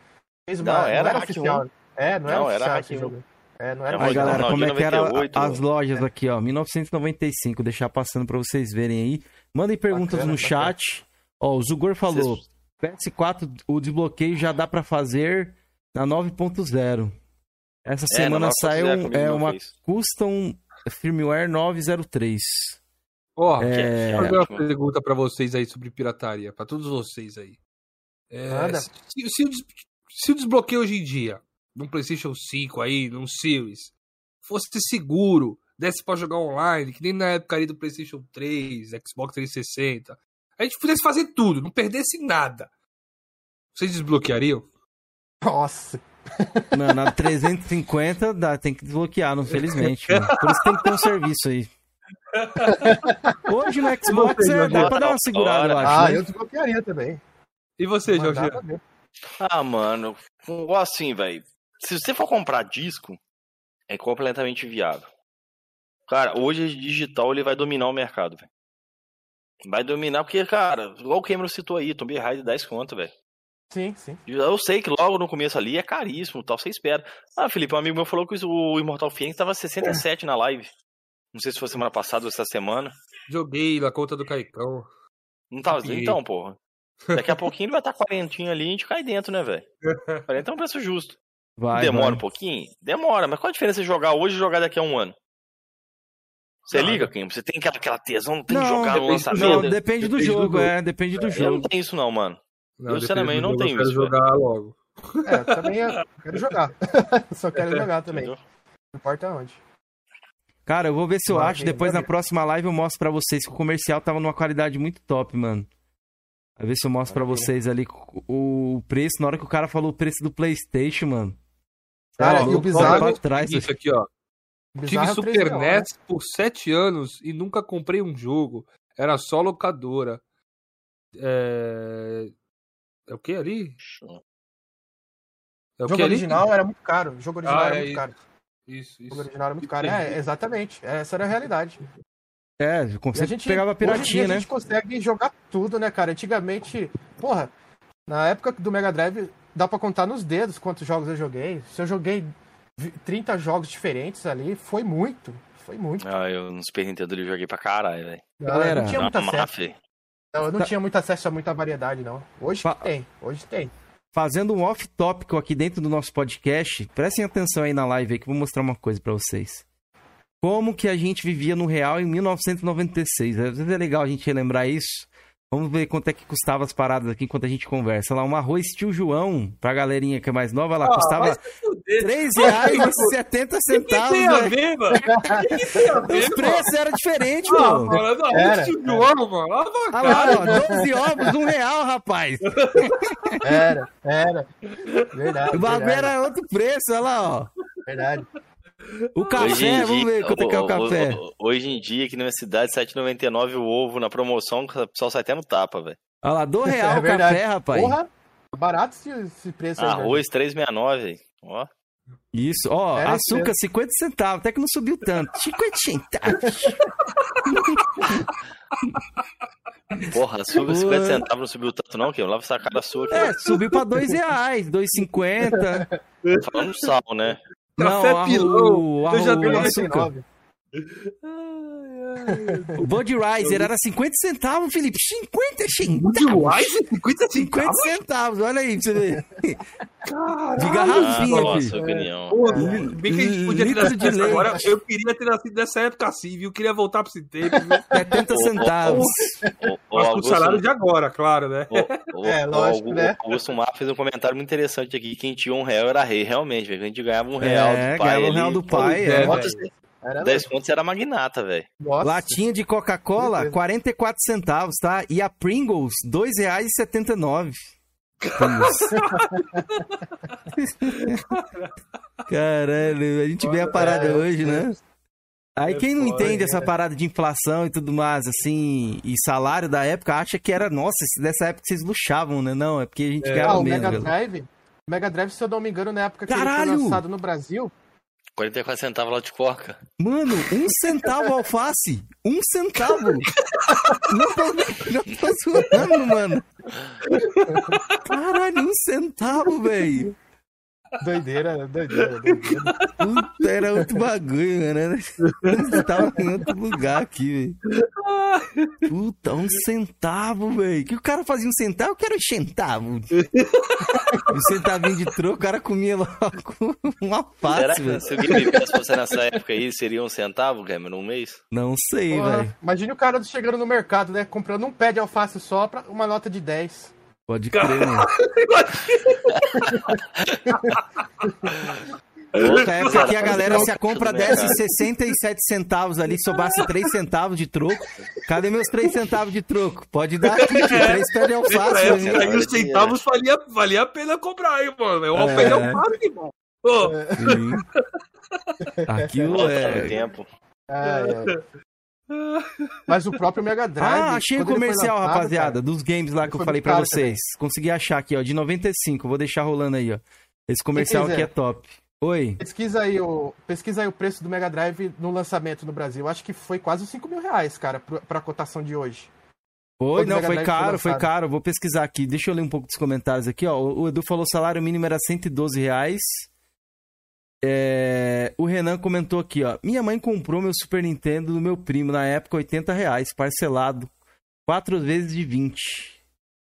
Fez uma, não, era, não era oficial. É, não, não era, era jogo. É, não era Aí, galera, como é que era as lojas aqui, ó? 1995, deixar passando pra vocês verem aí. Mandem perguntas bacana, no chat. Ó, o Zugor falou: PS4, o desbloqueio já dá pra fazer na 9.0. Essa é, semana saiu é, uma Custom Firmware 903. Ó, oh, é... fazer uma pergunta para vocês aí sobre pirataria, para todos vocês aí. É, se, se, se, o desbloqueio hoje em dia, num PlayStation 5 aí, num Series, fosse seguro, desse para jogar online, que nem na época ali do PlayStation 3, Xbox 360, a gente pudesse fazer tudo, não perdesse nada. Vocês desbloqueariam? Nossa, não, na 350 dá, tem que desbloquear, infelizmente. Por isso tem que ter um serviço aí. Hoje no Xbox é, dá pra dar uma segurada, eu acho. Ah, né? eu desbloquearia também. E você, Jorge? Ah, mano, assim, velho. Se você for comprar disco, é completamente viável. Cara, hoje digital ele vai dominar o mercado, velho. Vai dominar porque, cara, igual o Cameron citou aí, Tomb Raider 10 conto, velho. Sim, sim. Eu sei que logo no começo ali é caríssimo, tal, você espera. Ah, Felipe, um amigo meu falou que o Immortal Phoenix tava 67 é. na live. Não sei se foi semana passada ou essa semana. Joguei na conta do Caicão. Não tava, então, porra. Daqui a pouquinho ele vai estar quarentinho ali e a gente cai dentro, né, velho? 40 é um preço justo. Vai, Demora vai. um pouquinho? Demora, mas qual a diferença de jogar hoje e jogar daqui a um ano? Você não, liga, Kim? Você tem aquela, aquela tesão, não tem não, que jogar no lançamento? Não, depende do jogo, do... é, depende do jogo. Eu não tenho isso não, mano. Não, eu, sinceramente, não tenho isso. Eu quero jogar logo. É, também eu quero jogar. Só quero jogar também. Não importa onde. Cara, eu vou ver se eu acho. Depois na próxima live eu mostro pra vocês que o comercial tava numa qualidade muito top, mano. Vai ver se eu mostro pra vocês ali o preço. Na hora que o cara falou o preço do PlayStation, mano. Cara, e o bizarro é trás, isso aqui, ó. Tive é Super NES por 7 anos e nunca comprei um jogo. Era só locadora. É... É o que ali? É o, jogo original ali? era muito caro. O jogo original ah, era é muito isso. caro. Isso, isso. O jogo original era muito caro. É, exatamente. Essa era a realidade. É, a gente pegava piratinha, né? A gente consegue jogar tudo, né, cara? Antigamente, porra, na época do Mega Drive, dá pra contar nos dedos quantos jogos eu joguei. Se eu joguei 30 jogos diferentes ali, foi muito. Foi muito. Ah, eu no Super Nintendo eu joguei pra caralho, velho. Galera, não tinha muita acesso. Não, eu não tá. tinha muito acesso a muita variedade, não. Hoje Fa... tem, hoje tem. Fazendo um off-tópico aqui dentro do nosso podcast, prestem atenção aí na live aí que eu vou mostrar uma coisa para vocês. Como que a gente vivia no real em 1996. Às vezes é legal a gente relembrar isso. Vamos ver quanto é que custava as paradas aqui enquanto a gente conversa. Lá, um arroz tio João, pra galerinha que é mais nova, lá ah, custava R$ reais centavos. Que tem a ver, mano? Que tem a ver, Os preços eram diferentes, ah, mano. mano arroz tio João, mano. Olha ah, lá, ó, 12 ovos, um real, rapaz. Era, era. Verdade. O bagulho era outro preço, olha lá, ó. Verdade. O café, dia, vamos ver quanto é que é o café. Hoje em dia, aqui na minha cidade, R$7,99 o ovo na promoção, o pessoal sai até no tapa, velho. Olha lá, do real é o café, rapaz. Porra, barato esse, esse preço Arroz, R$3,69, ó. Isso, ó, é açúcar, 50 centavos, até que não subiu tanto. 50 centavos. Porra, açúcar, 50 centavos não subiu tanto não, que eu lavo essa cara sua aqui. É, subiu pra 2 reais, 2,50. Falando sal, né? Café não, pilão. Arro, eu já dei açúcar. O Budweiser era 50 centavos, Felipe. 50 centavos. Budweiser? 50 centavos? 50 centavos, olha aí pra você ver. De garrafinha, Ah, filho. nossa opinião. Pô, bem que a gente podia ter Litro nascido de nessa agora. Eu queria ter nascido nessa época assim, viu? Eu queria voltar pra esse tempo, viu? 70 centavos. O, o, Mas com o salário de agora, claro, né? o, o, É, o lógico, Augu- né? o Augusto Mar fez um comentário muito interessante aqui. Quem tinha um real era rei, realmente, velho. A gente ganhava um real É, do pai. ganhava um ali. real do pai, é, é. Era 10 pontos era magnata, velho. Latinha de Coca-Cola, Beleza. 44 centavos, tá? E a Pringles, R$ 2,79. Pringles. Caralho, a gente vê a parada É, hoje, né? Aí É quem não foda, entende essa parada de inflação e tudo mais, assim, e salário da época, acha que era, nossa, dessa época vocês luxavam, né? Não, é porque a gente É. Ah, ganhava o menos. Mega. Drive. O Mega Drive, se eu não me engano, na época que ele Caralho! foi lançado no Brasil, 44 centavos lá de coca. Mano, um centavo alface. Um centavo. Não tô, não tô zoando, mano. Caralho, um centavo, velho. Doideira, doideira, doideira. Puta, era outro bagulho, mano. Era- Tava em outro lugar aqui, velho. Puta, um centavo, velho. Que o cara fazia um centavo? Eu quero um centavo. Um centavinho de troco, o cara comia logo um Será alface, que velho. se o Game Pass fosse nessa época aí, seria um centavo, Gamer, num mês? Não sei, velho. Imagine o cara chegando no mercado, né? Comprando um pé de alface só pra uma nota de 10. Pode crer, mano. Outra época que a galera, se a compra desse 67 centavos ali, sobrasse 3 centavos de troco. Cadê meus 3 centavos de troco? Pode dar aqui, tio. 3 pés de alface. né? aí os centavos valia, valia a pena comprar, hein, mano? Eu É. peguei irmão. Ô, Sim. Aquilo no é. tempo. Ai, ai. Mas o próprio Mega Drive. Ah, achei o foi comercial, lançado, rapaziada, cara, dos games lá que eu foi falei caro vocês. Consegui achar aqui, ó, de 95. Vou deixar rolando aí, ó. Esse comercial aqui é top. Oi. Pesquisa aí, o, pesquisa aí o preço do Mega Drive no lançamento no Brasil. Acho que foi quase 5 mil reais, cara, pra cotação de hoje. Foi, não, foi foi caro, foi lançado. caro. Vou pesquisar aqui. Deixa eu ler um pouco dos comentários aqui, ó. O o Edu falou que o salário mínimo era 112 reais. É, O Renan comentou aqui, ó. Minha mãe comprou meu Super Nintendo do meu primo na época, 80 reais, parcelado. Quatro vezes de 20.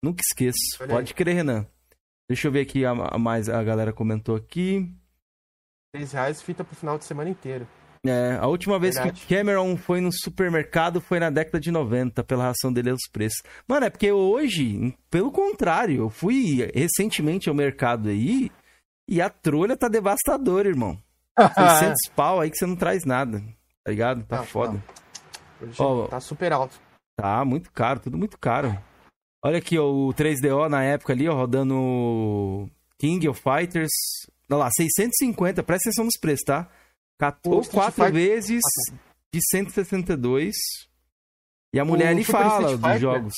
Nunca esqueço. Olha aí. Pode crer, Renan. Deixa eu ver aqui a, a mais a galera comentou aqui. 3 reais fita pro final de semana inteiro. É, a última vez Verdade. que o Cameron foi no supermercado foi na década de 90, pela ração dele aos preços. Mano, é porque hoje, pelo contrário, eu fui recentemente ao mercado aí e a trolha tá devastadora, irmão. 600 pau aí que você não traz nada, tá ligado? Tá Não, foda. Hoje Ó, tá super alto. Tá muito caro, tudo muito caro. Olha aqui, ó, o 3DO na época ali, ó, rodando King of Fighters. Olha lá, 650, presta atenção nos preços, tá? O Ou Street quatro Fighter- vezes de 162. E a mulher O ali Super fala dos jogos.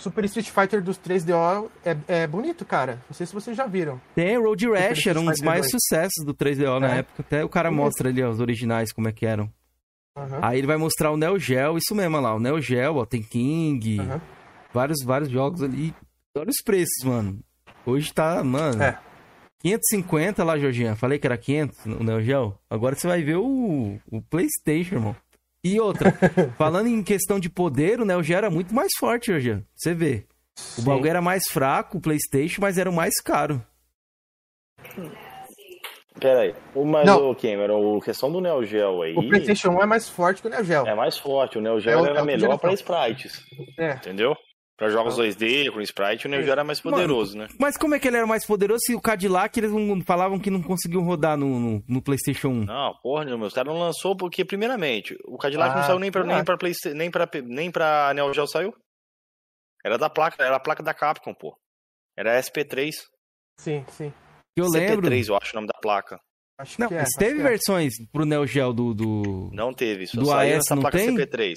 O Super Street Fighter dos 3DO é, é bonito, cara. Não sei se vocês já viram. Tem Road Rash, era um dos mais 2. sucessos do 3DO na É. época. Até o cara Bonito. mostra ali ó, os originais, como é que eram. Aham, Aí ele vai mostrar o Neo Geo, isso mesmo, olha lá. O Neo Geo, ó, tem King, aham. vários, vários jogos ali. Olha os preços, mano. Hoje tá, mano. É. 550 lá, Jorginho. Falei que era 500 o Neo Geo. Agora você vai ver o, o PlayStation, irmão. E outra, falando em questão de poder, o Neo Geo era muito mais forte, Jorginho. Você vê. O Sim. bagulho era mais fraco, o PlayStation, mas era o mais caro. Pera aí. O, mas Não. o Cameron, a questão do Neo Geo aí O PlayStation 1 é mais forte que o Neo Geo. é mais forte. O Neo Geo É era é melhor pra geração. sprites. É. Entendeu? Pra jogos 2D, com sprite, o Neo Geo era mais poderoso, né? Mas como é que ele era mais poderoso se o Cadillac eles não, falavam que não conseguiam rodar no, no, no PlayStation 1? Não, porra nenhuma. Os caras não lançou porque, primeiramente, o Cadillac não Ah, saiu nem pra, nem ah. pra, Playsta- nem pra, nem pra Neo Geo saiu. Era da placa, era a placa da Capcom, pô. Era SP3. Sim, sim. Eu lembro. CP3, eu acho o nome da placa. Acho Não, que é. teve que é. versões pro Neo Geo do. do... Não teve. Só Do saiu AS essa não placa tem? CP3.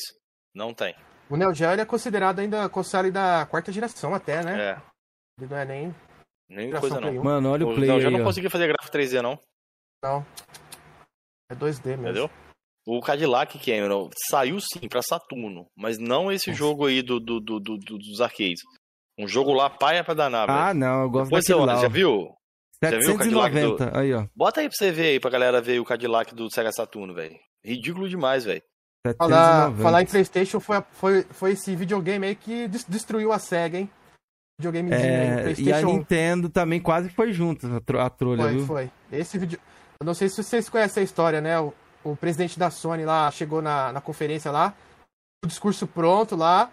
Não tem. O Neo Geo ele é considerado ainda console da quarta geração até, né? É. Ele não é nem Nem coisa Play não. 1. Mano, olha o O play Neo aí, não ó. conseguia fazer gráfico 3D, não. Não. É 2D mesmo. Entendeu? O Cadillac Cameron saiu sim pra Saturno, mas não esse jogo aí do, do, do- do- do- dos arcades. Um jogo lá paia pra danar, velho. Ah, não, eu gosto Depois você daquele olha, lá. já viu? já viu o Cadillac 790, aí ó. Bota aí pra você ver aí, pra galera ver o Cadillac do Sega Saturno, velho. Ridículo demais, velho. Falar, 790. falar em Playstation foi, foi, foi esse videogame aí que des- destruiu a SEGA, hein? videogamezinho é, aí. E a Nintendo também quase foi junto, a, tro a trolha, foi, viu? Foi, Esse vídeo... Eu não sei se vocês conhecem a história, né? O, o presidente da Sony lá chegou na, na conferência lá, o discurso pronto lá,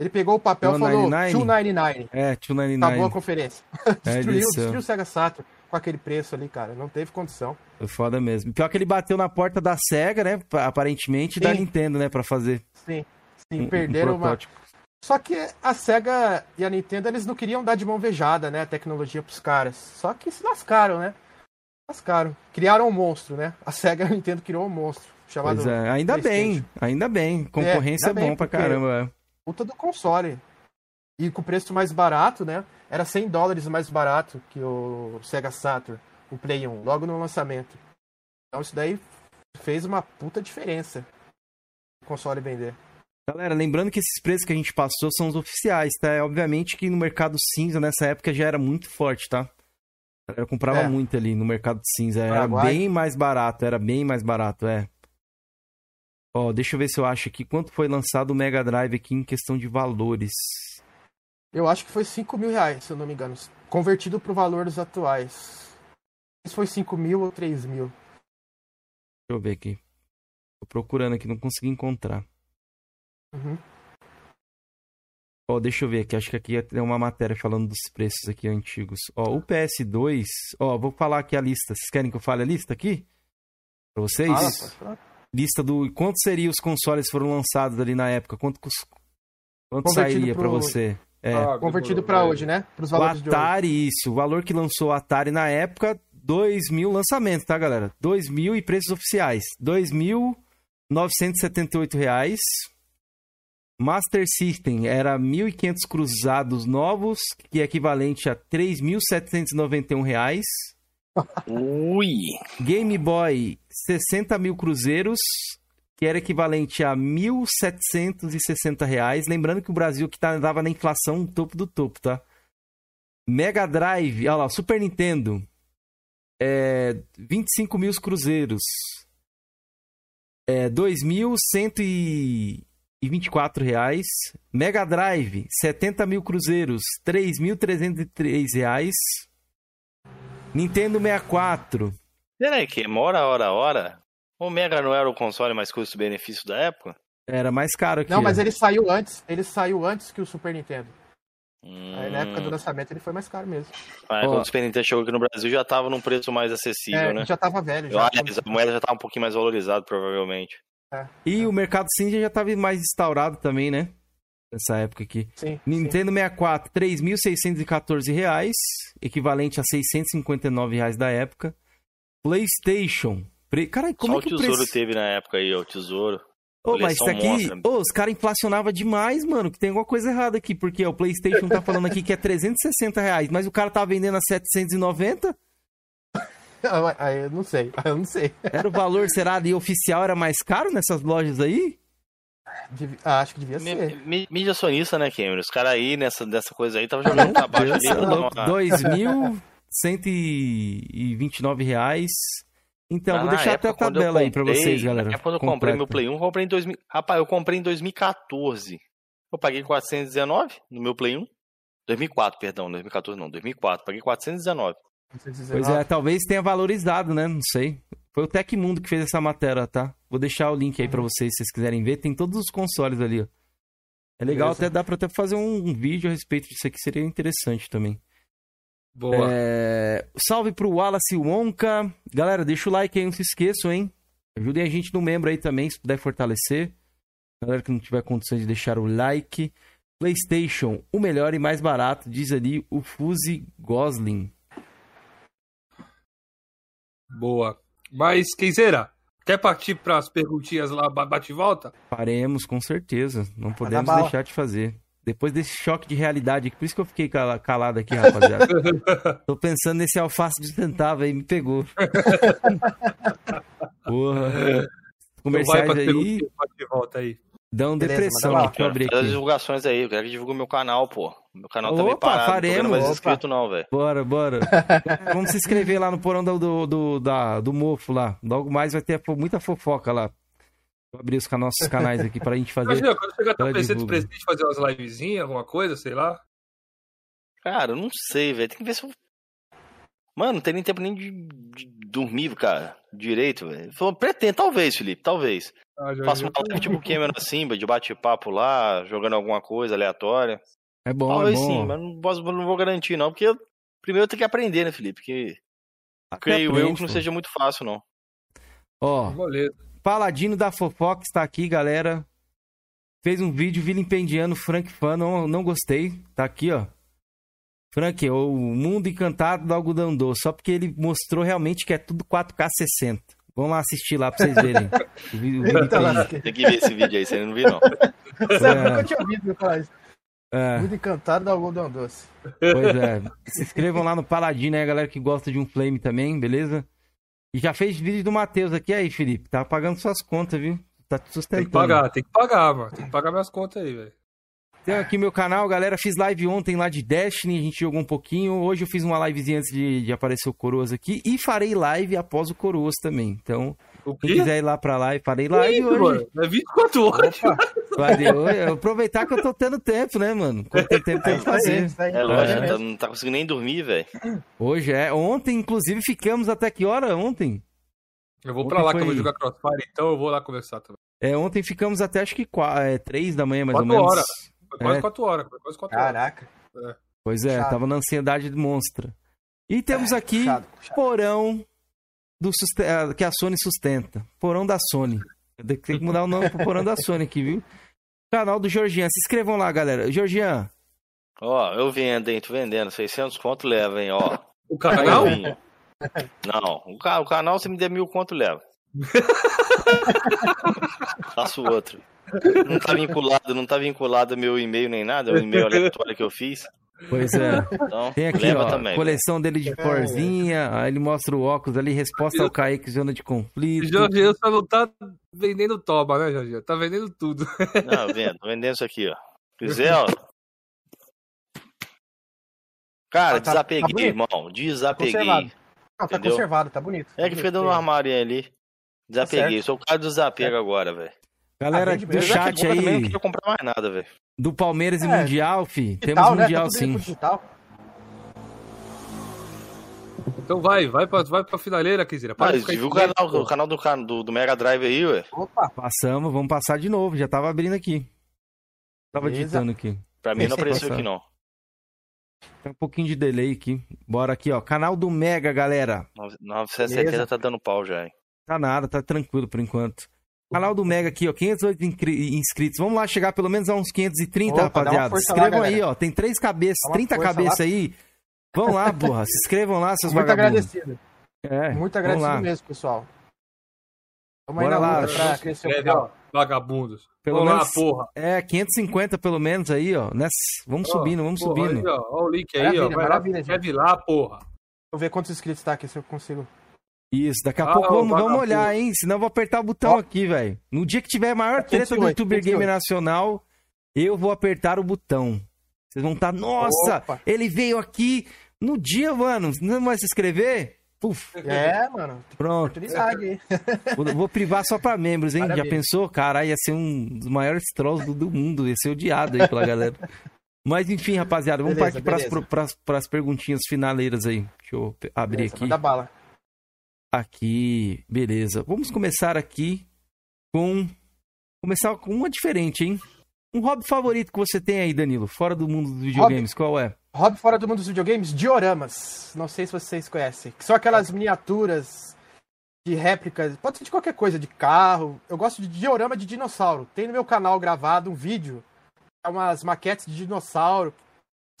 ele pegou o papel e falou 299. É, 299. Acabou a conferência. É destruiu, destruiu o Sega Saturn com aquele preço ali, cara. Não teve condição. Foi foda mesmo. Pior que ele bateu na porta da SEGA, né? Aparentemente, sim. da Nintendo, né? Pra fazer. Sim, sim. Um, perderam um uma. Só que a SEGA e a Nintendo, eles não queriam dar de mão vejada, né? A tecnologia pros caras. Só que se lascaram, né? Lascaram. Criaram um monstro, né? A SEGA e a Nintendo criou um monstro. Chamado é, ainda bem, ainda bem. Concorrência é, ainda é bom pra caramba. É. Puta do console. E com preço mais barato, né? Era 100 dólares mais barato que o Sega Saturn, o Play 1, logo no lançamento. Então isso daí fez uma puta diferença o console vender. Galera, lembrando que esses preços que a gente passou são os oficiais, tá? É, obviamente que no mercado cinza nessa época já era muito forte, tá? Eu comprava é. muito ali no mercado cinza, era Paraguai. bem mais barato, era bem mais barato, é. Ó, deixa eu ver se eu acho aqui quanto foi lançado o Mega Drive aqui em questão de valores. Eu acho que foi 5 mil reais, se eu não me engano. Convertido para o valor dos atuais. Se foi 5 mil ou 3 mil. Deixa eu ver aqui. Tô procurando aqui, não consegui encontrar. Uhum. Ó, deixa eu ver aqui. Acho que aqui tem uma matéria falando dos preços aqui antigos. Ó, o PS2. Ó, vou falar aqui a lista. Vocês querem que eu fale a lista aqui? Pra vocês? Ah, lista do. Quanto seriam os consoles foram lançados ali na época? Quanto, quanto sairia pro... para você? É. Ah, Convertido para hoje, né? Pros valores o Atari, isso. O valor que lançou o Atari na época, 2 mil lançamentos, tá, galera? 2 mil e preços oficiais. 2.978 reais. Master System era 1.500 cruzados novos, que é equivalente a 3.791 reais. Ui! Game Boy, 60 mil cruzeiros, que era equivalente a 1.760 reais. Lembrando que o Brasil que estava na inflação topo do topo, tá? Mega Drive, olha lá, Super Nintendo, é, 25 mil cruzeiros, é, 2.124 reais. Mega Drive, 70 mil cruzeiros, 3.303 reais. Nintendo 64. Peraí, que mora hora hora? O Mega não era o console mais custo-benefício da época? Era mais caro que. Não, mas ele saiu antes. Ele saiu antes que o Super Nintendo. Hum... Aí, na época do hum. lançamento ele foi mais caro mesmo. Ah, quando o Super Nintendo chegou aqui no Brasil já tava num preço mais acessível, é, né? Já tava velho. Já, aliás, a moeda já tava um pouquinho mais valorizada, provavelmente. É, e é. o mercado cinza já tava mais instaurado também, né? Nessa época aqui. Sim, Nintendo sim. 64, R$ 3.614, equivalente a 659 reais da época. PlayStation, Pre... Caralho, como Só é que o tesouro preço... teve na época aí, ó, o tesouro. Ô, mas isso aqui, ô, os caras inflacionavam demais, mano, que tem alguma coisa errada aqui, porque ó, o PlayStation tá falando aqui que é 360 reais, mas o cara tá vendendo a 790? Aí eu não sei, eu não sei. Era o valor, será, ali oficial era mais caro nessas lojas aí? Ah, acho que devia ser. mídia sonista, né, Cameron? Os caras aí nessa, nessa coisa aí tava jogando pra baixo ali. Uma... 2.129 reais. Então, vou deixar até a tabela comprei, aí pra vocês, galera. É quando eu comprei meu Play 1, eu comprei em 2000. Rapaz, eu comprei em 2014. Eu paguei 419 no meu Play 1. 2004, perdão, 2014 não, 2004. Paguei 419. Pois é, talvez tenha valorizado, né? Não sei. Foi o Tecmundo que fez essa matéria, tá? Vou deixar o link aí para vocês, se vocês quiserem ver. Tem todos os consoles ali, ó. É legal, Beleza. até dá pra até fazer um, um vídeo a respeito disso aqui, seria interessante também. Boa. É... Salve pro Wallace Wonka. Galera, deixa o like aí, não se esqueçam, hein? Ajudem a gente no membro aí também, se puder fortalecer. Galera que não tiver condições de deixar o like. PlayStation, o melhor e mais barato, diz ali o Fuse Gosling. Boa. Mas, Kenzeira, quer partir para as perguntinhas lá, bate e volta? Faremos, com certeza. Não podemos deixar de fazer. Depois desse choque de realidade, por isso que eu fiquei calado aqui, rapaziada. Tô pensando nesse alface de centavo aí, me pegou. Porra. Então Comerciais então aí. Volta aí. Dão Beleza, depressão, deixa eu abrir aqui. as divulgações aí, eu quero que divulgue meu canal, pô. Meu canal tá Opa, parado, faremos. não tô mais inscrito não, velho. Bora, bora. Vamos se inscrever lá no porão do, do, do, da, do mofo lá. Logo mais vai ter muita fofoca lá. Vou abrir os nossos canais aqui pra gente fazer. Imagina, quando chegar até o presidente, presidente fazer umas livezinhas, alguma coisa, sei lá. Cara, eu não sei, velho. Tem que ver se eu. Mano, não tem nem tempo nem de, de dormir, cara, direito, velho. Falou, pretendo, talvez, Felipe, talvez. Ah, Faço uma live tipo Cameron assim, de bate-papo lá, jogando alguma coisa aleatória. É bom, talvez é bom. sim, mas não, posso, não vou garantir, não, porque eu, primeiro eu tenho que aprender, né, Felipe? Porque creio aprende, eu que não pô. seja muito fácil, não. Ó, Paladino da Fofoca está aqui, galera. Fez um vídeo vilipendiando Frank Fan, não, não gostei. Tá aqui, ó. Frank, o mundo encantado do algodão doce, só porque ele mostrou realmente que é tudo 4K 60. Vamos lá assistir lá pra vocês verem. o vídeo, Tem que ver esse vídeo aí, você não viu não. Você é. nunca tinha ouvido falar isso. É. Muito encantado do algodão doce. Pois é. Se inscrevam lá no Paladino, né, galera que gosta de um flame também, beleza? E já fez vídeo do Matheus aqui aí, Felipe. Tá pagando suas contas, viu? Tá te sustentando. Tem que pagar, tem que pagar, mano. Tem que pagar minhas contas aí, velho. Tem aqui meu canal, galera. Fiz live ontem lá de Destiny, a gente jogou um pouquinho. Hoje eu fiz uma livezinha antes de, de aparecer o Coroas aqui. E farei live após o Coroas também. Então, quem quiser ir lá pra live, farei live Isso, hoje. Mano, é 24 horas. Valeu. Aproveitar que eu tô tendo tempo, né, mano? Quando tem tempo, tem que fazer. É lógico, é. não tá conseguindo nem dormir, velho. Hoje é. Ontem, inclusive, ficamos até que hora? Ontem? Eu vou ontem pra lá foi... que eu vou jogar Crossfire, então eu vou lá conversar também. É, ontem ficamos até acho que 4, é, 3 da manhã, mais ou menos. Horas. Foi quase 4 é. horas. Foi quase 4 Caraca. horas. É. Pois é, Chato. tava na ansiedade monstra. E temos é, aqui chato, chato. porão do é, que a Sony sustenta. Porão da Sony. Tem que mudar o nome pro porão da Sony aqui, viu? Canal do Georgian. Se inscrevam lá, galera. Georgian. Ó, eu vendo, hein? Tô vendendo. 600 conto leva, hein? Ó. O canal? Não, o, ca o canal se me der mil conto leva. Faço outro. Não tá vinculado, não tá vinculado meu e-mail nem nada, é o e-mail aleatório que eu fiz. Pois é. Então, Tem aqui, ó, também, coleção dele de porzinha, aí ele mostra o óculos ali, resposta ao Kaique, zona de conflito. Jorge só não tá vendendo toba, né, Jorge? Tá vendendo tudo. Não, vendo, tô vendendo isso aqui, ó. Quiser, ó. Cara, ah, tá, desapeguei, tá irmão. Desapeguei. Não, tá Entendeu? conservado, tá bonito. É que fica dando um armário ali. Desapeguei, tá sou o cara do desapego agora, velho. Galera do chat aí. Também não queria comprar mais nada, velho. Do Palmeiras e é, Mundial, fi. Digital, Temos né? Mundial tá sim. Então vai, vai pra, vai pra finaleira, Kizira. Para Mas viu o canal, o canal do, do, do, Mega Drive aí, ué? Opa! Passamos, vamos passar de novo. Já tava abrindo aqui. Tava Beleza. digitando aqui. Pra mim não apareceu aqui, não. Tem um pouquinho de delay aqui. Bora aqui, ó. Canal do Mega, galera. 970 tá dando pau já, hein? Tá nada, tá tranquilo por enquanto. Canal do Mega aqui, ó, 508 inscritos. Vamos lá chegar pelo menos a uns 530, Opa, rapaziada. Se inscrevam lá, aí, ó. Tem três cabeças, 30 cabeças lá. aí. Vão lá, porra. Se inscrevam lá, seus Muito vagabundos. agradecido. É, Muito agradecido mesmo, pessoal. Vamos Bora lá, pra crescer o canal. Vagabundos. Pelo vamos menos, lá, porra. É, 550 pelo menos aí, ó. Nessa... Vamos oh, subindo, vamos porra, subindo. Aí, ó. ó. o link aí, maravilha, ó. Vai maravilha, lá, escreve lá, porra. Vou ver quantos inscritos tá aqui, se eu consigo. Isso, daqui a ah, pouco vamos, vamos olhar, hein? Senão eu vou apertar o botão aqui, velho. No dia que tiver a maior treta do YouTuber Gamer Nacional, eu vou apertar o botão. Vocês vão estar, tá, nossa, Opa. ele veio aqui no dia, mano. Não vai se inscrever? Puf. É, mano. Pronto. Vou, vou, privar só pra membros, hein? Maravilha. Já pensou? Caralho, ia ser um dos maiores trolls do, do mundo. Ia ser odiado aí pela galera. Mas enfim, rapaziada, vamos beleza, partir para as perguntinhas finaleiras aí. Deixa eu abrir beleza, aqui. Manda bala aqui. Beleza. Vamos começar aqui com. Começar com uma diferente, hein? Um hobby favorito que você tem aí, Danilo, fora do mundo dos videogames, hobby, qual é? Hobby fora do mundo dos videogames? Dioramas. Não sei se vocês conhecem. Que são aquelas miniaturas de réplicas, pode ser de qualquer coisa, de carro. Eu gosto de diorama de dinossauro. Tem no meu canal gravado um vídeo, é umas maquetes de dinossauro.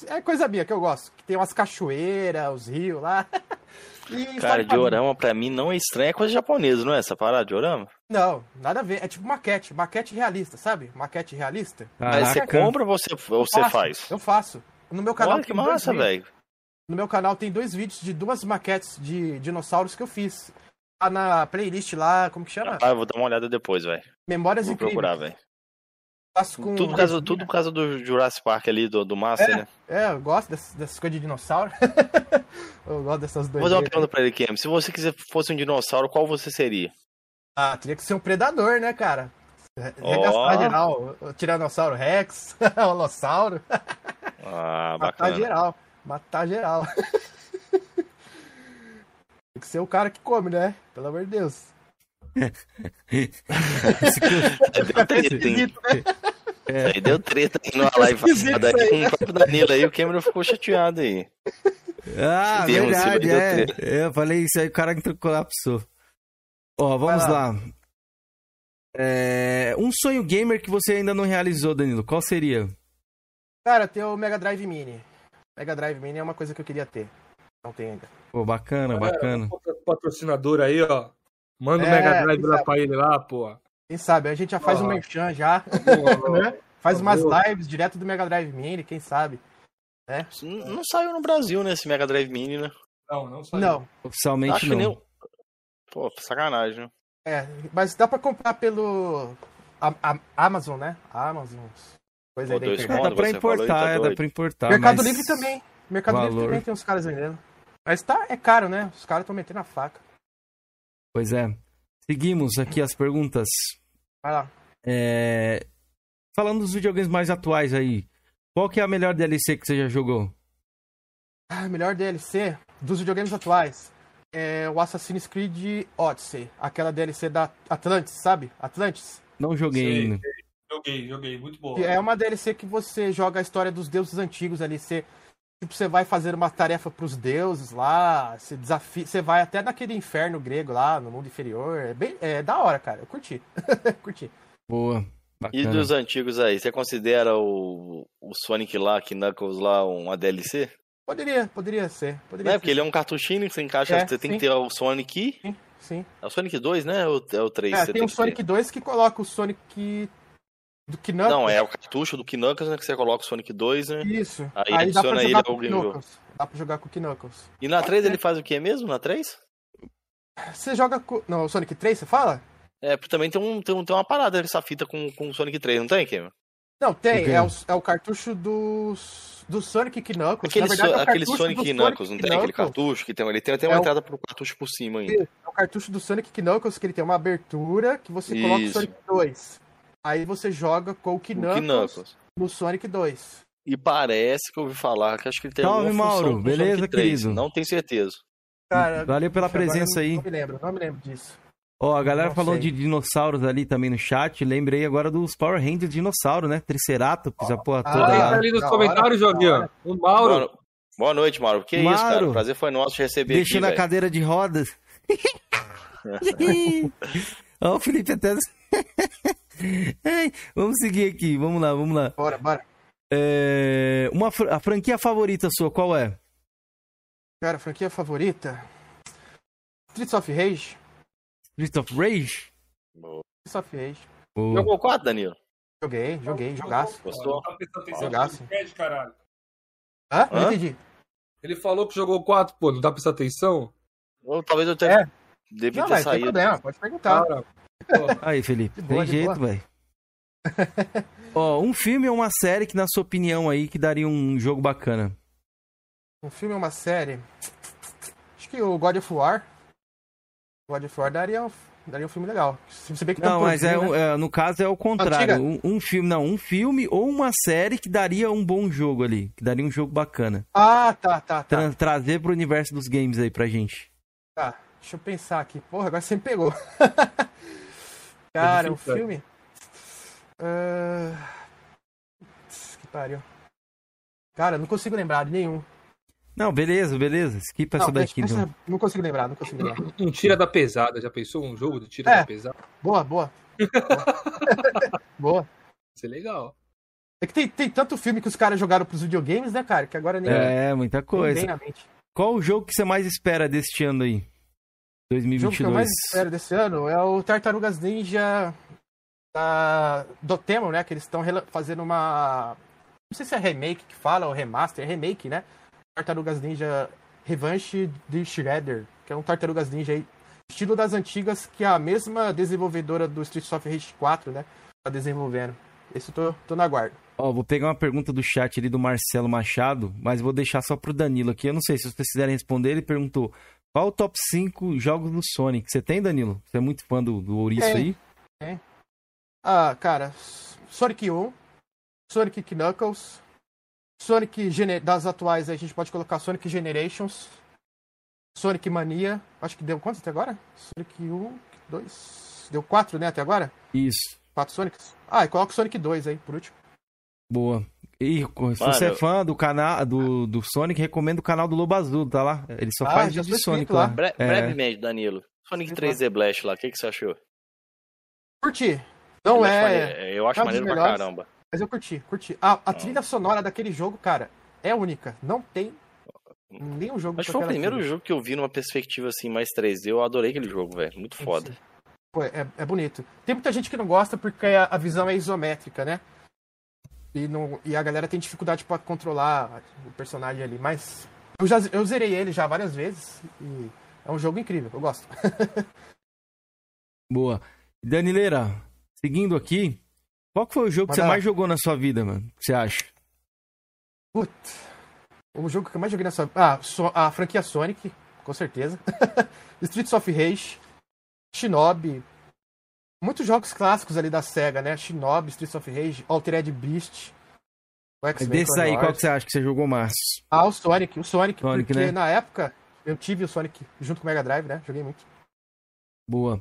É coisa minha que eu gosto. Que tem umas cachoeiras, os rios lá. E Cara, diorama pra mim não é estranho, é coisa japonesa, não é essa parada, diorama? Não, nada a ver. É tipo maquete, maquete realista, sabe? Maquete realista. Mas você compra ou você, ou você faz? Eu faço. No meu canal Olha que massa, velho. No meu canal tem dois vídeos de duas maquetes de dinossauros que eu fiz. Tá na playlist lá, como que chama? Ah, eu vou dar uma olhada depois, velho. Memórias vou incríveis. procurar, velho. Com... Tudo, por causa, tudo por causa do Jurassic Park ali, do, do Master, é, né? É, eu gosto dessas, dessas coisas de dinossauro. eu gosto dessas duas. Vou fazer uma pergunta pra ele, Kim. Se você quiser fosse um dinossauro, qual você seria? Ah, teria que ser um predador, né, cara? Regastar oh. geral. O Tiranossauro Rex, Holossauro. Ah, bacana. geral. Matar geral. Tem que ser o cara que come, né? Pelo amor de Deus. deu treta, hein? É. Aí deu treta aí numa live passada aí com o próprio Danilo aí, o Cameron ficou chateado aí. Ah, verdade, é. Eu falei isso aí, o cara colapsou. Ó, vamos lá. É... Um sonho gamer que você ainda não realizou, Danilo, qual seria? Cara, ter o Mega Drive Mini. Mega Drive Mini é uma coisa que eu queria ter. Não tem ainda. Pô, bacana, bacana. Patrocinador aí, ó. Manda o é, Mega Drive lá pra ele lá, pô. Quem sabe? A gente já faz oh. um merchan já. né? Faz umas lives direto do Mega Drive Mini, quem sabe? É. Não, não saiu no Brasil, né, esse Mega Drive Mini, né? Não, não saiu. Não. Oficialmente Acho não. Nem... Pô, sacanagem, né? É, mas dá pra comprar pelo a, a Amazon, né? Amazon. Coisa aí da internet. É, dá pra importar, tá é, dá pra importar. Mercado mas... Livre também. Mercado Valor... Livre também tem uns caras vendendo. Mas tá, é caro, né? Os caras estão metendo a faca. Pois é. Seguimos aqui as perguntas. Vai lá. É... Falando dos videogames mais atuais aí, qual que é a melhor DLC que você já jogou? A melhor DLC dos videogames atuais é o Assassin's Creed Odyssey, aquela DLC da Atlantis, sabe? Atlantis. Não joguei ainda. Joguei, joguei, muito boa. É uma DLC que você joga a história dos deuses antigos ali, você tipo, você vai fazer uma tarefa para os deuses lá, você desafia, você vai até naquele inferno grego lá, no mundo inferior. É bem, é da hora, cara. Eu curti. curti. Boa. Bacana. E dos antigos aí, você considera o, o Sonic lá, que Knuckles lá, uma DLC? Poderia, poderia ser. Poderia é, ser. porque ele é um cartuchinho que você encaixa, é, você sim. tem que ter o Sonic. Sim, sim. É o Sonic 2, né? Ou é o 3? É, tem o Sonic ter. 2 que coloca o Sonic do Knuckles. Não, é o cartucho do Knuckles né, que você coloca o Sonic 2, né? Isso. Aí, Aí adiciona ele ao Knuckles. Dá pra jogar com o Knuckles. E na 3 ele faz o que mesmo? Na 3? Você joga com. Não, o Sonic 3, você fala? É, também tem, um, tem, um, tem uma parada essa fita com, com o Sonic 3, não tem, Kim? Não, tem. É o, é o cartucho dos, do Sonic Knuckles. Aquele, verdade, so, é aquele Sonic Knuckles, não tem aquele cartucho que tem, ele tem até uma é entrada o... pro cartucho por cima ainda. É o cartucho do Sonic Knuckles que ele tem uma abertura que você Isso. coloca o Sonic 2. Aí você joga com o Knuckles, no Sonic 2. E parece que eu ouvi falar que acho que ele tem Salve, Mauro. Beleza, querido? Não tenho certeza. Cara, Valeu pela presença aí. Não me lembro, não me lembro disso. Ó, oh, a galera não falou sei. de dinossauros ali também no chat. Lembrei agora dos Power Rangers dinossauro, né? Triceratops, oh, a porra toda ah, lá. Tá ali nos comentários, Joguinho. O Mauro. Boa, boa noite, Mauro. Que Mauro, isso, cara? O prazer foi nosso te receber Deixando aqui, a cadeira de rodas. Ó, o Felipe até... vamos seguir aqui, vamos lá, vamos lá. Bora, bora. É... Uma, a franquia favorita sua, qual é? Cara, a franquia favorita? Streets of Rage. Streets of Rage? Streets of Rage. Oh. Jogou 4, Danilo? Joguei, joguei, jogaço. Gostou? Jogaço. caralho. Hã? Não entendi. Ele falou que jogou 4, pô, não dá pra prestar atenção? Ou talvez eu tenha. É. Deve não, ter mas saído. Problema, pode perguntar. Cara, Aí, Felipe, boa, tem jeito, velho. Ó, um filme ou uma série que, na sua opinião, aí, que daria um jogo bacana? Um filme ou uma série? Acho que o God of War. God of War daria um, daria um filme legal. Se bem que não, mas é, né? é, no caso é o contrário. Um, um, filme, não, um filme ou uma série que daria um bom jogo ali, que daria um jogo bacana. Ah, tá, tá, tá. Tra trazer pro universo dos games aí pra gente. Tá, deixa eu pensar aqui. Porra, agora você me pegou. Cara, o filme. Uh... Que pariu. Cara, não consigo lembrar de nenhum. Não, beleza, beleza. Skip essa daqui. Então. Não consigo lembrar, não consigo lembrar. Um tira da pesada, já pensou? Um jogo de tira é. da pesada? Boa, boa. boa. Isso é legal. É que tem, tem tanto filme que os caras jogaram pros videogames, né, cara? Que agora nem. É, muita coisa. Qual o jogo que você mais espera deste ano aí? 2022. O jogo que eu mais espero desse ano é o Tartarugas Ninja da Dotemo, né? Que eles estão fazendo uma. Não sei se é remake que fala ou remaster, é remake, né? Tartarugas Ninja Revanche de Shredder, que é um Tartarugas Ninja aí, estilo das antigas, que é a mesma desenvolvedora do Street of Rage 4, né? Tá desenvolvendo. Esse eu tô, tô na guarda. Ó, vou pegar uma pergunta do chat ali do Marcelo Machado, mas vou deixar só pro Danilo aqui. Eu não sei se vocês quiserem responder. Ele perguntou: qual o top 5 jogos do Sonic? Você tem, Danilo? Você é muito fã do, do Ouriço aí? Tem. Ah, cara, Sonic 1, Sonic Knuckles, Sonic Gener das atuais a gente pode colocar Sonic Generations, Sonic Mania, acho que deu quantos até agora? Sonic 1, 2, deu 4, né, até agora? Isso. 4 Sonics. Ah, e coloca o Sonic 2 aí, por último. Boa. E se Mano, você é fã do canal do, do Sonic, recomendo o canal do Lobo Azul, tá lá? Ele só ah, faz vídeo de Sonic lá. Bre é... Brevemente, Danilo. Sonic 3D Blast lá, o que, que você achou? Curti. Não é. Acho eu acho maneiro pra caramba. Mas eu curti, curti. A, a trilha sonora daquele jogo, cara, é única. Não tem nenhum jogo Acho que foi o primeiro trilha. jogo que eu vi numa perspectiva assim, mais 3D. Eu adorei aquele jogo, velho. Muito foda. Pô, é, é bonito. Tem muita gente que não gosta porque a, a visão é isométrica, né? E, não, e a galera tem dificuldade para controlar o personagem ali. Mas eu já eu zerei ele já várias vezes. E é um jogo incrível, eu gosto. Boa. Danileira, seguindo aqui, qual foi o jogo Mas que você mais jogou na sua vida, mano? O que você acha? Putz. O jogo que eu mais joguei nessa. Ah, a franquia Sonic, com certeza. Streets of Rage, Shinobi. Muitos jogos clássicos ali da SEGA, né? Shinobi, Streets of Rage, Altered Beast. É desse aí, qual que você acha que você jogou mais? Ah, o Sonic. O Sonic, Sonic porque né? na época eu tive o Sonic junto com o Mega Drive, né? Joguei muito. Boa.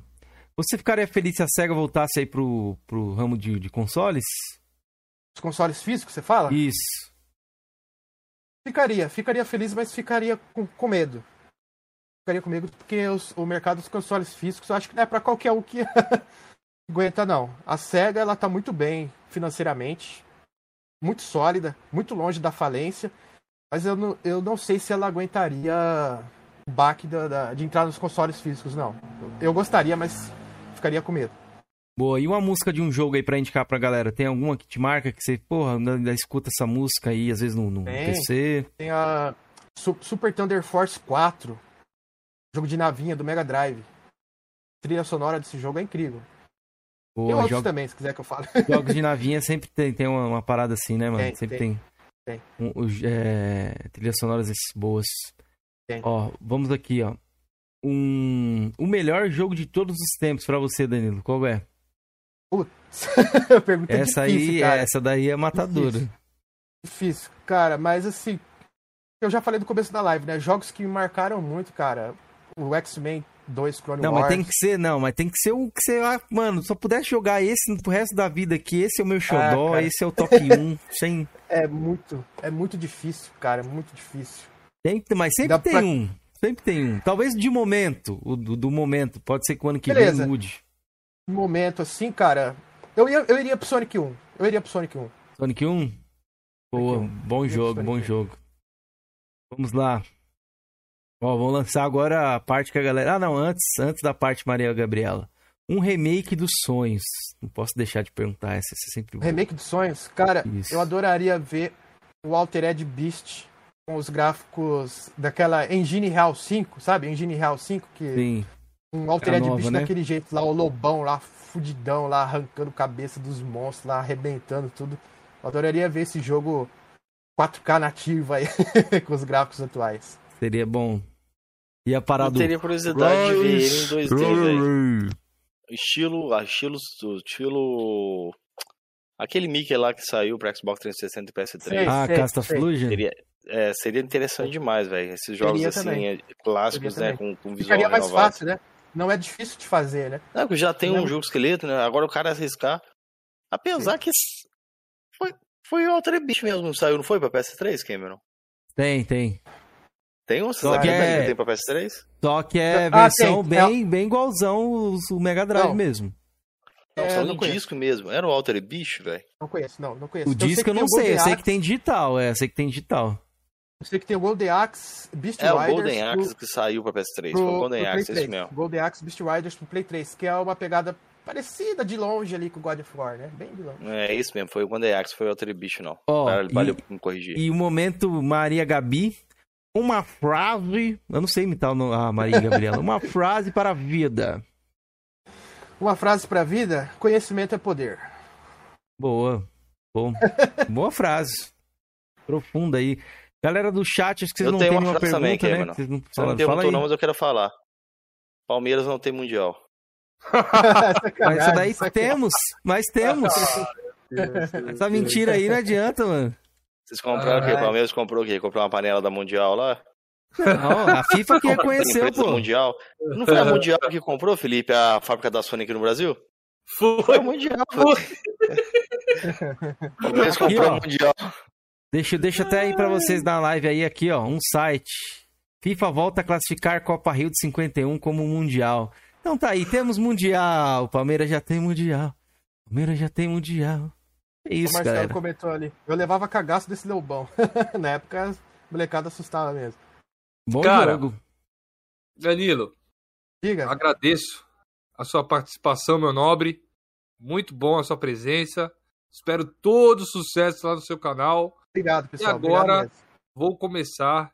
Você ficaria feliz se a SEGA voltasse aí pro, pro ramo de, de consoles? Os consoles físicos, você fala? Isso. Ficaria, ficaria feliz, mas ficaria com, com medo. Ficaria com medo porque os, o mercado dos consoles físicos, eu acho que não é pra qualquer um que aguenta, não. A SEGA, ela tá muito bem financeiramente, muito sólida, muito longe da falência, mas eu não, eu não sei se ela aguentaria o baque da, da, de entrar nos consoles físicos, não. Eu gostaria, mas ficaria com medo. Boa, e uma música de um jogo aí pra indicar pra galera? Tem alguma que te marca que você, porra, ainda escuta essa música aí, às vezes no, no tem, PC? Tem a Super Thunder Force 4, jogo de navinha do Mega Drive. A trilha sonora desse jogo é incrível. Boa, tem outros jogo... também, se quiser que eu fale. Jogos de navinha sempre tem, tem uma, uma parada assim, né, mano? Tem, sempre tem. tem. tem. Um, é, trilhas sonoras boas. Tem. Ó, vamos aqui, ó. Um, o melhor jogo de todos os tempos para você, Danilo, qual é? Putz, pergunta essa difícil, aí, cara. Essa daí é matadora. Difícil. difícil. cara, mas assim, eu já falei no começo da live, né? Jogos que me marcaram muito, cara. O X-Men 2 Clone não, Wars. Não, mas tem que ser, não, mas tem que ser o que você, ah, mano, só pudesse jogar esse pro resto da vida aqui, esse é o meu xodó, ah, esse é o top 1, sem... É muito, é muito difícil, cara, é muito difícil. Tem, mas sempre Dá tem pra... um, sempre tem um. Talvez de momento, o do, do momento, pode ser que o ano que Beleza. vem mude momento assim, cara, eu, ia, eu iria pro Sonic 1. Eu iria pro Sonic 1. Sonic 1? Boa, bom jogo, bom jogo. Vamos lá. Ó, vamos lançar agora a parte que a galera. Ah, não, antes, antes da parte Maria Gabriela. Um remake dos sonhos. Não posso deixar de perguntar, essa é sempre. Remake dos sonhos? Cara, Isso. eu adoraria ver o Altered Beast com os gráficos daquela Engine Real 5, sabe? Engine Real 5 que Sim um altered nova, bicho né? daquele jeito lá, o lobão lá, fudidão lá, arrancando cabeça dos monstros lá, arrebentando tudo. Eu adoraria ver esse jogo 4K nativo aí, com os gráficos atuais. Seria bom. E a parada. Eu teria curiosidade de ver ele em 2D, velho. Estilo, estilo, estilo. Aquele Mickey lá que saiu pra Xbox 360 e PS3. Sei, ah, sei, Casta Fusion? Seria, é, seria interessante demais, velho. Esses jogos seria assim, também. clássicos, né? Com, com visual Ficaria mais renovado. fácil, né? não é difícil de fazer, né? Não, que já tem um jogo esqueleto, né? Agora o cara arriscar. Apesar Sim. que foi, foi o Altered Beast mesmo, saiu, não foi pra PS3, Cameron? Tem, tem. Tem um Só que é... tem pra PS3? Só que é ah, versão tem. bem, é... bem igualzão o Mega Drive não. mesmo. Não, é, só no disco mesmo. Era o Altered Beast, velho? Não conheço, não, não conheço. O eu disco eu não sei, eu sei que tem digital, é, eu sei que tem digital. Eu sei que tem o Golden Axe, Beast é, Riders... É o Golden Axe pro, que saiu pra PS3, pro, foi o Golden Axe, esse mesmo. Golden Axe, Beast Riders pro Play 3, que é uma pegada parecida de longe ali com o God of War, né? Bem de longe. É isso mesmo, foi o Golden Axe, foi o outro bicho, não. Oh, Valeu por me corrigir. E o momento Maria Gabi, uma frase... Eu não sei imitar a Maria Gabriela. uma frase para a vida. Uma frase para a vida? Conhecimento é poder. Boa. Bom. Boa frase. Profunda aí. Galera do chat, acho que vocês eu não têm uma pergunta, também, né? Vocês não, Você não perguntou não, mas eu quero falar. Palmeiras não tem Mundial. mas isso daí temos, mas temos. Essa mentira aí não adianta, mano. Vocês compraram o quê? O Palmeiras comprou o quê? Comprou uma panela da Mundial lá? Não, a FIFA que reconheceu, pô. Mundial. Não foi a Mundial que comprou, Felipe, a fábrica da Sony aqui no Brasil? Foi. Foi a Mundial. Foi. Palmeiras comprou a Mundial. Deixa, deixa até aí pra vocês na live aí, aqui, ó, um site. FIFA volta a classificar Copa Rio de 51 como Mundial. Então tá aí, temos Mundial. Palmeiras já tem Mundial. Palmeiras já tem Mundial. É isso, o Marcelo galera. comentou ali. Eu levava cagaço desse Leobão. Na época, a molecada assustava mesmo. Bom Cara, jogo. Danilo, Diga. agradeço a sua participação, meu nobre. Muito bom a sua presença. Espero todo sucesso lá no seu canal. Obrigado, pessoal. agora- Obrigado mesmo. Vou começar a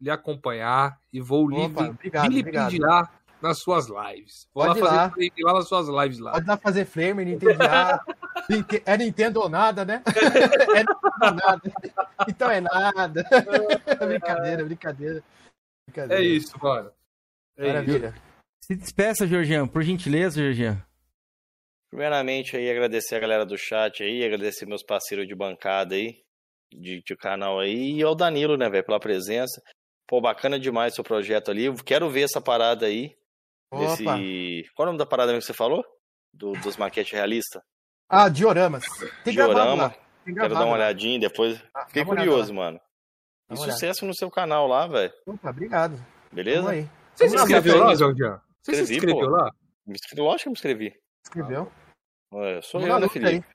lhe acompanhar e vou lhe obrigado, vilipendiar nas suas lives. Vou Pode lá fazer lá. frame lá nas suas lives lá. Pode lá fazer flame, Nintendo É Nintendo ou nada, né? É Nintendo ou nada. Então é nada. brincadeira, brincadeira. brincadeira. É isso, mano. É isso. Maravilha. Se despeça, Georgian, por gentileza, Georgian. Primeiramente aí, agradecer a galera do chat aí, agradecer meus parceiros de bancada aí, de, de canal aí, e ao Danilo, né, velho, pela presença. Pô, bacana demais seu projeto ali. Quero ver essa parada aí. Desse... Opa. Qual é o nome da parada que você falou? Do, dos maquetes realistas? Ah, dioramas. Tem Diorama. Tem Quero dar uma lá. olhadinha depois. Ah, Fiquei curioso, lá. mano. Dá E olhada. sucesso no seu canal lá, velho. Opa, obrigado. Beleza? aí. Você se inscreveu lá. Jordian? Você se inscreveu lá? Me inscrevi- Lógico que eu me inscrevi. Escreveu? Ué, sou Vamos eu, né. Felipe?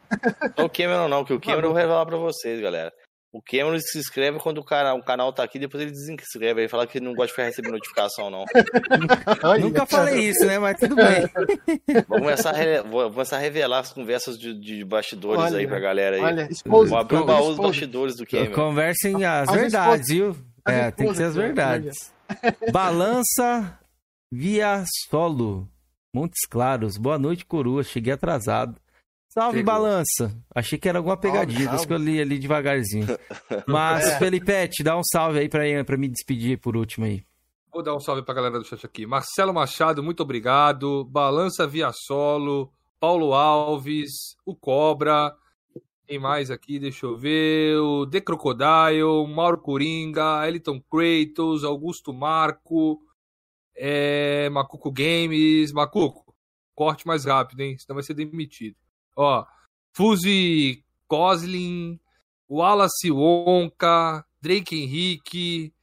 Não o Cameron não, que o Cameron eu vou revelar pra vocês, galera. O Cameron se inscreve quando o, cara, o canal tá aqui, depois ele desinscreve. Ele fala que não gosta de ficar recebendo notificação, não. Olha, Nunca falei isso, né? Mas tudo bem. Vou começar a, re- vou começar a revelar as conversas de, de bastidores Olha, aí pra galera aí. Olha, expose. Vou abrir o baú dos bastidores do Cameron. Conversem as As verdades, viu? as É, tem que ser as verdades. Balança via solo. Montes Claros. Boa noite, coroa. Cheguei atrasado. Salve, Chegou. balança. Achei que era alguma pegadinha, isso que eu li ali devagarzinho. Mas, É. Felipete, dá um salve aí pra, pra me despedir por último aí. Vou dar um salve pra galera do chat aqui. Marcelo Machado, muito obrigado. Balança Via Solo. Paulo Alves. O Cobra. Quem mais aqui? Deixa eu ver. O The Crocodile. Mauro Coringa. Eliton Kratos. Augusto Marco. É, Macuco Games. Macuco, corte mais rápido, hein? Senão vai ser demitido. Ó. Fuse Coslin. Wallace Wonka. Drake Henrique.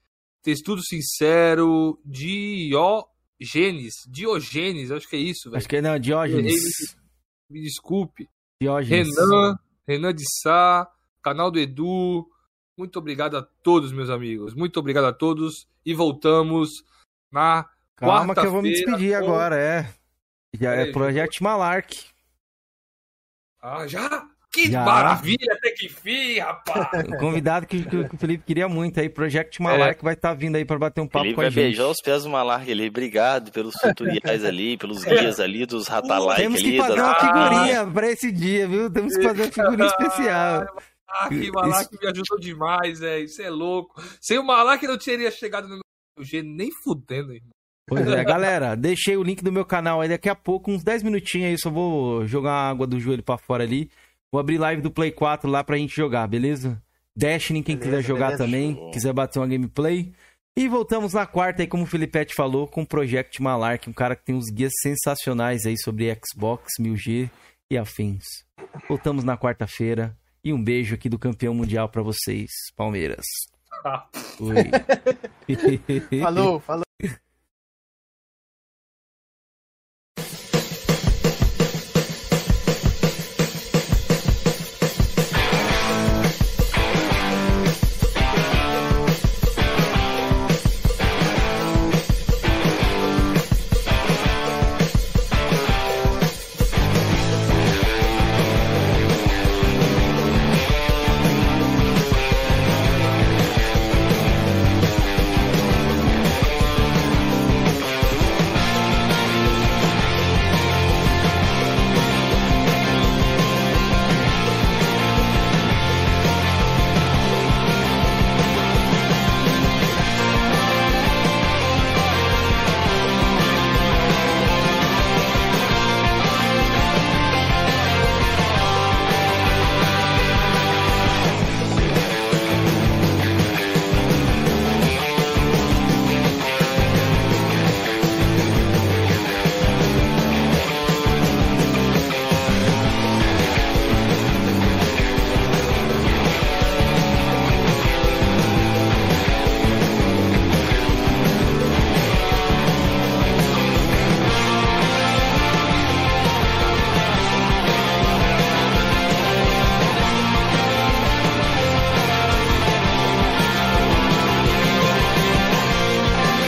Textudo Sincero, Diogenes, Diogenes, acho que é isso, velho. Acho que é não, Diógenes. Me desculpe. Diógenes. Renan, Renan de Sá, canal do Edu. Muito obrigado a todos, meus amigos. Muito obrigado a todos. E voltamos na Calma que eu vou me despedir com- agora, é. Já é Project Malark. Ah, já? Que Já. maravilha, até que enfim, rapaz. O convidado que, que o Felipe queria muito aí, Project Malark, vai estar vindo aí pra bater um papo Felipe com a vai gente. beijar os pés do Malark ali. Obrigado pelos tutoriais ali, pelos guias ali, dos ratalike Temos que ali. fazer das- uma figurinha pra esse dia, viu? Temos que fazer uma figurinha especial. Ah, que Malak me ajudou demais, velho. Isso é louco. Sem o Malak eu não teria chegado no meu G nem fudendo, irmão. Pois é, galera, deixei o link do meu canal aí daqui a pouco, uns 10 minutinhos aí, só vou jogar a água do joelho pra fora ali. Vou abrir live do Play 4 lá pra gente jogar, beleza? Destiny, quem Beleza, quiser jogar beleza, também, show. quiser bater uma gameplay. E voltamos na quarta aí, como o Filipete falou, com o Project Malark, um cara que tem uns guias sensacionais aí sobre Xbox, 1000G e afins. Voltamos na quarta-feira e um beijo aqui do campeão mundial pra vocês, Palmeiras. Oi. Falou, falou.